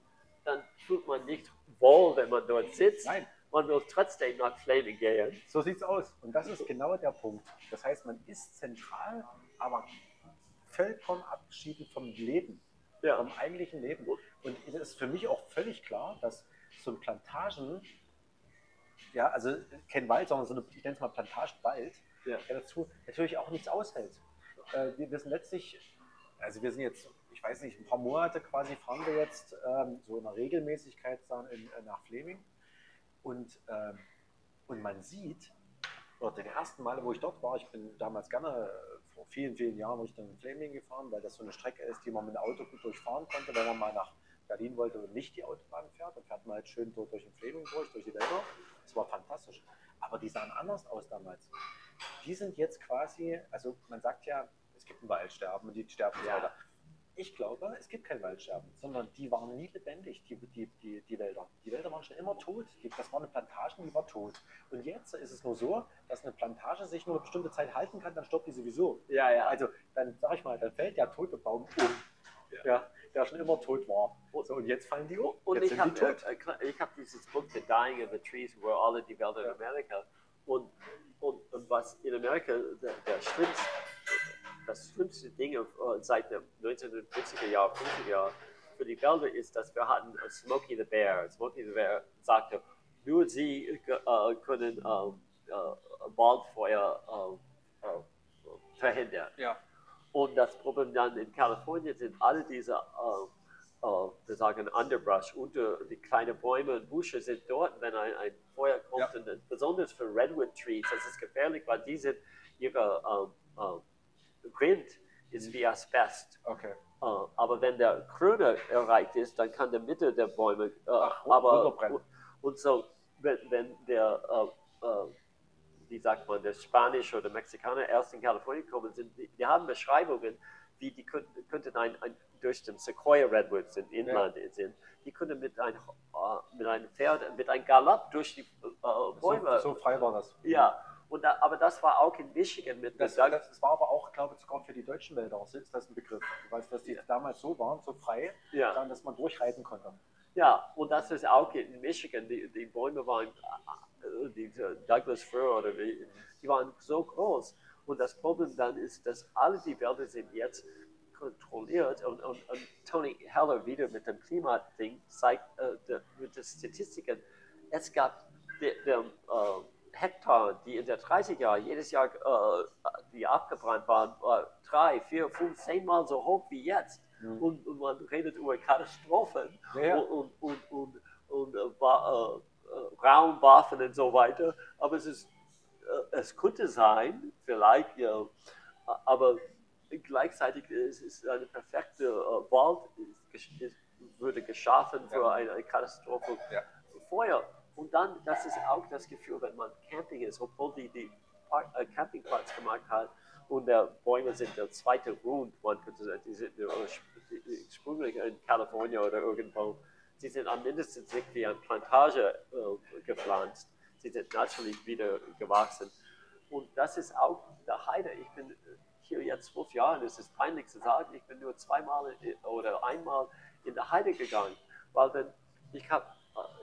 dann fühlt man nicht wohl, wenn man dort sitzt. Nein. Man will trotzdem nach Flaming gehen. So sieht's aus. Und das ist genau der Punkt. Das heißt, man ist zentral, aber vollkommen abgeschieden vom Leben, Ja. vom eigentlichen Leben. Und es ist für mich auch völlig klar, dass so ein Plantagen, ja, also kein Wald, sondern so eine, ich nenne es mal Plantagenwald, Ja. der dazu natürlich auch nichts aushält. Äh, wir, wir sind letztlich, also wir sind jetzt, ich weiß nicht, ein paar Monate quasi fahren wir jetzt ähm, so in der Regelmäßigkeit dann in, äh, nach Fleming. Und, ähm, und man sieht, oder den ersten Mal, wo ich dort war, ich bin damals gerne vor vielen, vielen Jahren Richtung Fleming gefahren, weil das so eine Strecke ist, die man mit dem Auto gut durchfahren konnte, wenn man mal nach Berlin wollte und nicht die Autobahn fährt, dann fährt man halt schön durch den Fleming durch, durch die Wälder. Das war fantastisch. Aber die sahen anders aus damals. Die sind jetzt quasi, also man sagt ja, es gibt ein Waldsterben und die sterben Ja. weiter. Ich glaube, es gibt kein Waldsterben, sondern die waren nie lebendig, die, die, die, die Wälder. Die Wälder waren schon immer tot. Die, das war eine Plantage, die war tot. Und jetzt ist es nur so, dass eine Plantage sich nur eine bestimmte Zeit halten kann, dann stirbt die sowieso. Ja, ja. Also dann sag ich mal, dann fällt der tote Baum um, ja. der schon immer tot war. So, und jetzt fallen die um. Und jetzt ich habe die äh, ich hab dieses Buch The Dying of the Trees, wo alle die Wälder Ja. in Amerika und, und, und was in Amerika der, der schlimmste, das schlimmste Ding äh, seit den 1940er Jahren, 50er Jahren für die Wälder ist, dass wir hatten äh, Smokey the Bear. Smokey the Bear sagte, nur sie äh, können äh, äh, Waldfeuer äh, verhindern. Ja. Und das Problem dann in Kalifornien sind alle diese, wir sagen Underbrush, unter die kleinen Bäume und Büsche sind dort, wenn ein, ein Feuer kommt. Ja. Und besonders für Redwood Trees, das ist gefährlich, weil die sind, ihre Grind ist wie Asbest. Okay. Äh, aber wenn der Krone erreicht ist, dann kann der Mitte der Bäume, äh, Ach, aber und, und so, wenn, wenn der, äh, wie sagt man, der Spanisch oder Mexikaner erst in Kalifornien kommen, sind, die, die haben Beschreibungen, wie die könnten, könnten ein, ein durch den Sequoia Redwoods in Inland sind, die können mit, ein, mit einem Pferd, mit einem Galopp durch die Bäume. So, so frei war das. Ja, und da, aber das war auch in Michigan mit Das, das, das war aber auch, glaube ich, sogar für die deutschen Wälder auch ist das ein Begriff. Du weißt, dass die damals so waren, so frei, Ja. dann, dass man durchreiten konnte. Ja, und das ist auch in Michigan. Die, die Bäume waren, äh, diese Douglas Fir oder wie, die waren so groß. Und das Problem dann ist, dass alle die Wälder sind jetzt kontrolliert und, und, und Tony Heller wieder mit dem Klimading zeigt äh, der, mit den Statistiken, es gab der, der, äh, Hektar, die in der 30 Jahre jedes Jahr äh, die abgebrannt waren, war drei, vier, fünf, zehnmal so hoch wie jetzt. Mhm. Und, und man redet über Katastrophen Ja, ja. und, und, und, und äh, äh, Raumwaffen und so weiter. Aber es, ist, äh, es könnte sein, vielleicht, ja, aber gleichzeitig ist es eine perfekte äh, Wald, ist, ist, würde geschaffen für Ja. eine, eine Katastrophe Ja. Feuer. Und dann, das ist auch das Gefühl, wenn man Camping ist, obwohl die, die Park, äh, Campingplatz gemacht hat und der Bäume sind der zweite Grund, man könnte sagen, die sind äh, ursprünglich in Kalifornien oder irgendwo, sie sind am mindesten nicht wie eine Plantage äh, gepflanzt, sie sind natürlich wieder gewachsen. Und das ist auch der Heide. Ich bin hier jetzt zwölf Jahre, es ist peinlich zu sagen, ich bin nur zweimal in- oder einmal in der Heide gegangen, weil dann, ich habe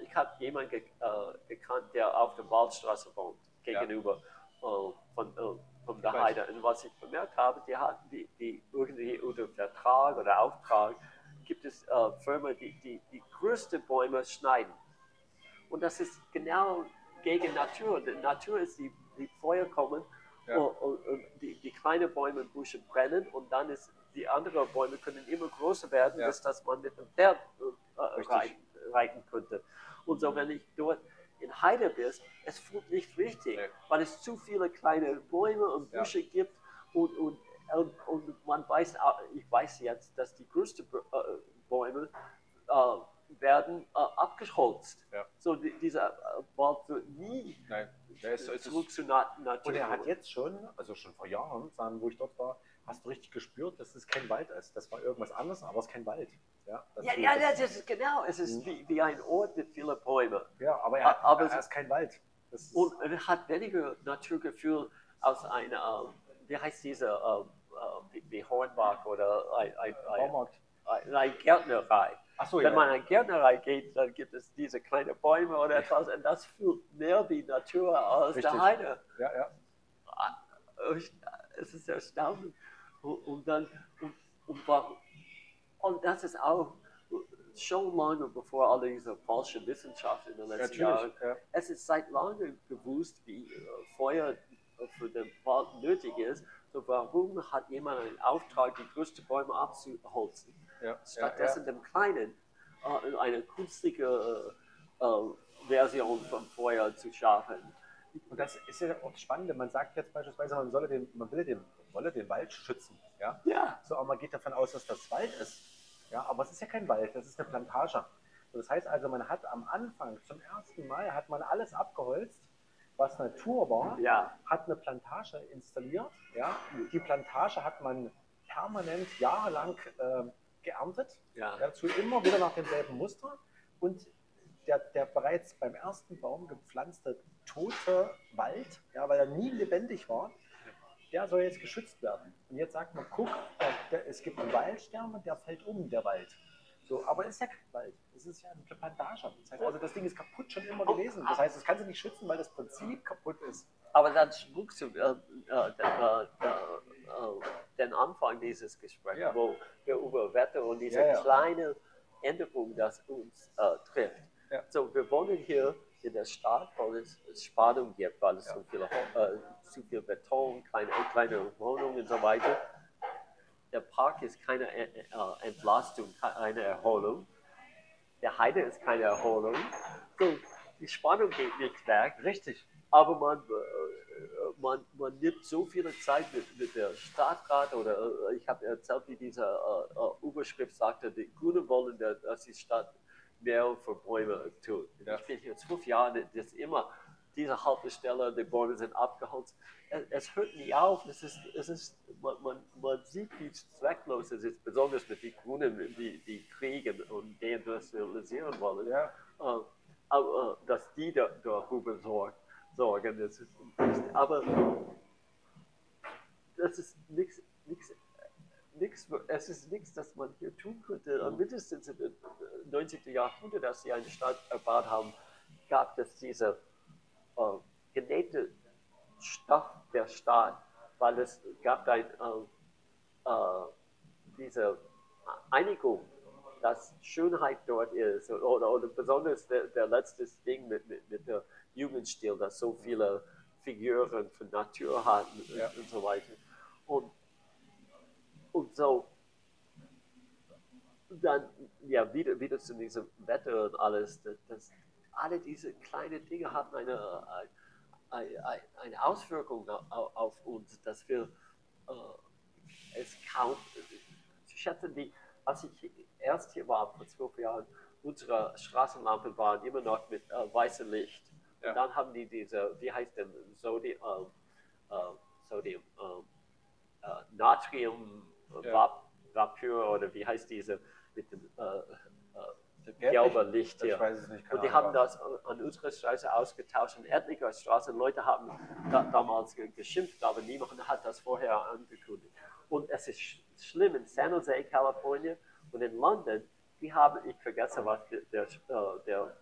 ich hab jemanden ge, äh, gekannt, der auf der Waldstraße wohnt, gegenüber äh, von, äh, von der. Heide. Und was ich bemerkt habe, die hatten die, die irgendwie unter Vertrag oder Auftrag, gibt es äh, Firmen, die, die die größten Bäume schneiden. Und das ist genau gegen Natur. Die Natur ist, die, die Feuer kommen Ja. und, und, und die, die kleinen Bäume und Büsche brennen und dann ist die anderen Bäume können immer größer werden, Ja. bis dass man mit dem Pferd äh, Richtig. Reiten, könnte. Und so, wenn ich dort in Heide bist, es fühlt nicht richtig, Nee. weil es zu viele kleine Bäume und Ja. Büsche gibt und, und, und, man weiß, ich weiß jetzt, dass die größten äh, Bäume äh, werden äh, abgeholzt. Ja. So die, dieser äh, Wald wird nie Nein, der ist, ist, zurück zu Na Natur. Und er hat jetzt schon, also schon vor Jahren, wo ich dort war, hast du richtig gespürt, dass es kein Wald ist. Das war irgendwas anderes, aber es ist kein Wald. Ja, das ja, ja, das ist genau. Es ist Mhm. wie, wie ein Ort mit vielen Bäumen. ja aber er, hat, Aber er es- ist kein Wald. Ist, Und er hat weniger Naturgefühl als ein, ähm, wie heißt dieser, ähm, äh, wie, wie Hornbach oder ein, ein, ein, ein, Gärtnerei. Achso, Wenn man in eine Gärtnerei geht, dann gibt es diese kleinen Bäume oder etwas und das fühlt mehr wie Natur als Richtig. der Heide. Ja, ja. Ich- Es ist erstaunlich. Und, dann, und, und, warum- und das ist auch schon lange bevor alle diese falsche Wissenschaft in den letzten Jahren. Ja. es ist seit langem gewusst, wie äh, Feuer für den Wald nötig ist. So warum hat jemand einen Auftrag, die größten Bäume abzuholzen, Ja, stattdessen dem kleinen äh, eine künstliche äh, äh, Version vom Feuer zu schaffen? Und das ist ja auch das Spannende. Man sagt jetzt beispielsweise, man, solle den, man will den, wolle den Wald schützen. Ja? Ja, So, aber man geht davon aus, dass das Wald ist. Ja, aber es ist ja kein Wald, das ist eine Plantage. So, das heißt also, man hat am Anfang zum ersten Mal hat man alles abgeholzt, was Natur war, ja, hat eine Plantage installiert. Ja? Die Plantage hat man permanent jahrelang äh, geerntet. ja. Dazu immer wieder nach demselben Muster. Und der, der bereits beim ersten Baum gepflanzte tote Wald, ja, weil er nie lebendig war, der soll jetzt geschützt werden. Und jetzt sagt man, guck, der, es gibt einen Waldsterben und der fällt um, der Wald. So, aber es ist ja kein Wald, es ist ja eine Plantage. Das heißt also, das Ding ist kaputt schon immer gewesen. Das heißt, das kannst du nicht schützen, weil das Prinzip kaputt ist. Aber dann schmuckst du äh, äh, den, äh, äh, den Anfang dieses Gesprächs, Ja. wo wir über Wetter und diese Ja, ja. kleine Änderung, das uns äh, trifft. So, wir wohnen hier in der Stadt, wo es Spannung gibt, weil es so viele, äh, zu viel Beton, kleine, kleine Wohnungen und so weiter. Der Park ist keine äh, äh, Entlastung, keine Erholung. Der Heide ist keine Erholung. So, die Spannung geht nicht weg. Richtig. Aber man, äh, man, man nimmt so viel Zeit mit, mit der Stadtrat oder ich habe erzählt, wie diese äh, äh, Überschrift sagte, die Grünen wollen, dass die Stadt mehr für Bäume tut. Ja. Ich bin hier zwölf Jahre, das ist immer diese Haltestelle, die Bäume sind abgeholzt. Es, es hört nie auf. Es ist, es ist, man, man, man sieht, wie zwecklos es ist, besonders mit den Grünen, die, die kriegen und deindustrialisieren wollen. Ja. Äh, aber, äh, dass die da, darüber sorgen. sorgen das ist, aber das ist nichts, nichts, es ist nichts, das man hier tun könnte. Und mindestens in den 90er Jahrhundert, als sie eine Stadt erbaut haben, gab es diese äh, genähte Stoff der Stadt, weil es gab ein, äh, äh, diese Einigung, dass Schönheit dort ist oder, oder besonders der, der letzte Ding mit, mit, mit der Jugendstil, dass so viele Figuren von Natur hatten Ja. und so weiter. Und, und so dann ja wieder, wieder zu diesem Wetter und alles, das, das, alle diese kleinen Dinge hatten eine, eine, eine, Auswirkung auf, uns, dass wir äh, es kaum, ich schätze, die, als ich erst hier war vor zwölf Jahren, unsere Straßenlampen waren immer noch mit äh, weißem Licht. Ja. Und dann haben die diese, wie heißt denn, Sodium, äh, äh, Sodium, äh, äh, Natrium, Ja. Vap Vapor oder wie heißt diese mit dem gelben Licht Ich hier. Und die haben das an unserer Straße ausgetauscht und etliche Straßen. Leute haben da, damals ge- geschimpft, aber niemand hat das vorher angekündigt. Und es ist sch schlimm in San Jose, Kalifornien und in London. Die haben, ich vergesse, was der, der, äh, der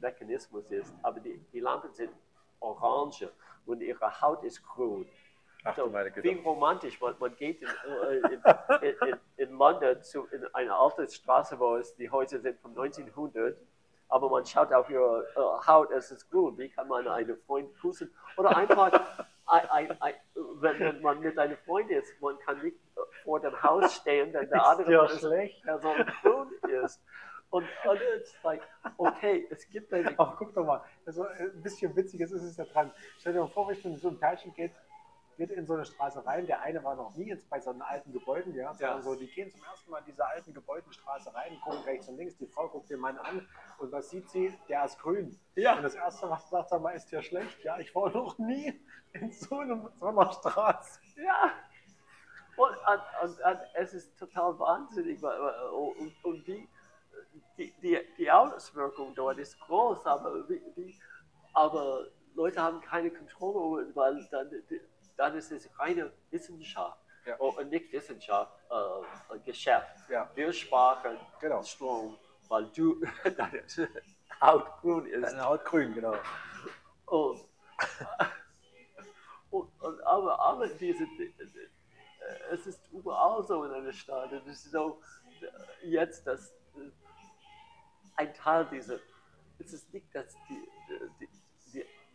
Mechanismus ist, aber die, die Lampen sind orange und ihre Haut ist grün. Ach So, du Güte. romantisch, man, man geht in, äh, in, in, in, in London zu in eine alte Straße, wo es die Häuser sind von 1900, aber man schaut auf ihre äh, Haut, es ist grün. Wie kann man einen Freund küssen? Oder einfach, ein, ein, ein, wenn, wenn man mit einem Freund ist, man kann nicht vor dem Haus stehen, wenn der Ist andere ja Person schlecht. grün ist. Und, und it's like, okay, es gibt eine Ach, guck doch mal. Also, äh, ein bisschen Witziges ist es ja dran. Stell dir mal vor, wenn so ein Pärchen geht, geht in so eine Straße rein. Der eine war noch nie jetzt bei so einen alten Gebäuden, ja, sondern Ja. so, die gehen zum ersten Mal in diese alten Gebäudenstraße rein, gucken rechts und links. Die Frau guckt den Mann an und was sieht sie? Der ist grün. Ja. Und das erste, was sagt er mal, ist ja schlecht. Ja, ich war noch nie in so, einem, so einer Straße. Ja. Und, und, und, es ist total wahnsinnig. Und, und die, die, die, die Auswirkung dort ist groß, aber, wie, wie, aber Leute haben keine Kontrolle, weil dann, dann ist es reine Wissenschaft. Ja. Oh, nicht Wissenschaft, äh, Geschäft. Ja. Wir sparen Genau. Strom, weil du deine Haut grün ist. Deine Haut grün, genau. Und, und, und aber, aber diese, äh, es ist überall so in einer Stadt. Es ist so äh, jetzt, dass äh, ein Teil dieser, es ist nicht, dass die, äh, die,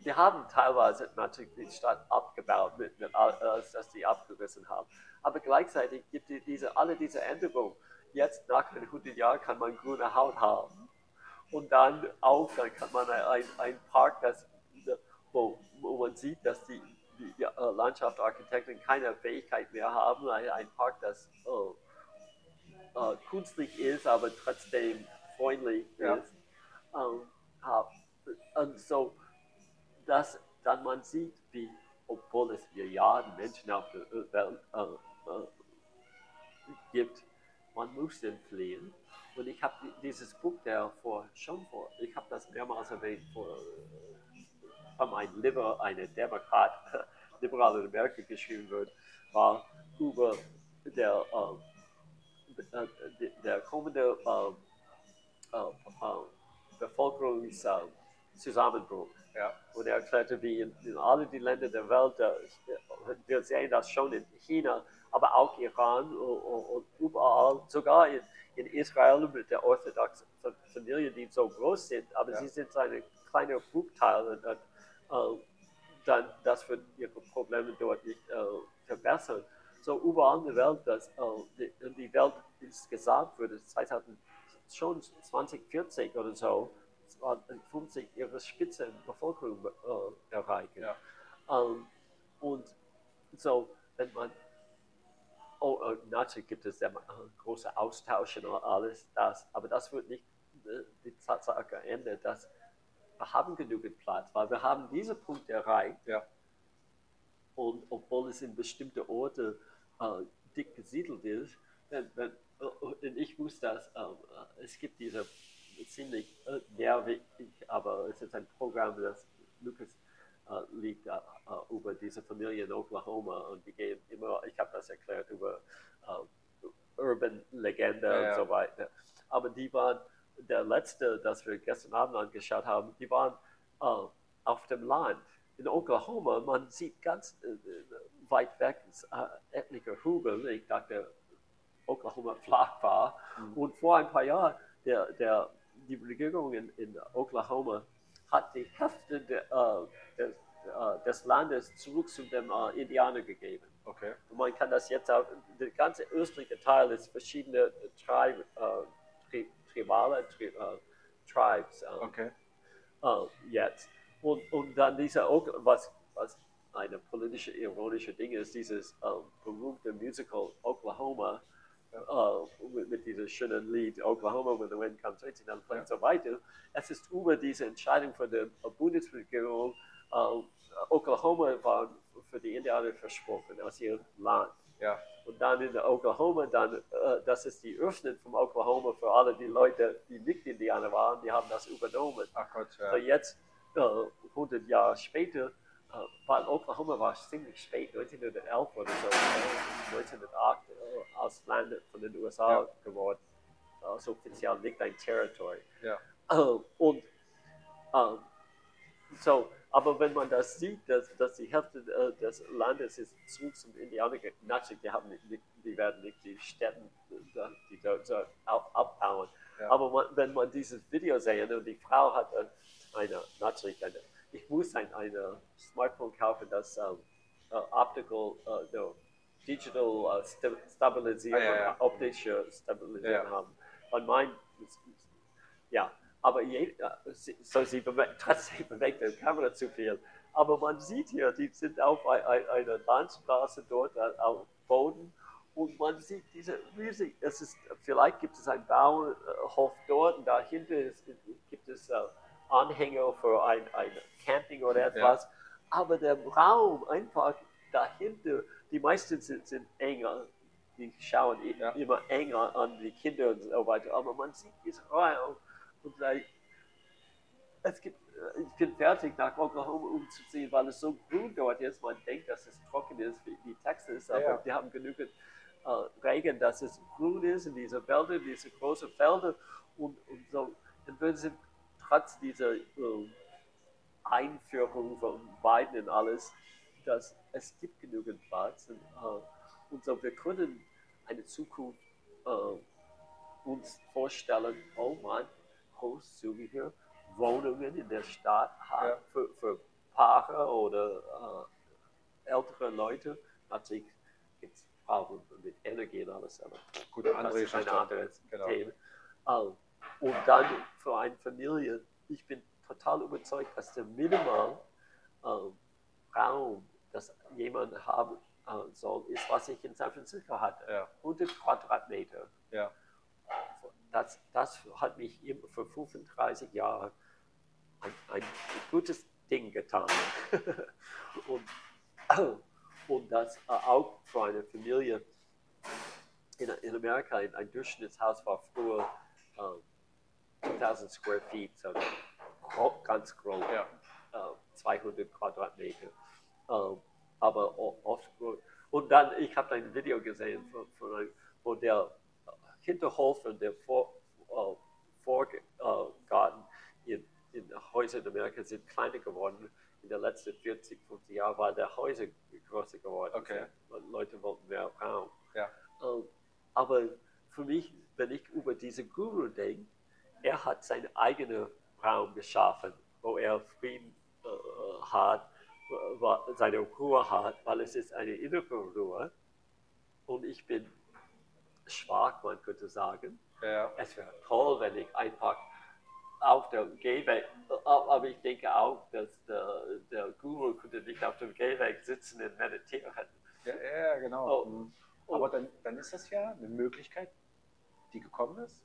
die, haben teilweise natürlich die Stadt abgebaut, mit, mit, all- als dass die abgerissen haben. Aber gleichzeitig gibt es diese, alle diese Änderungen. Jetzt nach den 100 Jahren kann man grüne Haut haben. Und dann auch, dann kann man ein, ein, ein Park, das, wo, wo man sieht, dass die, die, die äh, Landschaftsarchitekten keine Fähigkeit mehr haben, ein, Park, das äh, äh, künstlich ist, aber trotzdem freundlich Ja. ist. Ähm, hab- und so, dass dann man sieht, wie, obwohl es Milliarden Menschen auf der Welt äh, äh, gibt, man muss entfliehen. Und ich habe dieses Buch, der vor, schon vor, ich habe das mehrmals erwähnt, vor, äh, von einem Liber, eine Demokrat, liberal in Amerika geschrieben wird, war über der, äh, äh, der kommende äh, äh, äh, Bevölkerungszusammenbruch. Ja. Und er erklärte, wie in, in allen die Länder der Welt, äh, wir sehen das schon in China, aber auch Iran und, und, und überall, sogar in, in Israel mit der orthodoxen Familie, die so groß sind, aber Ja. sie sind ein kleiner Bruchteil und dann, äh, dann das wird ihre Probleme dort nicht äh, verbessern. So überall in der Welt, dass, äh, die, die Welt insgesamt würde 2000, schon 2040 oder so 50 ihre Spitzenbevölkerung äh, erreichen. Ja. Ähm, und so, wenn man, oh, äh, natürlich gibt es ja äh, große Austausche und alles das, aber das wird nicht äh, die Tatsache ändern, dass wir haben genügend Platz, weil wir haben diesen Punkt erreicht. Ja. Und obwohl es in bestimmte Orte äh, dick gesiedelt ist, wenn, wenn, äh, und ich wusste das, äh, äh, es gibt diese ziemlich äh, nervig, aber es ist ein Programm, das Lukas äh, liegt äh, über diese Familie in Oklahoma und die gehen immer, ich habe das erklärt, über Urban Legende Ja, und ja. so weiter. Aber die waren, der letzte, das wir gestern Abend angeschaut haben, die waren auf dem Land in Oklahoma. Man sieht ganz weit weg äh, etliche Hügel. Ich dachte, Oklahoma flach war. Mhm. Und vor ein paar Jahren, der, der, die Regierung in, in Oklahoma hat die Hälfte der, äh, des, äh, des Landes zurück zu den äh, Indianern gegeben. Okay. Und man kann das jetzt auch, der ganze östliche Teil ist verschiedene äh, tri, tribale tri, Tribes äh, Okay. jetzt. Und, und dann dieser, was, was eine politische, ironische Ding ist, dieses berühmte Musical Oklahoma, äh, mit, mit diesem schönen Lied Oklahoma, when the wind comes plain und so weiter. Es ist über diese Entscheidung von der Bundesregierung, äh, Oklahoma war für die Indianer versprochen als ihr Land. Ja. Und dann in Oklahoma, dann, äh, das ist die Öffnung von Oklahoma für alle die Leute, die nicht Indianer waren, die haben das übernommen. Ach Gott, So ja. jetzt, äh, 100 Jahre später, äh, weil Oklahoma war ziemlich spät, 1911 oder so, äh, 1908 äh, als Land von den USA Ja. geworden. Also offiziell nicht ein Territory. Ja. Äh, und ähm, so, aber wenn man das sieht, dass, dass die Hälfte des Landes ist zurück zum Indianer, natürlich, die, haben nicht, die werden nicht die Städte, die dort so ab, abbauen. Ja. Aber man, wenn man dieses Video sehen und die Frau hat eine, natürlich eine, ich muss ein eine Smartphone kaufen, das ähm, äh, optical, äh, no, digital äh, sta Stabilisierung, Ah, ja, ja. optische Stabilisierung Ja. haben. Und mein, ja, aber je, sie, so sie bewegt, trotzdem bewegt die Kamera zu viel. Aber man sieht hier, die sind auf ein, ein, einer Landstraße dort äh, auf dem Boden und man sieht diese riesig, es ist, vielleicht gibt es einen Bauernhof dort und dahinter ist, gibt es äh, Anhänger für ein, ein Camping oder etwas. Aber der Raum einfach dahinter, die meisten sind, sind enger, die schauen Ja. immer enger an die Kinder und so weiter. Aber man sieht diesen Raum und like, es gibt, äh, ich bin fertig nach Oklahoma umzuziehen, weil es so grün dort ist. Man denkt, dass es trocken ist wie, Texas, aber Ja. die haben genügend äh, Regen, dass es grün ist in diese Wälder, diese großen Felder und, und so. Und wir sind trotz dieser äh, Einführung von Biden und alles, dass es gibt genügend Platz und, äh, und so wir können eine Zukunft äh, uns vorstellen, oh man, großzügige Wohnungen in der Stadt haben Ja. für, für Paare oder äh, ältere Leute. Natürlich gibt es Fragen mit Energie und alles, aber Gut, das andere ist ein anderes Genau. Thema. Ähm, und dann für eine Familie, ich bin total überzeugt, dass der Minimal ähm, Raum, das jemand haben äh, soll, ist, was ich in San Francisco hatte. Ja. 100 Quadratmeter. Ja. Das, das hat mich immer für 35 Jahre ein, ein gutes Ding getan. und, und das äh, auch für eine Familie in, in Amerika, ein, ein Durchschnittshaus war früher äh, 2000 Square Feet, so gro- ganz grob, Ja. äh, 200 Quadratmeter. Ähm, aber oft gut. Und dann, ich habe ein Video gesehen, von, von wo der äh, Hinterhof und der Vor, äh, Vorgarten in, in Häusern in Amerika sind kleiner geworden. In den letzten 40, 50 Jahren war der Häuser größer geworden. Okay. Und Leute wollten mehr Raum. Ja. Ähm, aber für mich, wenn ich über diese Guru denke, er hat seinen eigenen Raum geschaffen, wo er Frieden äh, hat, äh, seine Ruhe hat, weil es ist eine innere Ruhe. Und ich bin schwach, man könnte sagen. Ja. Es wäre toll, wenn ich einfach auf der Gehweg, aber ich denke auch, dass der, der Guru könnte nicht auf dem Gehweg sitzen und meditieren. Ja, ja, genau. Oh. Mhm. Aber dann, dann ist das ja eine Möglichkeit, die gekommen ist,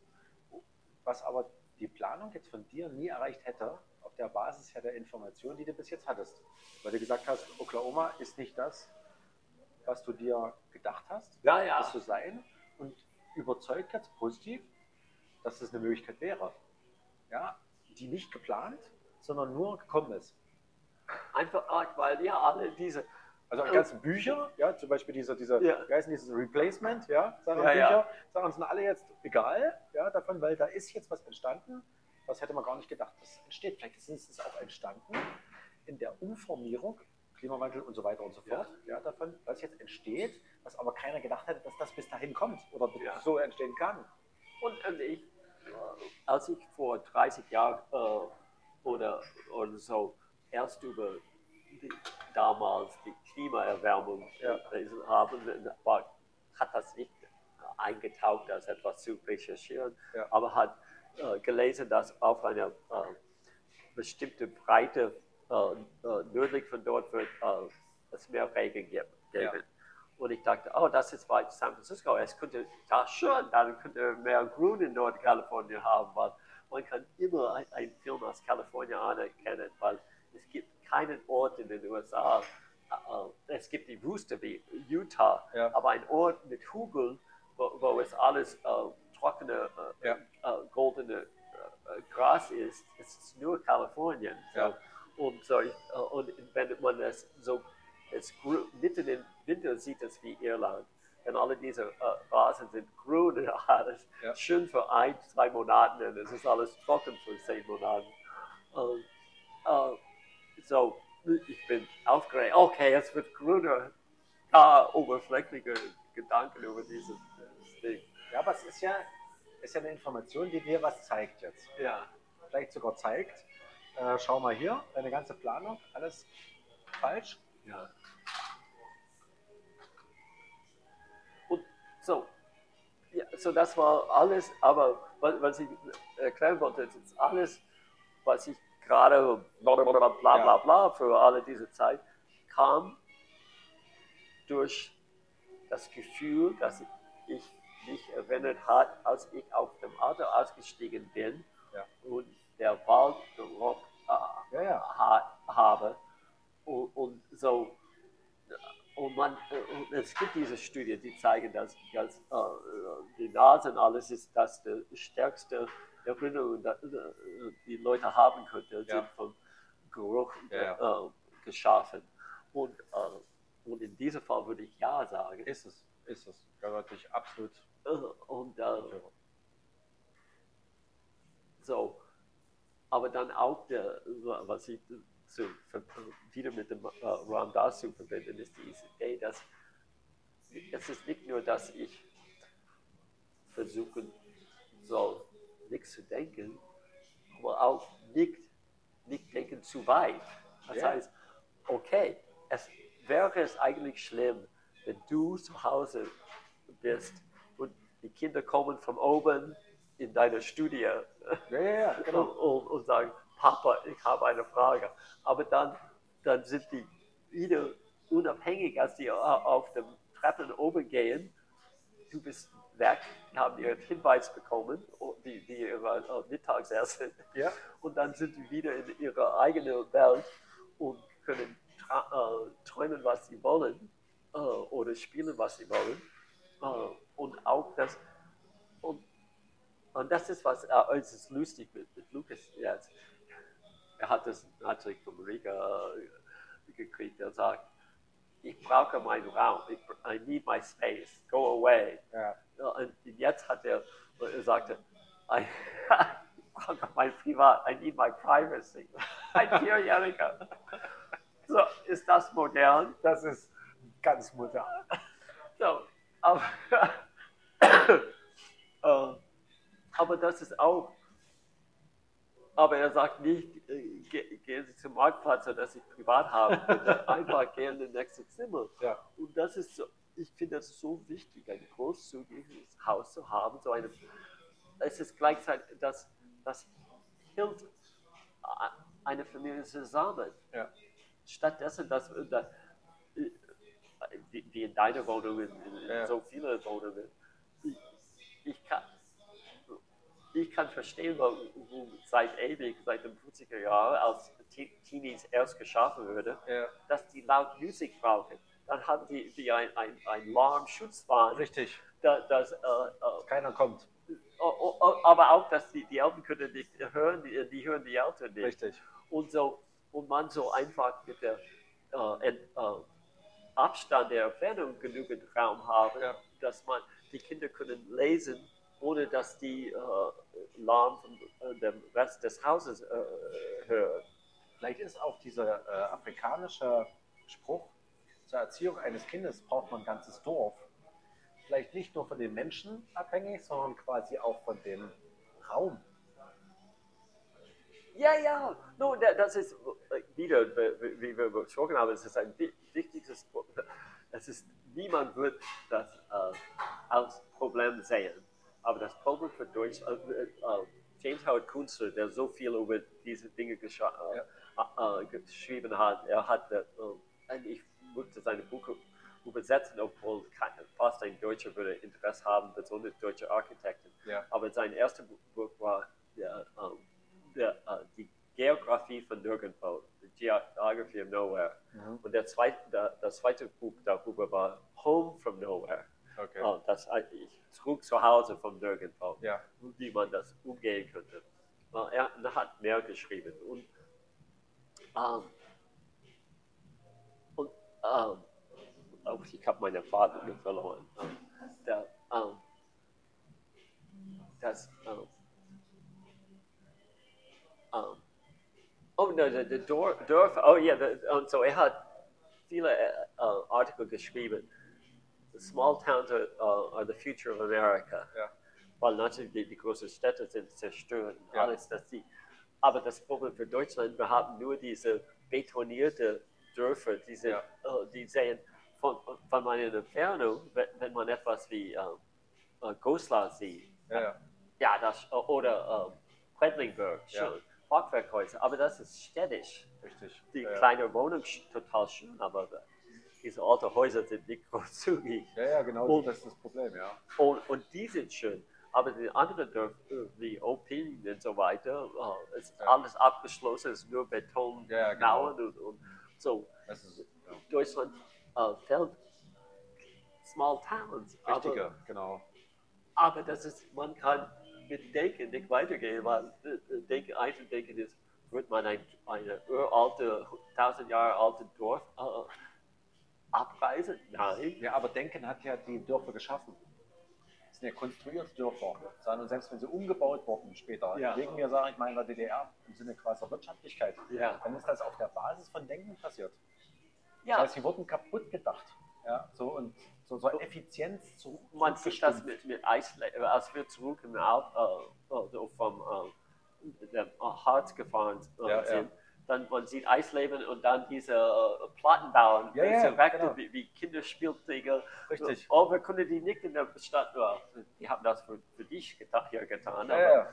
was aber die Planung jetzt von dir nie erreicht hätte, auf der Basis her der Informationen, die du bis jetzt hattest. Weil du gesagt hast, Oklahoma ist nicht das, was du dir gedacht hast, Ja, ja. das zu sein und überzeugt ganz positiv, dass das eine Möglichkeit wäre. Ja, die nicht geplant, sondern nur gekommen ist. Einfach arg, weil wir alle diese, Also die ganzen Bücher, ja, zum Beispiel diese, diese Ja. wie heißen dieses Replacement, ja, sagen Ja, ja. Bücher, sagen uns alle jetzt egal, ja, davon, weil da ist jetzt was entstanden, das hätte man gar nicht gedacht, das entsteht. Vielleicht ist es auch entstanden in der Umformierung, Klimawandel und so weiter und so fort, ja, davon, was jetzt entsteht, was aber keiner gedacht hätte, dass das bis dahin kommt oder Ja. so entstehen kann. Und, und ich, als ich vor 30 Jahren äh, oder, oder so erst über die, damals die Klimaerwärmung Ja. gelesen habe, war, hat das nicht eingetaucht, als etwas zu recherchieren, Ja. aber hat äh, gelesen, dass auf einer äh, bestimmte Breite äh, äh, nördlich von dort wird äh, es mehr Regen ge- Ja. geben. Und ich dachte, oh, das ist bei San Francisco. Es könnte da schon, dann könnte mehr Grün in Nordkalifornien haben, weil man kann immer ein- einen Film aus Kalifornien anerkennen, weil es gibt keinen Ort in den USA. äh, äh, Es gibt die Wüste wie Utah, Ja. aber ein Ort mit Hügeln, wo, wo es alles äh, trockene, äh, Ja. äh, goldene äh, Gras ist, es ist nur Kalifornien. So. Ja. Und, so, und wenn man es so es mitten im Winter sieht es wie Irland. Denn alle diese Rasen sind grün und alles. Schön für ein, zwei Monate und es ist alles trocken für zehn Monate. Und, so, ich bin aufgeregt. Okay, es wird grüner. Ah, oberflächliche Gedanken über dieses äh, Ding. Ja, aber es ist ja, ist ja eine Information, die dir was zeigt jetzt. Ja. Vielleicht sogar zeigt, äh, schau mal hier, deine ganze Planung, alles falsch. Ja. Und so, ja, so das war alles, aber was, was ich erklären wollte, ist alles, was ich gerade bla bla bla bla für alle diese Zeit kam durch das Gefühl, dass ich mich erinnert hat, als ich auf dem Auto ausgestiegen bin Ja. und der Waldgeruch äh, Ja, ja. ha habe. Und, und so, und, man, und es gibt diese Studien, die zeigen, dass, dass äh, die Nase und alles ist das die stärkste Erinnerung, da- äh, die Leute haben könnten, Ja. sind vom Geruch Ja, Äh, geschaffen. Und, äh, und in diesem Fall würde ich ja sagen. Ist es, ist es. Ich absolut Äh, Und äh, so, aber dann auch der, was ich zu, wieder mit dem äh, Ram Dass zu verbinden, ist diese Idee, dass es ist nicht nur, dass ich versuchen soll, nichts zu denken, aber auch nicht, nicht denken zu weit. Das Ja. heißt, okay, es wäre es eigentlich schlimm, wenn du zu Hause bist und die Kinder kommen von oben in deine Studie Ja, ja, ja, genau. und, und sagen, Papa, ich habe eine Frage. Aber dann, dann sind die wieder unabhängig, als die auf den Treppen oben gehen. Du bist weg, die haben ihren Hinweis bekommen, die, die ihre äh, Mittagessen. Ja. Und dann sind die wieder in ihrer eigenen Welt und können äh, träumen, was sie wollen äh, oder spielen, was sie wollen. Äh, und auch das, und, und das ist was, äh, es ist lustig mit, mit Lukas jetzt. Er hat das natürlich von Riga äh, gekriegt. Er sagt, ich brauche meinen Raum, ich, I need my space, go away. Ja. Und jetzt hat er, er sagte, I, ich brauche mein Privat, I need my privacy. Ein Vierjähriger. So, ist das modern? Das ist ganz modern. So, aber, äh, aber das ist auch, aber er sagt nicht, äh, ge- gehen Sie zum Marktplatz, sodass ich privat habe. Einfach gehen in das nächste Zimmer. Ja. Und das ist so, ich finde das so wichtig, ein großzügiges Haus zu haben. So eine, es ist gleichzeitig, das, das hält äh, eine Familie zusammen. Ja. Stattdessen, dass, dass äh, wie, wie in deiner Wohnung, in, in Ja. so viele Wohnungen, ich, ich kann, ich kann verstehen, warum seit ewig, seit den 50er Jahren, als Te- Teenies erst geschaffen wurde, Ja. dass die laut Musik brauchen. Dann haben die, die ein, ein, ein Lärmschutzwahn, Richtig. da, das, äh, äh, Keiner kommt. aber auch, dass die, die Eltern können nicht hören, die, die hören die Eltern nicht. Richtig. Und, so, und man so einfach mit der äh, äh, Abstand der Entfernung genügend Raum haben, Ja. dass man die Kinder können lesen, ohne dass die äh, Lärm von äh, dem Rest des Hauses äh, hören. Vielleicht ist auch dieser äh, afrikanische Spruch, zur Erziehung eines Kindes braucht man ein ganzes Dorf. Vielleicht nicht nur von den Menschen abhängig, sondern quasi auch von dem Raum. Ja, ja, no, da- das ist äh, wieder, wie wie wir besprochen haben, es ist ein wi- wichtiges Problem. Es ist, niemand wird das äh, als Problem sehen. Aber das Problem für Deutsch, äh, äh, James Howard Kunstler, der so viel über diese Dinge gescha- äh, äh, geschrieben hat, er hat, äh, eigentlich musste seine Buch übersetzen, obwohl fast ein Deutscher würde Interesse haben, besonders deutsche Architekten. Ja. Aber sein erstes Bu- Buch war der, ähm, der, äh, die Geografie von Nirgendwo, the Geography of Nowhere. Mhm. Und der zweite, der, das zweite Buch darüber war Home from Nowhere. Okay. Oh, das eigentlich zurück zu Hause von Nirgendwo, Ja. wie man das umgehen könnte. Er, hat mehr geschrieben. Und, ähm, und ähm, oh, ich habe meine Faden verloren. Ähm, der, ähm, das, ähm, ähm, oh, no, der, Dor- Dorf, oh ja, der- und so er hat viele äh, äh, Artikel geschrieben. Small towns are, uh, are the future of America. Ja. Weil natürlich die, die großen Städte sind zerstört und Ja. alles, dass die. Aber das Problem für Deutschland, wir haben nur diese betonierte Dörfer, diese, Ja. äh, die sehen von, von meiner Entfernung, wenn, wenn man etwas wie ähm, äh, Goslar sieht, Ja, ja. das, äh, oder ähm, Quedlinburg, Ja. schon, Fachwerkhäuser, aber das ist städtisch. Richtig. Die kleine Wohnung sch- total schön, aber diese alten Häuser sind nicht großzügig. ja, ja, genau. Und- das ist das Problem, ja. Und, und die sind schön. Aber die anderen Dörfer, wie Opin und so weiter, äh, ist Ja. alles abgeschlossen, ist nur Beton, Ja, ja, genau. Mauern und, und so. Ist ja. Deutschland äh, fällt small towns. Aber, wichtiger, genau. aber das ist, man kann mit Denken nicht weitergehen, weil äh, äh, Denken, Einzeldenken ist, wird man ein eine uralte, tausend Jahre alte Dorf äh, abreisen? Nein. Ja, aber Denken hat ja die Dörfer geschaffen. Das sind ja konstruierte Dörfer. Sondern selbst wenn sie umgebaut wurden später, Ja. wegen mir sage ich mal in der DDR, im Sinne quasi der Wirtschaftlichkeit, Ja. dann ist das auf der Basis von Denken passiert. Ja, Das heißt, sie wurden kaputt gedacht. Ja, so und so, so Effizienz zu man sieht das mit, mit Eisle als wir zurück im Alp, äh, also vom äh, Harz gefahren äh, Ja, ja. Dann man sieht Eisleben und dann diese äh, Plattenbauern, Ja, ja, diese Werke genau. wie, wie Kinderspielzeuge. Richtig. Oh, wir können die nicht in der Stadt, ja, die haben das für, für dich getan, hier getan, Ja, aber ja.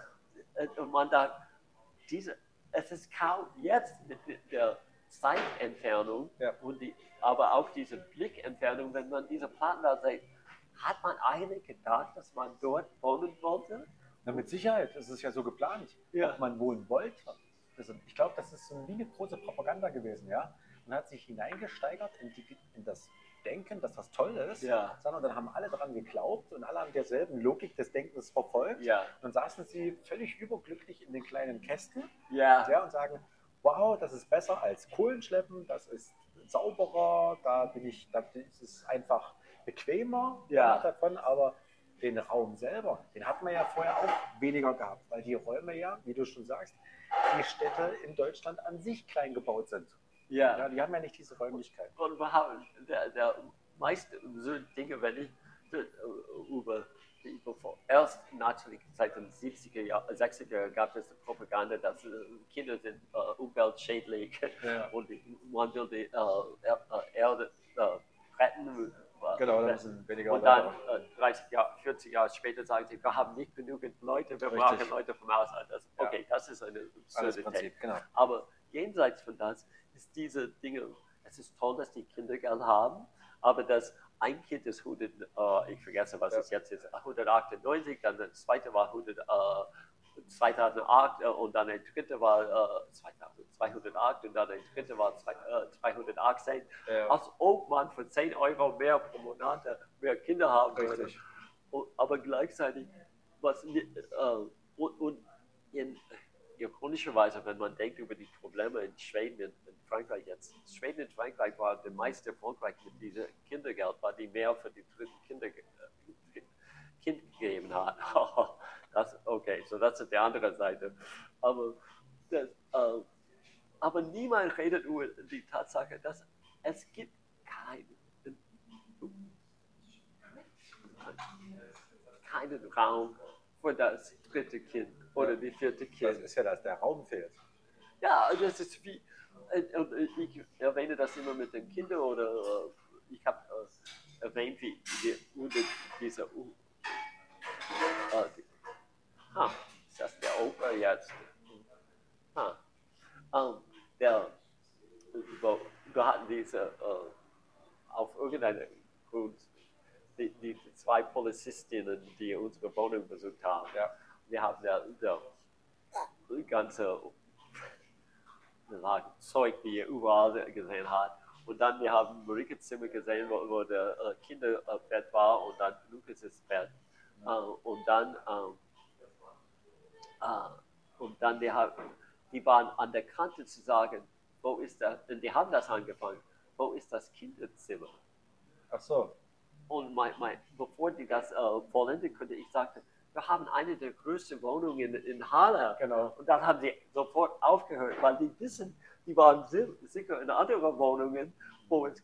äh, und man da diese, es ist kaum jetzt mit der Zeitentfernung Ja. und die, aber auch diese Blickentfernung, wenn man diese Platten da sieht, hat man eigentlich gedacht, dass man dort wohnen wollte? Na, mit Sicherheit, es ist ja so geplant, Ja. ob man wohnen wollte. Also, ich glaube, das ist so eine große Propaganda gewesen, ja. Man hat sich hineingesteigert in, die, in das Denken, dass das toll ist, Ja. sondern dann haben alle daran geglaubt und alle haben derselben Logik des Denkens verfolgt. Ja, Und dann saßen sie völlig überglücklich in den kleinen Kästen ja, ja, und sagen, wow, das ist besser als Kohlenschleppen, das ist sauberer, da bin ich, da ist es einfach bequemer Ja. davon, aber den Raum selber, den hat man ja vorher auch weniger gehabt, weil die Räume ja, wie du schon sagst, die Städte in Deutschland an sich klein gebaut sind. Ja, ja. die haben ja nicht diese Räumlichkeit. Und wir haben der, der meiste so Dinge, wenn ich äh, über, über vor- erst natürlich seit den 70er Jahren, 60er Jahren gab es Propaganda, dass äh, Kinder sind äh, umweltschädlich Ja. und die- man will die äh, äh, Erde äh, retten. Äh, Genau, da müssen weniger und dann Leute- äh, 30 Jahre, 40 Jahre später sagen sie, wir haben nicht genügend Leute, wir Richtig. brauchen Leute vom Ausland. Das, Ja. okay, das ist eine Absurdität. Prinzip, genau. Aber jenseits von das ist diese Dinge, es ist toll, dass die Kinder Geld haben, aber dass ein Kind ist 100, äh, ich vergesse, was Ja. es jetzt ist, 198, dann das zweite war 2008 äh, und dann ein dritte war äh, 2000, 208 und dann ein dritte war zwei, äh, 318. Ja. Als ob man für 10 Euro mehr pro Monat äh, mehr Kinder haben würde. Und, aber gleichzeitig, was, äh, und, und in, ironischerweise, wenn man denkt über die Probleme in Schweden und in Frankreich jetzt, Schweden und Frankreich war der meiste erfolgreich mit diesem Kindergeld, weil die mehr für die dritten Kinder äh, Kind gegeben hat. das, okay, so das ist die andere Seite. Aber, das, äh, aber niemand redet über die Tatsache, dass es gibt keinen keinen Raum für das dritte Kind oder die vierte Das Kind. ist ja, dass der Raum fehlt. Ja, das ist wie, äh, und ich erwähne das immer mit den Kindern oder äh, ich habe äh, erwähnt, wie die, unter dieser, äh, ha, ist das der Opa jetzt? Ha, ähm, der, hatten diese, äh, auf irgendeinen Grund, die, die zwei Polizistinnen, die unsere Wohnung besucht haben. Ja. Wir haben der, der ganze sagen, Zeug, die ihr überall gesehen hat. Und dann wir haben Marike Zimmer gesehen, wo, wo der Kinderbett war und dann Lukas' Bett. Äh, und dann ähm, äh, und dann die, die waren an der Kante zu sagen, wo ist das? Denn die haben das angefangen. Wo ist das Kinderzimmer? Ach so. Und mein, mein, bevor die das äh, vollenden konnte, ich sagte, wir haben eine der größten Wohnungen in, in Halle. Genau. Und dann haben sie sofort aufgehört, weil die wissen, die waren si- sicher in anderen Wohnungen, wo es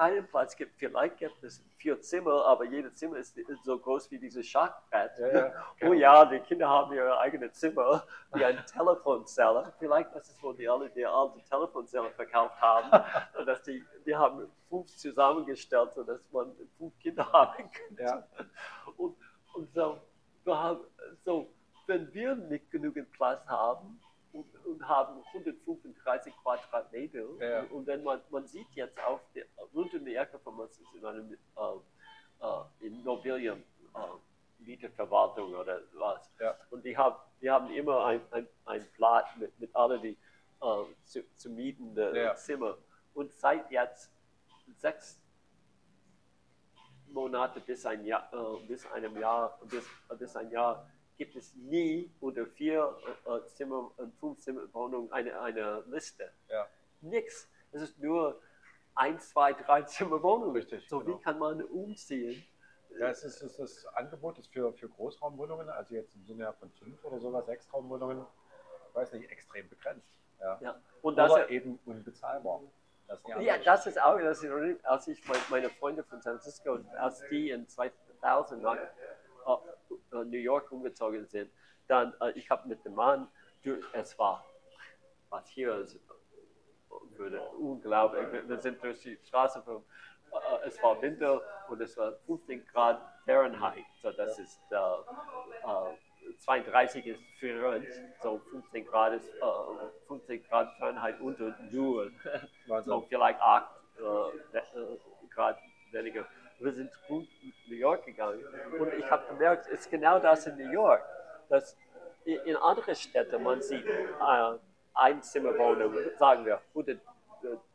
keinen Platz gibt. Vielleicht gibt es vier Zimmer, aber jedes Zimmer ist so groß wie dieses Schachbrett. Ja, ja, Oh ja, die Kinder haben ihre eigene Zimmer, wie ein Telefonzelle. Vielleicht das ist, wo die alle die alte Telefonzelle verkauft haben. Und dass die, die haben fünf zusammengestellt, sodass man fünf Kinder haben könnte. Ja. Und, und so, wir haben, so, wenn wir nicht genügend Platz haben und, und haben 135 Quadratmeter, Ja. und, und wenn man, man sieht jetzt auf der, rund um die Ecke von uns ist in einem äh, äh, Immobilien, äh, Mieterverwaltung oder was. Ja. Und die haben, die haben immer ein, ein, ein Blatt mit, mit allen die äh, zu, zu mietenden Ja. Zimmer. Und seit jetzt sechs Monate bis ein Jahr, äh, bis einem Jahr, bis, bis ein Jahr gibt es nie unter vier äh, Zimmer und fünf Zimmer Wohnungen eine, eine Liste. Ja. Nix. Es ist nur ein, zwei, drei Zimmer Wohnungen. Richtig, So genau. wie kann man umziehen? Ja, es ist, es ist das Angebot ist für, für Großraumwohnungen, also jetzt im Sinne von fünf oder sowas, sechs Raumwohnungen, ich weiß nicht, extrem begrenzt. Ja. Ja. Und das, Oder eben unbezahlbar. Das Ja, das ist auch, das ist, als ich mein- meine Freunde von San Francisco, als die in 2000 nach äh, äh, New York umgezogen sind, dann, äh, ich habe mit dem Mann, es war, was hier ist, würde unglaublich, wir- sind durch die Straße, vom, äh, es war Winter und es war 15 Grad Fahrenheit, so das ist äh, äh, 32 ist für uns, so 15 Grad ist äh, 15 Grad Fahrenheit unter Null. So vielleicht 8 äh, we- äh, Grad weniger. Wir sind gut New York gegangen und ich habe gemerkt, es ist genau das in New York, dass in anderen Städten man sieht äh, Einzimmerwohnung, sagen wir 100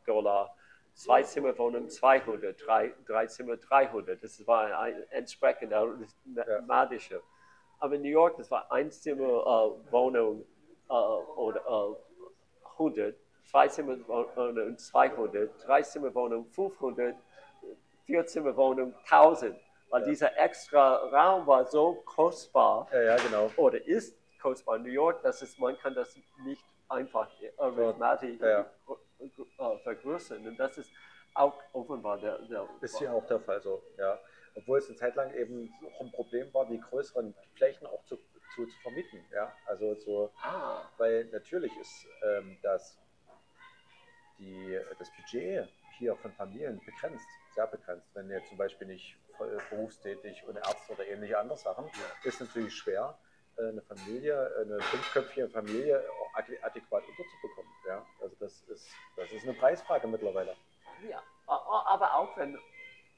Dollar, Zweizimmerwohnung 200, drei, drei Zimmer 300. Das war ein entsprechend mathematische. Aber in New York, das war Einzimmerwohnung äh, Wohnung, äh, oder äh, 100, Zweizimmerwohnung 200, Dreizimmerwohnung 500, Vierzimmerwohnung 1000. Weil dieser extra Raum war so kostbar Ja, ja, genau. oder ist kostbar in New York, dass es, man kann das nicht einfach arithmetisch Ja, äh, vergrößern. Und das ist auch offenbar der, der Ist hier auch der Fall so, ja. Obwohl es eine Zeit lang eben auch ein Problem war, die größeren Flächen auch zu, zu, zu vermieten, ja. Also so, Ah, weil natürlich ist ähm, das, die, das Budget hier von Familien begrenzt, sehr begrenzt. Wenn ihr zum Beispiel nicht voll berufstätig und Ärzte oder ähnliche andere Sachen, ist natürlich schwer, äh, eine Familie, eine fünfköpfige Familie adäquat unterzubekommen. Ja? Also das ist, das ist eine Preisfrage mittlerweile. ja. Aber auch wenn,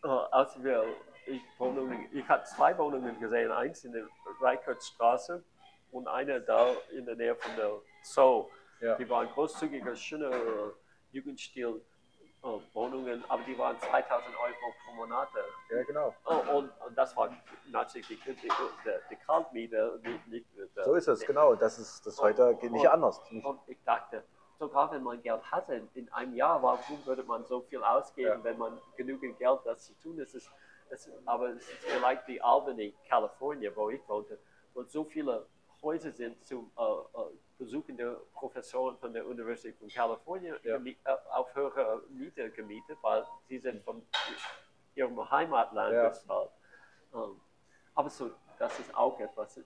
äh, als wir, ich, Wohnungen, ich habe zwei Wohnungen gesehen, eins in der Reichertstraße und eine da in der Nähe von der Zoo. Ja. Die waren großzügige, schöne äh, Jugendstil. Äh, Wohnungen, aber die waren 2000 Euro pro Monat. Ja, genau. Oh, und, und das war natürlich die, die, die Kaltmiete, nicht, nicht So ist es, genau. Das ist das heute geht nicht anders. Nicht, Und ich dachte, sogar wenn man Geld hatte in einem Jahr, warum würde man so viel ausgeben, Ja. wenn man genügend Geld das zu tun ist? Ist, ist aber es ist vielleicht wie Albany, Kalifornien, wo ich wohnte, wo so viele Häuser sind zum äh, äh, besuchende Professoren von der Universität von Kalifornien Ja. auf höhere Miete gemietet, weil sie sind von ihrem Heimatland Ja. bezahlt. Ähm, aber so, das ist auch etwas.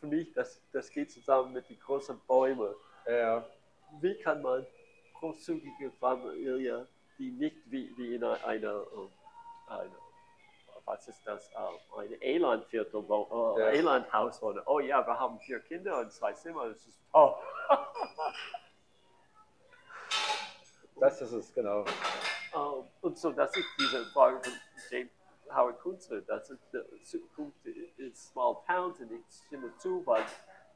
Für mich, das, das geht zusammen mit den großen Bäumen ja, wie kann man großzügige Familie, die nicht wie, wie in einer, einer, äh, einer was ist das, äh, ein Elandviertel, wo- äh, Ja. Elandhaus wohnen. Oh ja, wir haben vier Kinder und zwei Zimmer, das ist toll. Das ist es, genau. Ähm, und so, das ist diese Frage von James Howard Kunze, das ist die Zukunft in Small Towns und ich stimme zu, weil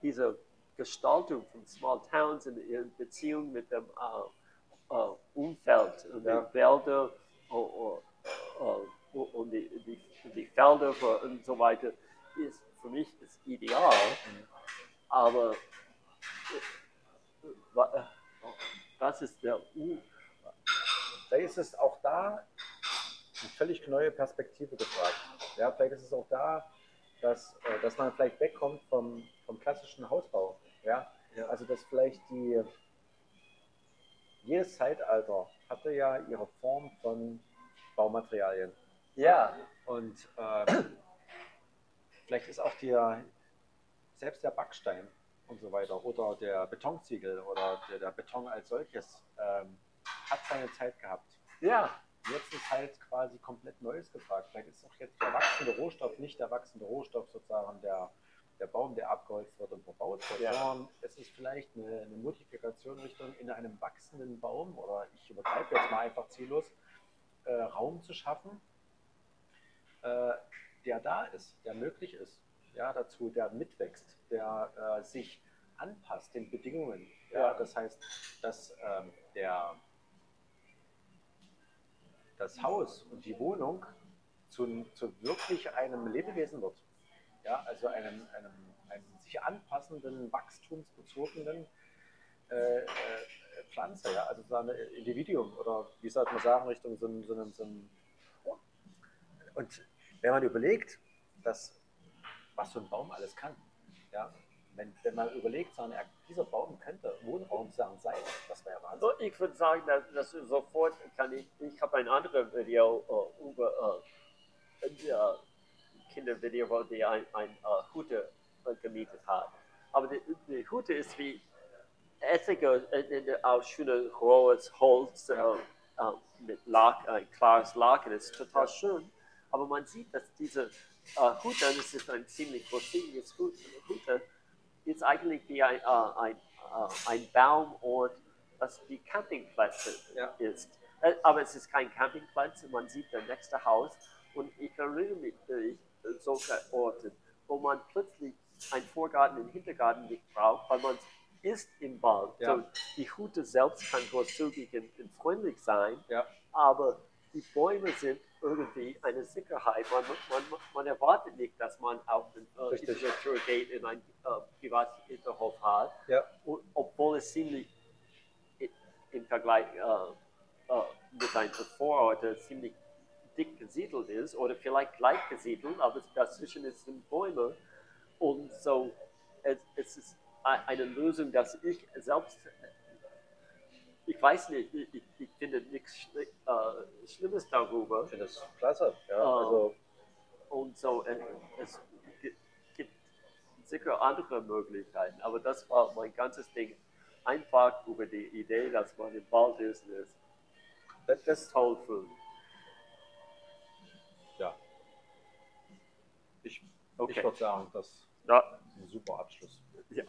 diese Gestaltung von Small Towns in in Beziehung mit dem äh, äh, Umfeld und Ja. den Wäldern und, und, und die, die, die Felder und so weiter ist für mich ist ideal, aber äh, wa- äh, das ist der U Vielleicht ist es auch da eine völlig neue Perspektive gefragt. Ja, vielleicht ist es auch da, dass, äh, dass man vielleicht wegkommt vom, vom klassischen Hausbau. Ja? Ja. Also dass vielleicht die jedes Zeitalter hatte ja ihre Form von Baumaterialien. Ja, Und ähm, vielleicht ist auch der, selbst der Backstein und so weiter oder der Betonziegel oder der, der Beton als solches ähm, hat seine Zeit gehabt. ja, Jetzt ist halt quasi komplett Neues gefragt. Vielleicht ist auch jetzt der wachsende Rohstoff nicht der wachsende Rohstoff sozusagen der, der Baum, der abgeholzt wird und verbaut wird, Ja. sondern es ist vielleicht eine, eine Modifikation Richtung in einem wachsenden Baum oder ich übertreibe jetzt mal einfach ziellos, äh, Raum zu schaffen, äh, der da ist, der möglich ist, ja, dazu, der mitwächst, der äh, sich anpasst den Bedingungen. Ja, Ja. Das heißt, dass ähm, der, das Haus und die Wohnung zu, zu wirklich einem Lebewesen wird. Ja, also einem, einem, einem sich anpassenden, wachstumsbezogenen äh, äh, Pflanze, ja, also so ein Individuum oder wie sollte man sagen, Richtung so so so ein und wenn man überlegt, dass, was so ein Baum alles kann, ja, wenn, wenn man überlegt, er- dieser Baum könnte Wohnraum sein, das wäre Wahnsinn. So, ich würde sagen, dass, dass sofort kann ich, ich habe ein anderes Video äh, über äh, ein Kindervideo, wo die ein, ein äh, Hute gemietet hat. Aber die, die Hute ist wie Essige aus schönes rohes Holz äh, mit Lack, klares Laken, ist total schön. Aber man sieht, dass diese äh, Hute, das ist ein ziemlich großzügiges Hut- Hute, ist eigentlich wie ein, äh, ein, äh, ein Baumort, was die Campingplätze Ja. ist. Äh, Aber es ist kein Campingplatz, man sieht das nächste Haus. Und ich erinnere mich äh, solche Orte, wo man plötzlich einen Vorgarten und Hintergarten nicht braucht, weil man ist im Wald. Ja. So, die Hute selbst kann großzügig und, und freundlich sein, Ja. aber die Bäume sind irgendwie eine Sicherheit. Man, man, man erwartet nicht, dass man auf den äh, in ein äh, privaten Hinterhof hat, Ja. und, obwohl es ziemlich im Vergleich äh, äh, mit einem Vorort ziemlich dick gesiedelt ist oder vielleicht gleich gesiedelt, aber dazwischen sind Bäume und so es, es ist eine Lösung, dass ich selbst ich weiß nicht, ich, ich, ich finde nichts äh, Schlimmes darüber. Ich finde das klasse. Ja, Oh. also, Und so, äh, es gi- gibt sicher andere Möglichkeiten, aber das war mein ganzes Ding. Einfach über die Idee, dass man im Wald ist, das, das, toll fühlt. ja. Ich, Okay. ich würde sagen, das ist Ja, ein super Abschluss. ja.